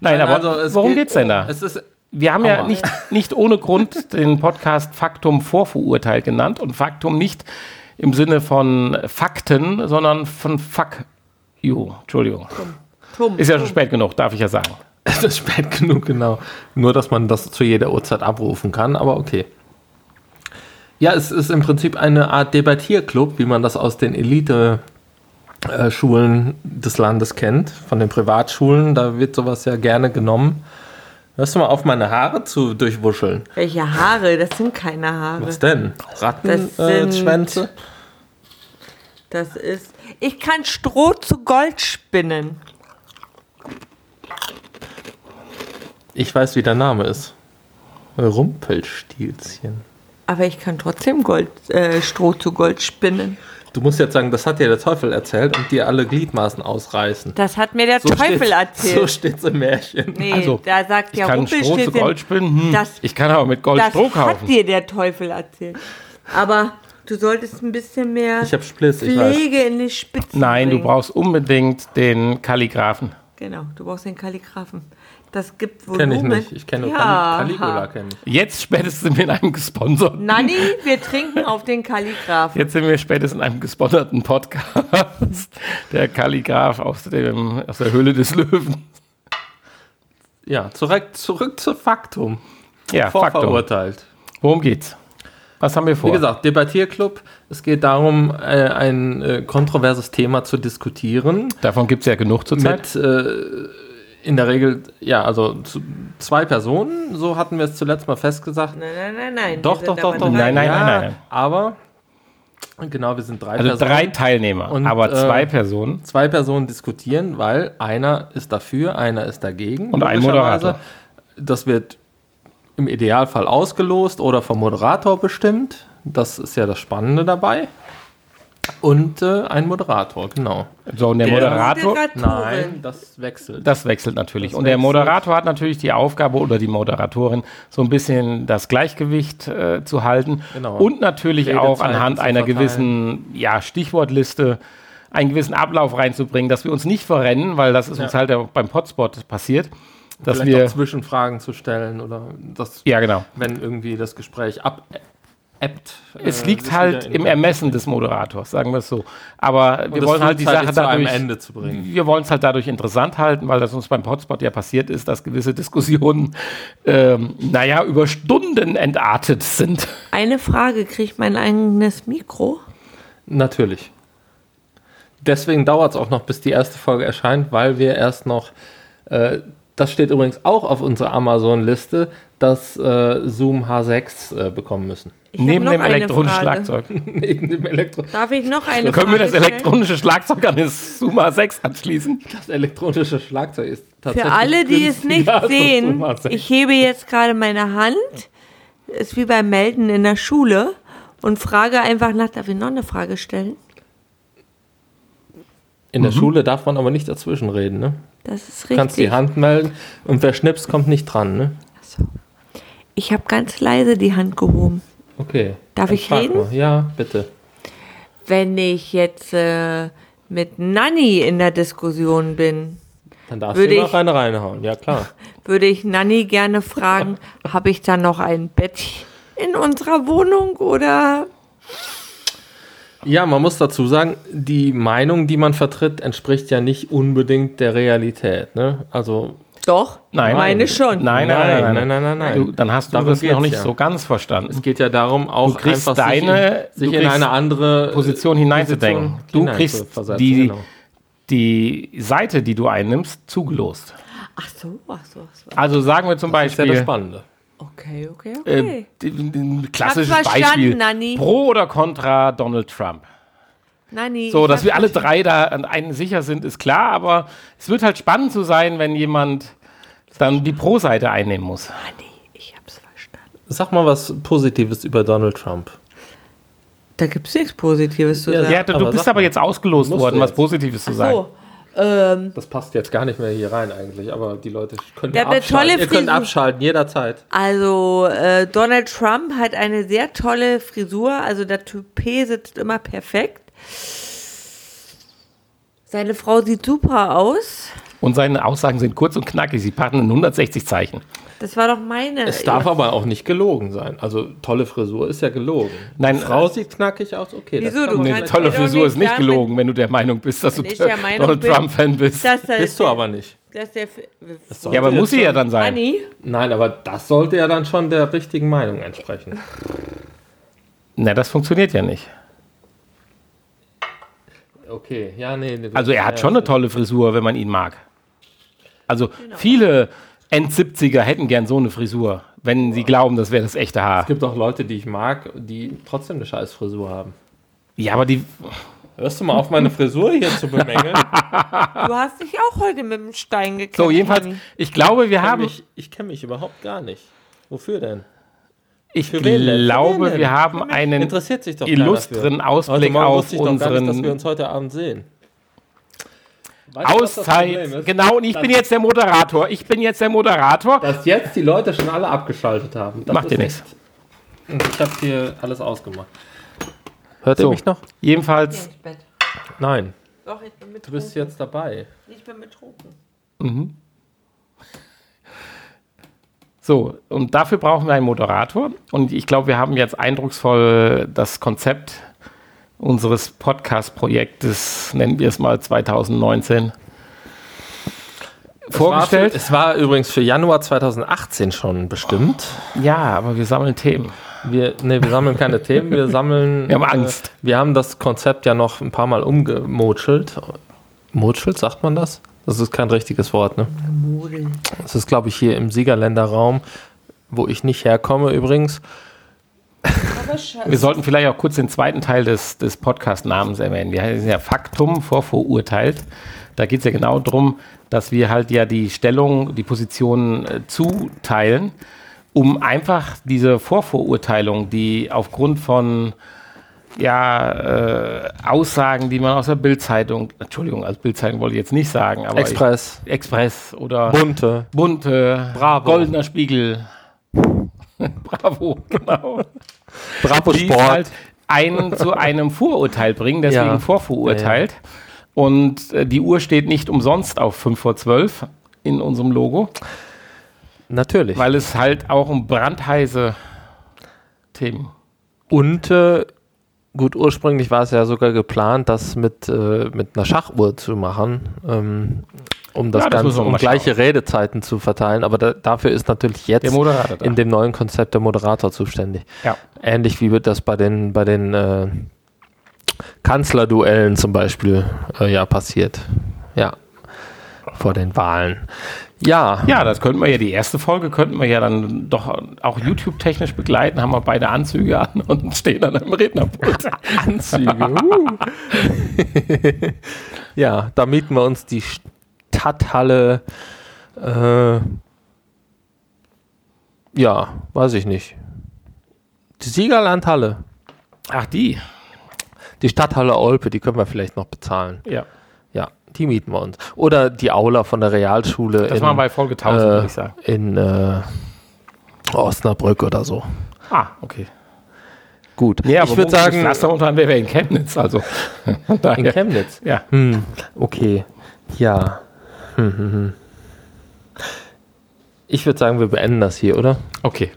[SPEAKER 2] Nein, aber
[SPEAKER 1] Also,
[SPEAKER 2] worum
[SPEAKER 1] geht-
[SPEAKER 2] geht's denn da?
[SPEAKER 1] Es ist
[SPEAKER 2] Wir haben ja
[SPEAKER 1] Aua.
[SPEAKER 2] nicht, nicht ohne Grund den Podcast Faktum vorverurteilt genannt und Faktum nicht im Sinne von Fakten, sondern von Fuck you. Entschuldigung.
[SPEAKER 4] Tum.
[SPEAKER 2] Ist ja schon spät genug, darf ich ja sagen. (laughs)
[SPEAKER 1] Es ist spät genug, genau. Nur, dass man das zu jeder Uhrzeit abrufen kann, aber okay. Ja, es ist im Prinzip eine Art Debattierclub, wie man das aus den Elite-Schulen des Landes kennt, von den Privatschulen. Da wird sowas ja gerne genommen. Hörst du mal auf, meine Haare zu durchwuscheln?
[SPEAKER 4] Welche Haare? Das sind keine Haare.
[SPEAKER 1] Was denn? Rattenschwänze? Äh?
[SPEAKER 4] Das ist. Ich kann Stroh zu Gold spinnen.
[SPEAKER 1] ich weiß, wie der Name ist. Rumpelstilzchen.
[SPEAKER 4] Aber ich kann trotzdem Gold, äh, Stroh zu Gold spinnen.
[SPEAKER 1] Du musst jetzt sagen, das hat dir der Teufel erzählt und dir alle Gliedmaßen ausreißen.
[SPEAKER 4] Das hat mir der
[SPEAKER 1] So
[SPEAKER 4] Teufel erzählt.
[SPEAKER 1] So steht's im Märchen.
[SPEAKER 4] nee,
[SPEAKER 2] Also,
[SPEAKER 4] da sagt
[SPEAKER 2] Ich
[SPEAKER 4] ja
[SPEAKER 2] kann Stroh zu Gold spinnen. Hm.
[SPEAKER 4] Das-
[SPEAKER 2] ich kann aber mit Gold
[SPEAKER 4] Das
[SPEAKER 2] Stroh
[SPEAKER 4] hat
[SPEAKER 2] kaufen.
[SPEAKER 4] dir der Teufel erzählt. Aber du solltest ein bisschen mehr
[SPEAKER 1] Ich hab Spliss, ich weiß.
[SPEAKER 4] Pflege in die Spitzen
[SPEAKER 2] Nein, du
[SPEAKER 4] bringen.
[SPEAKER 2] brauchst unbedingt den Kalligraphen.
[SPEAKER 4] Genau, du brauchst den Kalligraphen. Das gibt Volumen.
[SPEAKER 1] Kenne ich nicht. Ich kenne nur
[SPEAKER 4] ja.
[SPEAKER 1] Cali- Caligula. Kenn ich.
[SPEAKER 2] Jetzt spätestens mit einem gesponserten.
[SPEAKER 4] Nanni, wir trinken auf den Kalligraphen.
[SPEAKER 2] Jetzt sind wir spätestens in einem gesponserten Podcast. Der Kalligraph aus, dem, aus der Höhle des Löwen.
[SPEAKER 1] Ja, zurück, zurück zu Faktum.
[SPEAKER 2] Ja, Faktum.
[SPEAKER 1] vorverurteilt.
[SPEAKER 2] Worum geht's? Was haben wir vor?
[SPEAKER 1] Wie gesagt, Debattierclub. Es geht darum, äh, ein äh, kontroverses Thema zu diskutieren.
[SPEAKER 2] Davon gibt es ja genug zurzeit.
[SPEAKER 1] Mit äh, in der Regel, ja, also zu, zwei Personen, so hatten wir es zuletzt mal festgesagt.
[SPEAKER 4] Nein, nein, nein, nein.
[SPEAKER 1] Doch, doch, doch,
[SPEAKER 4] aber
[SPEAKER 1] doch.
[SPEAKER 2] Nein, nein,
[SPEAKER 1] ja,
[SPEAKER 2] nein, nein.
[SPEAKER 1] Aber, genau, wir sind drei
[SPEAKER 2] Also
[SPEAKER 1] Personen.
[SPEAKER 2] drei Teilnehmer,
[SPEAKER 1] Und,
[SPEAKER 2] aber
[SPEAKER 1] äh,
[SPEAKER 2] zwei Personen.
[SPEAKER 1] zwei Personen diskutieren, weil einer ist dafür, einer ist dagegen.
[SPEAKER 2] Und ein. Moderator.
[SPEAKER 1] Das wird im Idealfall ausgelost oder vom Moderator bestimmt. Das ist ja das Spannende dabei. Und äh, ein Moderator, genau.
[SPEAKER 2] So, und der
[SPEAKER 1] der-
[SPEAKER 2] Moderator,
[SPEAKER 4] Moderatorin.
[SPEAKER 1] Nein, das wechselt.
[SPEAKER 2] das wechselt natürlich.
[SPEAKER 1] Das
[SPEAKER 2] und der
[SPEAKER 1] wechselt.
[SPEAKER 2] Moderator hat natürlich die Aufgabe oder die Moderatorin, so ein bisschen das Gleichgewicht äh, zu halten.
[SPEAKER 1] Genau.
[SPEAKER 2] Und natürlich
[SPEAKER 1] Redezeiten
[SPEAKER 2] auch anhand einer gewissen ja, Stichwortliste einen gewissen Ablauf reinzubringen, dass wir uns nicht verrennen, weil das ist uns
[SPEAKER 1] Ja.
[SPEAKER 2] halt auch beim Potspot passiert, dass
[SPEAKER 1] Vielleicht
[SPEAKER 2] wir
[SPEAKER 1] auch Zwischenfragen zu stellen oder das,
[SPEAKER 2] ja genau.
[SPEAKER 1] wenn irgendwie das Gespräch
[SPEAKER 2] Es
[SPEAKER 1] äh,
[SPEAKER 2] liegt
[SPEAKER 1] sich
[SPEAKER 2] halt im Ermessen des Moderators, sagen wir es so. Aber wir wollen halt die Sache
[SPEAKER 1] zu einem
[SPEAKER 2] dadurch,
[SPEAKER 1] Ende zu bringen.
[SPEAKER 2] wir wollen es halt dadurch interessant halten, weil das uns beim Hotspot ja passiert ist, dass gewisse Diskussionen, ähm, naja, über Stunden entartet sind.
[SPEAKER 4] Eine Frage, kriege ich mein eigenes Mikro?
[SPEAKER 1] Natürlich. Deswegen dauert es auch noch, bis die erste Folge erscheint, weil wir erst noch, äh, das steht übrigens auch auf unserer Amazon-Liste, das äh, Zoom H6 äh, bekommen müssen.
[SPEAKER 2] Neben
[SPEAKER 4] noch
[SPEAKER 2] dem
[SPEAKER 4] eine
[SPEAKER 2] elektronischen
[SPEAKER 4] Frage.
[SPEAKER 2] Schlagzeug.
[SPEAKER 1] Neben dem Elektro
[SPEAKER 4] Darf ich noch eine
[SPEAKER 2] Können wir das
[SPEAKER 4] Frage stellen?
[SPEAKER 2] elektronische Schlagzeug an das Suma 6 anschließen?
[SPEAKER 1] das elektronische Schlagzeug ist
[SPEAKER 4] Für
[SPEAKER 1] tatsächlich
[SPEAKER 4] alle, die es nicht sehen,
[SPEAKER 1] Zoom H6.
[SPEAKER 4] ich hebe jetzt gerade meine Hand, ist wie beim Melden in der Schule und frage einfach nach, darf ich noch eine Frage stellen?
[SPEAKER 1] In
[SPEAKER 2] Mhm.
[SPEAKER 1] der Schule darf man aber nicht dazwischen reden, ne?
[SPEAKER 4] Das ist
[SPEAKER 1] Du
[SPEAKER 4] richtig.
[SPEAKER 1] kannst die Hand melden und wer schnippst, kommt nicht dran, ne?
[SPEAKER 4] So. Ich habe ganz leise die Hand gehoben.
[SPEAKER 1] Okay.
[SPEAKER 4] Darf ich reden?
[SPEAKER 1] mal. Ja, bitte.
[SPEAKER 4] Wenn ich jetzt äh, mit Nanny in der Diskussion bin,
[SPEAKER 1] Dann darfst
[SPEAKER 4] Würde
[SPEAKER 1] du noch eine reinhauen. Ja, klar. (laughs)
[SPEAKER 4] würde ich Nanny gerne fragen, (laughs) habe ich da noch ein Bett in unserer Wohnung oder
[SPEAKER 1] Ja, man muss dazu sagen, die Meinung, die man vertritt, entspricht ja nicht unbedingt der Realität. Ne? Also,
[SPEAKER 4] doch?
[SPEAKER 2] Nein.
[SPEAKER 4] Meine schon.
[SPEAKER 2] Nein, nein, nein, nein,
[SPEAKER 1] nein, nein, nein, nein.
[SPEAKER 2] Du, dann hast du
[SPEAKER 1] Darum
[SPEAKER 2] das noch nicht
[SPEAKER 1] ja.
[SPEAKER 2] so ganz verstanden.
[SPEAKER 1] es geht ja darum, auch
[SPEAKER 2] Du
[SPEAKER 1] einfach
[SPEAKER 2] deine-
[SPEAKER 1] sich in, sich
[SPEAKER 2] du
[SPEAKER 1] in eine andere
[SPEAKER 2] Position hineinzudenken.
[SPEAKER 1] Position
[SPEAKER 2] Du kriegst die,
[SPEAKER 1] genau.
[SPEAKER 2] die Seite, die du einnimmst, zugelost.
[SPEAKER 4] Ach so, ach so, ach so.
[SPEAKER 2] Also sagen wir zum
[SPEAKER 1] Das ist ja das
[SPEAKER 2] Beispiel,
[SPEAKER 1] Spannende.
[SPEAKER 4] Okay, okay,
[SPEAKER 2] äh,
[SPEAKER 4] okay.
[SPEAKER 2] d- d- klassisches Beispiel,
[SPEAKER 4] Nanni.
[SPEAKER 2] pro oder contra Donald Trump.
[SPEAKER 4] Nanny,
[SPEAKER 2] So, dass wir alle drei da an einen sicher sind, ist klar, aber es wird halt spannend zu sein, wenn jemand dann die Pro-Seite einnehmen muss.
[SPEAKER 4] Nanny, ich hab's verstanden.
[SPEAKER 1] Sag mal was Positives über Donald Trump.
[SPEAKER 4] Da gibt's nichts Positives zu
[SPEAKER 1] Ja,
[SPEAKER 4] sagen.
[SPEAKER 2] Ja, du,
[SPEAKER 1] aber
[SPEAKER 2] bist
[SPEAKER 1] sag
[SPEAKER 2] aber
[SPEAKER 1] mal.
[SPEAKER 2] jetzt ausgelost worden, was. Positives zu sagen.
[SPEAKER 4] So, ähm,
[SPEAKER 1] Das passt jetzt gar nicht mehr hier rein eigentlich, aber die Leute können
[SPEAKER 4] eine
[SPEAKER 1] abschalten. Ihr könnt abschalten, jederzeit.
[SPEAKER 4] also äh, Donald Trump hat eine sehr tolle Frisur, also der Toupet sitzt immer perfekt. Seine Frau sieht super aus.
[SPEAKER 2] Und seine Aussagen sind kurz und knackig, sie packen in 160 Zeichen.
[SPEAKER 4] Das war doch meine.
[SPEAKER 1] Es darf aber auch nicht gelogen sein. Also tolle Frisur ist ja gelogen.
[SPEAKER 2] Nein,
[SPEAKER 1] Die Frau sieht knackig aus, okay.
[SPEAKER 4] Wieso, du
[SPEAKER 1] vielleicht-
[SPEAKER 2] tolle Frisur ist
[SPEAKER 4] nicht
[SPEAKER 2] gelogen, wenn du der Meinung bist, dass du Donald
[SPEAKER 4] bin,
[SPEAKER 2] Trump-Fan bist.
[SPEAKER 1] Bist du aber nicht.
[SPEAKER 2] Ja, aber muss sie ja dann sein.
[SPEAKER 4] Anni,
[SPEAKER 1] Nein, aber das sollte ja dann schon der richtigen Meinung entsprechen.
[SPEAKER 2] Na, das funktioniert ja nicht.
[SPEAKER 1] Okay, ja, nee. nee
[SPEAKER 2] Also er hat
[SPEAKER 1] ja,
[SPEAKER 2] schon eine tolle Frisur, wenn man ihn mag. Also viele End-70er hätten gern so eine Frisur, wenn sie glauben, das wäre das echte Haar.
[SPEAKER 1] Es gibt auch Leute, die ich mag, die trotzdem eine scheiß Frisur haben.
[SPEAKER 2] Ja, aber die,
[SPEAKER 1] Hörst du mal auf, meine Frisur hier zu bemängeln? (laughs)
[SPEAKER 4] du hast dich auch heute mit dem Stein gekämpft.
[SPEAKER 2] so jedenfalls, ich glaube, wir
[SPEAKER 1] Ich
[SPEAKER 2] haben,
[SPEAKER 1] mich, ich kenne mich überhaupt gar nicht. Wofür denn?
[SPEAKER 2] ich
[SPEAKER 1] für
[SPEAKER 2] glaube,
[SPEAKER 1] denn?
[SPEAKER 2] wir haben einen
[SPEAKER 1] Interessiert sich doch
[SPEAKER 2] illustren. Ausblick
[SPEAKER 1] Heute Morgen
[SPEAKER 2] auf
[SPEAKER 1] wusste ich doch gar nicht, dass wir
[SPEAKER 2] unseren
[SPEAKER 1] uns heute Abend sehen. Weißt du, das
[SPEAKER 2] Auszeit. Genau, und ich bin jetzt der Moderator. Ich bin jetzt der Moderator.
[SPEAKER 1] Dass jetzt die Leute schon alle abgeschaltet haben. Das
[SPEAKER 2] Macht dir nichts.
[SPEAKER 1] ich habe hier alles ausgemacht. Hört
[SPEAKER 2] So.
[SPEAKER 1] ihr mich noch?
[SPEAKER 2] Jedenfalls.
[SPEAKER 1] Nein.
[SPEAKER 4] Doch, ich bin
[SPEAKER 1] Du bist jetzt dabei.
[SPEAKER 4] Ich bin betrunken.
[SPEAKER 2] so, und dafür brauchen wir einen Moderator. Und ich glaube, wir haben jetzt eindrucksvoll das Konzept unseres Podcast-Projektes, nennen wir es mal 2019, vorgestellt.
[SPEAKER 1] Es war, für, es war übrigens für Januar 2018 schon bestimmt.
[SPEAKER 2] ja, aber wir sammeln Themen.
[SPEAKER 1] Wir, nee, wir sammeln keine Themen, wir (laughs) sammeln.
[SPEAKER 2] Wir haben Angst.
[SPEAKER 1] Äh, wir haben das Konzept ja noch ein paar Mal umgemotschelt. Motschelt, sagt man das? Das ist kein richtiges Wort, ne? Das ist, glaube ich, hier im Siegerländerraum, wo ich nicht herkomme übrigens.
[SPEAKER 2] Wir sollten vielleicht auch kurz den zweiten Teil des, des Podcast-Namens erwähnen. Wir sind ja Faktum vorverurteilt. Da geht es ja genau darum, dass wir halt ja die Stellung, die Positionen äh, zuteilen, um einfach diese Vorverurteilung, die aufgrund von ja, äh, Aussagen, die man aus der Bildzeitung, Entschuldigung, als Bildzeitung wollte ich jetzt nicht sagen, aber
[SPEAKER 1] Express,
[SPEAKER 2] Ich, Express oder
[SPEAKER 1] bunte,
[SPEAKER 2] Bunte,
[SPEAKER 1] Bravo.
[SPEAKER 2] Goldener Spiegel, (laughs) Bravo, genau.
[SPEAKER 1] Bravo
[SPEAKER 2] die
[SPEAKER 1] Sport.
[SPEAKER 2] halt einen zu einem Vorurteil bringen, deswegen
[SPEAKER 1] Ja.
[SPEAKER 2] vorverurteilt. Und äh, die Uhr steht nicht umsonst auf 5 vor 12 in unserem Logo,
[SPEAKER 1] Natürlich.
[SPEAKER 2] weil es halt auch um brandheiße Themen.
[SPEAKER 1] Und äh, gut, ursprünglich war es ja sogar geplant, das mit, äh, mit einer Schachuhr zu machen, ähm, um das
[SPEAKER 2] Ja, das
[SPEAKER 1] Ganze,
[SPEAKER 2] wir
[SPEAKER 1] um gleiche Redezeiten zu verteilen. Aber da, dafür ist natürlich jetzt in dem neuen Konzept der Moderator zuständig.
[SPEAKER 2] Ja.
[SPEAKER 1] Ähnlich wie wird das bei den, bei den äh, Kanzlerduellen zum Beispiel äh, ja passiert. Ja. Vor den Wahlen. Ja,
[SPEAKER 2] Ja, das könnten wir ja, die erste Folge könnten wir ja dann doch auch YouTube-technisch begleiten, haben wir beide Anzüge an (laughs) und stehen dann am Rednerpult. (laughs)
[SPEAKER 1] Anzüge. uh. (laughs) ja, da mieten wir uns die Stadthalle. Äh, ja, weiß ich nicht. Die Siegerlandhalle.
[SPEAKER 2] Ach, die?
[SPEAKER 1] Die Stadthalle Olpe, die können wir vielleicht noch bezahlen.
[SPEAKER 2] Ja.
[SPEAKER 1] Ja, die mieten wir uns. Oder die Aula von der Realschule
[SPEAKER 2] Das
[SPEAKER 1] in,
[SPEAKER 2] war bei Folge 1000, würde ich sagen.
[SPEAKER 1] in äh, Osnabrück oder so.
[SPEAKER 2] Ah, okay.
[SPEAKER 1] Gut,
[SPEAKER 2] Ja,
[SPEAKER 1] ich würde sagen,
[SPEAKER 2] Pflaster unter wäre in Chemnitz, also.
[SPEAKER 1] In. (laughs) Chemnitz.
[SPEAKER 2] Ja.
[SPEAKER 1] Hm, okay. Ja. (laughs) Ich würde sagen, wir beenden das hier, oder?
[SPEAKER 2] Okay.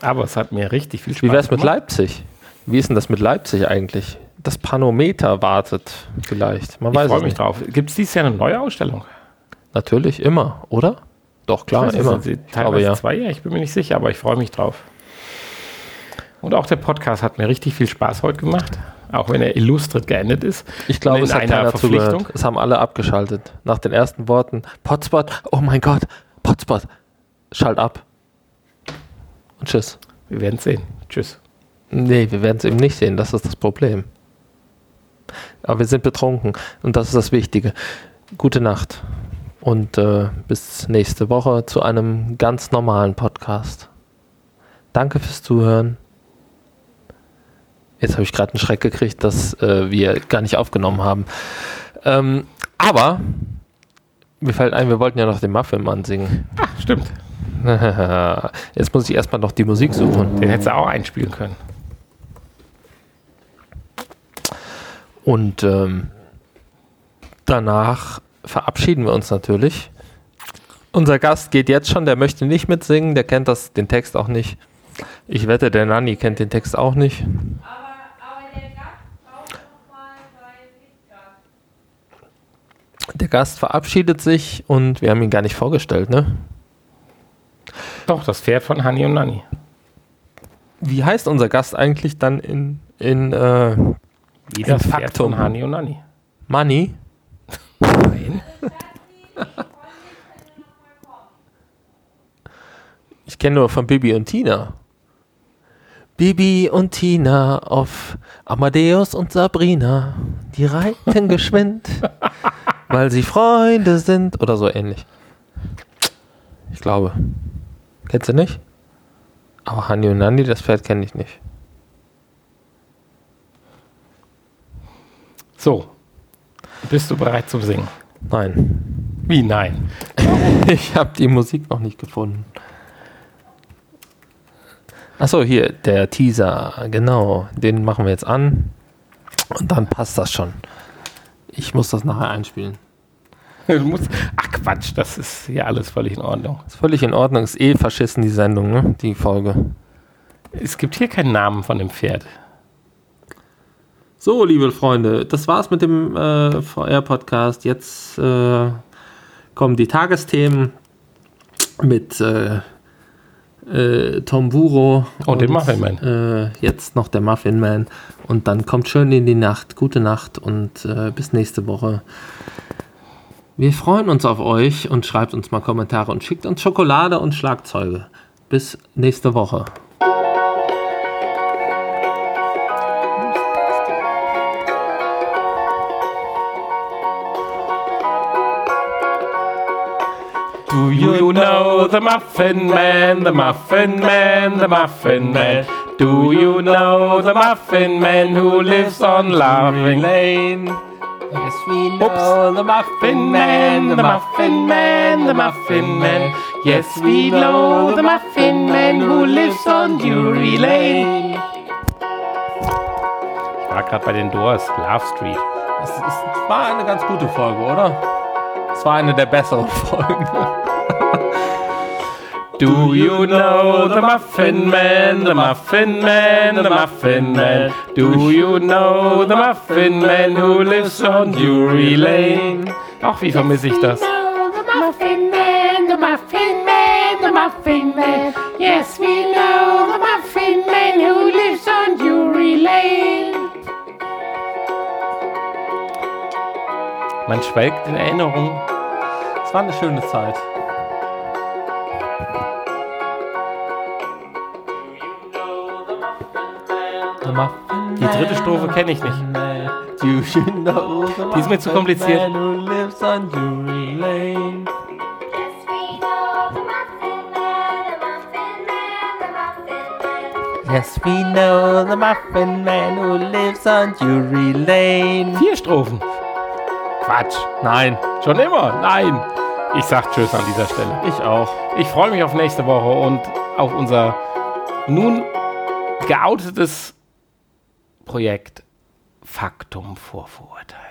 [SPEAKER 2] Aber es hat mir richtig viel Spaß
[SPEAKER 1] Wie wäre es mit
[SPEAKER 2] gemacht.
[SPEAKER 1] Leipzig? Wie ist denn das mit Leipzig eigentlich? Das Panometer wartet vielleicht. Man
[SPEAKER 2] Ich freue
[SPEAKER 1] es
[SPEAKER 2] mich
[SPEAKER 1] nicht.
[SPEAKER 2] drauf. Gibt es dieses Jahr eine neue Ausstellung?
[SPEAKER 1] Natürlich, immer, oder? Doch, klar,
[SPEAKER 2] weiß,
[SPEAKER 1] immer.
[SPEAKER 2] sind
[SPEAKER 1] Ich
[SPEAKER 2] Teilweise
[SPEAKER 1] glaube, ja.
[SPEAKER 2] zwei Jahre, ich bin mir nicht sicher, aber ich freue mich drauf. Und auch der Podcast hat mir richtig viel Spaß heute gemacht, auch wenn er illustret geendet ist.
[SPEAKER 1] Ich glaube, es hat
[SPEAKER 2] einer
[SPEAKER 1] keiner
[SPEAKER 2] Verpflichtung.
[SPEAKER 1] zugehört. Es haben alle abgeschaltet. Nach den ersten Worten, Potspot, oh mein Gott, Potspot, schalt ab. Und tschüss.
[SPEAKER 2] Wir werden sehen. Tschüss.
[SPEAKER 1] Nee, wir werden es eben nicht sehen, das ist das Problem. Aber wir sind betrunken und das ist das Wichtige. Gute Nacht und äh, bis nächste Woche zu einem ganz normalen Podcast. Danke fürs Zuhören. Jetzt habe ich gerade einen Schreck gekriegt, dass äh, wir gar nicht aufgenommen haben. Ähm, aber mir fällt ein, wir wollten ja noch den Muffin-Mann singen.
[SPEAKER 2] Stimmt. (laughs)
[SPEAKER 1] Jetzt muss ich erstmal noch die Musik suchen.
[SPEAKER 2] Den hättest du auch einspielen können.
[SPEAKER 1] Und ähm, danach verabschieden wir uns natürlich. Unser Gast geht jetzt schon, der möchte nicht mitsingen, der kennt das, den Text auch nicht. Ich wette, der Nanni kennt den Text auch nicht.
[SPEAKER 3] Aber, aber der Gast braucht noch mal seinen Liedgast.
[SPEAKER 1] Der Gast verabschiedet sich und wir haben ihn gar nicht vorgestellt, ne?
[SPEAKER 2] Doch, das Pferd von Hani und Nani.
[SPEAKER 1] Wie heißt unser Gast eigentlich dann in, in äh,
[SPEAKER 2] Wie das Pferd
[SPEAKER 1] Faktum.
[SPEAKER 2] von Hani und Nani.
[SPEAKER 1] Money?
[SPEAKER 2] Nein.
[SPEAKER 1] Ich kenne nur von Bibi und Tina. Bibi und Tina auf Amadeus und Sabrina, die reiten geschwind, (laughs) weil sie Freunde sind oder so ähnlich. Ich glaube. Kennst du nicht? Aber Hani und Nandi, das Pferd kenne ich nicht.
[SPEAKER 2] So. Bist du bereit zum Singen?
[SPEAKER 1] Nein.
[SPEAKER 2] Wie nein? (laughs)
[SPEAKER 1] Ich habe die Musik noch nicht gefunden. Achso, hier, der Teaser, genau. Den machen wir jetzt an. Und dann passt das schon. Ich muss das nachher einspielen.
[SPEAKER 2] Du musst, ach Quatsch, das ist hier alles völlig in Ordnung.
[SPEAKER 1] Ist völlig in Ordnung. Ist eh verschissen, die Sendung, ne? Die Folge.
[SPEAKER 2] Es gibt hier keinen Namen von dem Pferd.
[SPEAKER 1] So, liebe Freunde, das war's mit dem äh, VR-Podcast. Jetzt äh, kommen die Tagesthemen mit äh, äh, Tom Buro.
[SPEAKER 2] Oh, dem Muffin Man.
[SPEAKER 1] Äh, jetzt noch der Muffin Man. Und dann kommt schön in die Nacht. Gute Nacht und äh, bis nächste Woche. Wir freuen uns auf euch und schreibt uns mal Kommentare und schickt uns Schokolade und Schlagzeuge. Bis nächste Woche.
[SPEAKER 2] Do you know the Muffin Man, the Muffin Man, the Muffin Man? Do you know the Muffin Man who lives on Loving Lane?
[SPEAKER 1] Yes, we
[SPEAKER 2] know
[SPEAKER 1] the
[SPEAKER 2] Muffin Man, the Muffin Man, the Muffin Man. Yes, we know the Muffin Man who lives on Drury Lane. Ich war gerade bei den Doors, Love Street.
[SPEAKER 1] Es, es war eine ganz gute Folge, oder? Es war eine der besseren (laughs) Folgen.
[SPEAKER 2] Do you know the Muffin Man, the Muffin Man, the Muffin Man? Do you know the Muffin Man who lives on Drury Lane? Ach, wie vermisse ich das?
[SPEAKER 5] Muffin Man, the Muffin Man, the Muffin Man. Yes, we know the Muffin Man who lives on Drury Lane.
[SPEAKER 2] Man schwelgt in Erinnerung.
[SPEAKER 1] Es war eine schöne Zeit.
[SPEAKER 2] Die dritte Strophe kenne ich nicht.
[SPEAKER 1] Die
[SPEAKER 2] Die ist mir zu kompliziert.
[SPEAKER 5] Yes, we know the Muffin Man, the Muffin Man, the Muffin Man.
[SPEAKER 1] Yes, we know the Muffin Man who lives on Drury Lane.
[SPEAKER 2] Vier Strophen. Quatsch.
[SPEAKER 1] Nein,
[SPEAKER 2] Schon immer? Nein. Ich sag Tschüss an dieser Stelle.
[SPEAKER 1] ich auch.
[SPEAKER 2] Ich freue mich auf nächste Woche und auf unser nun geoutetes Projekt Faktum vorverurteilt.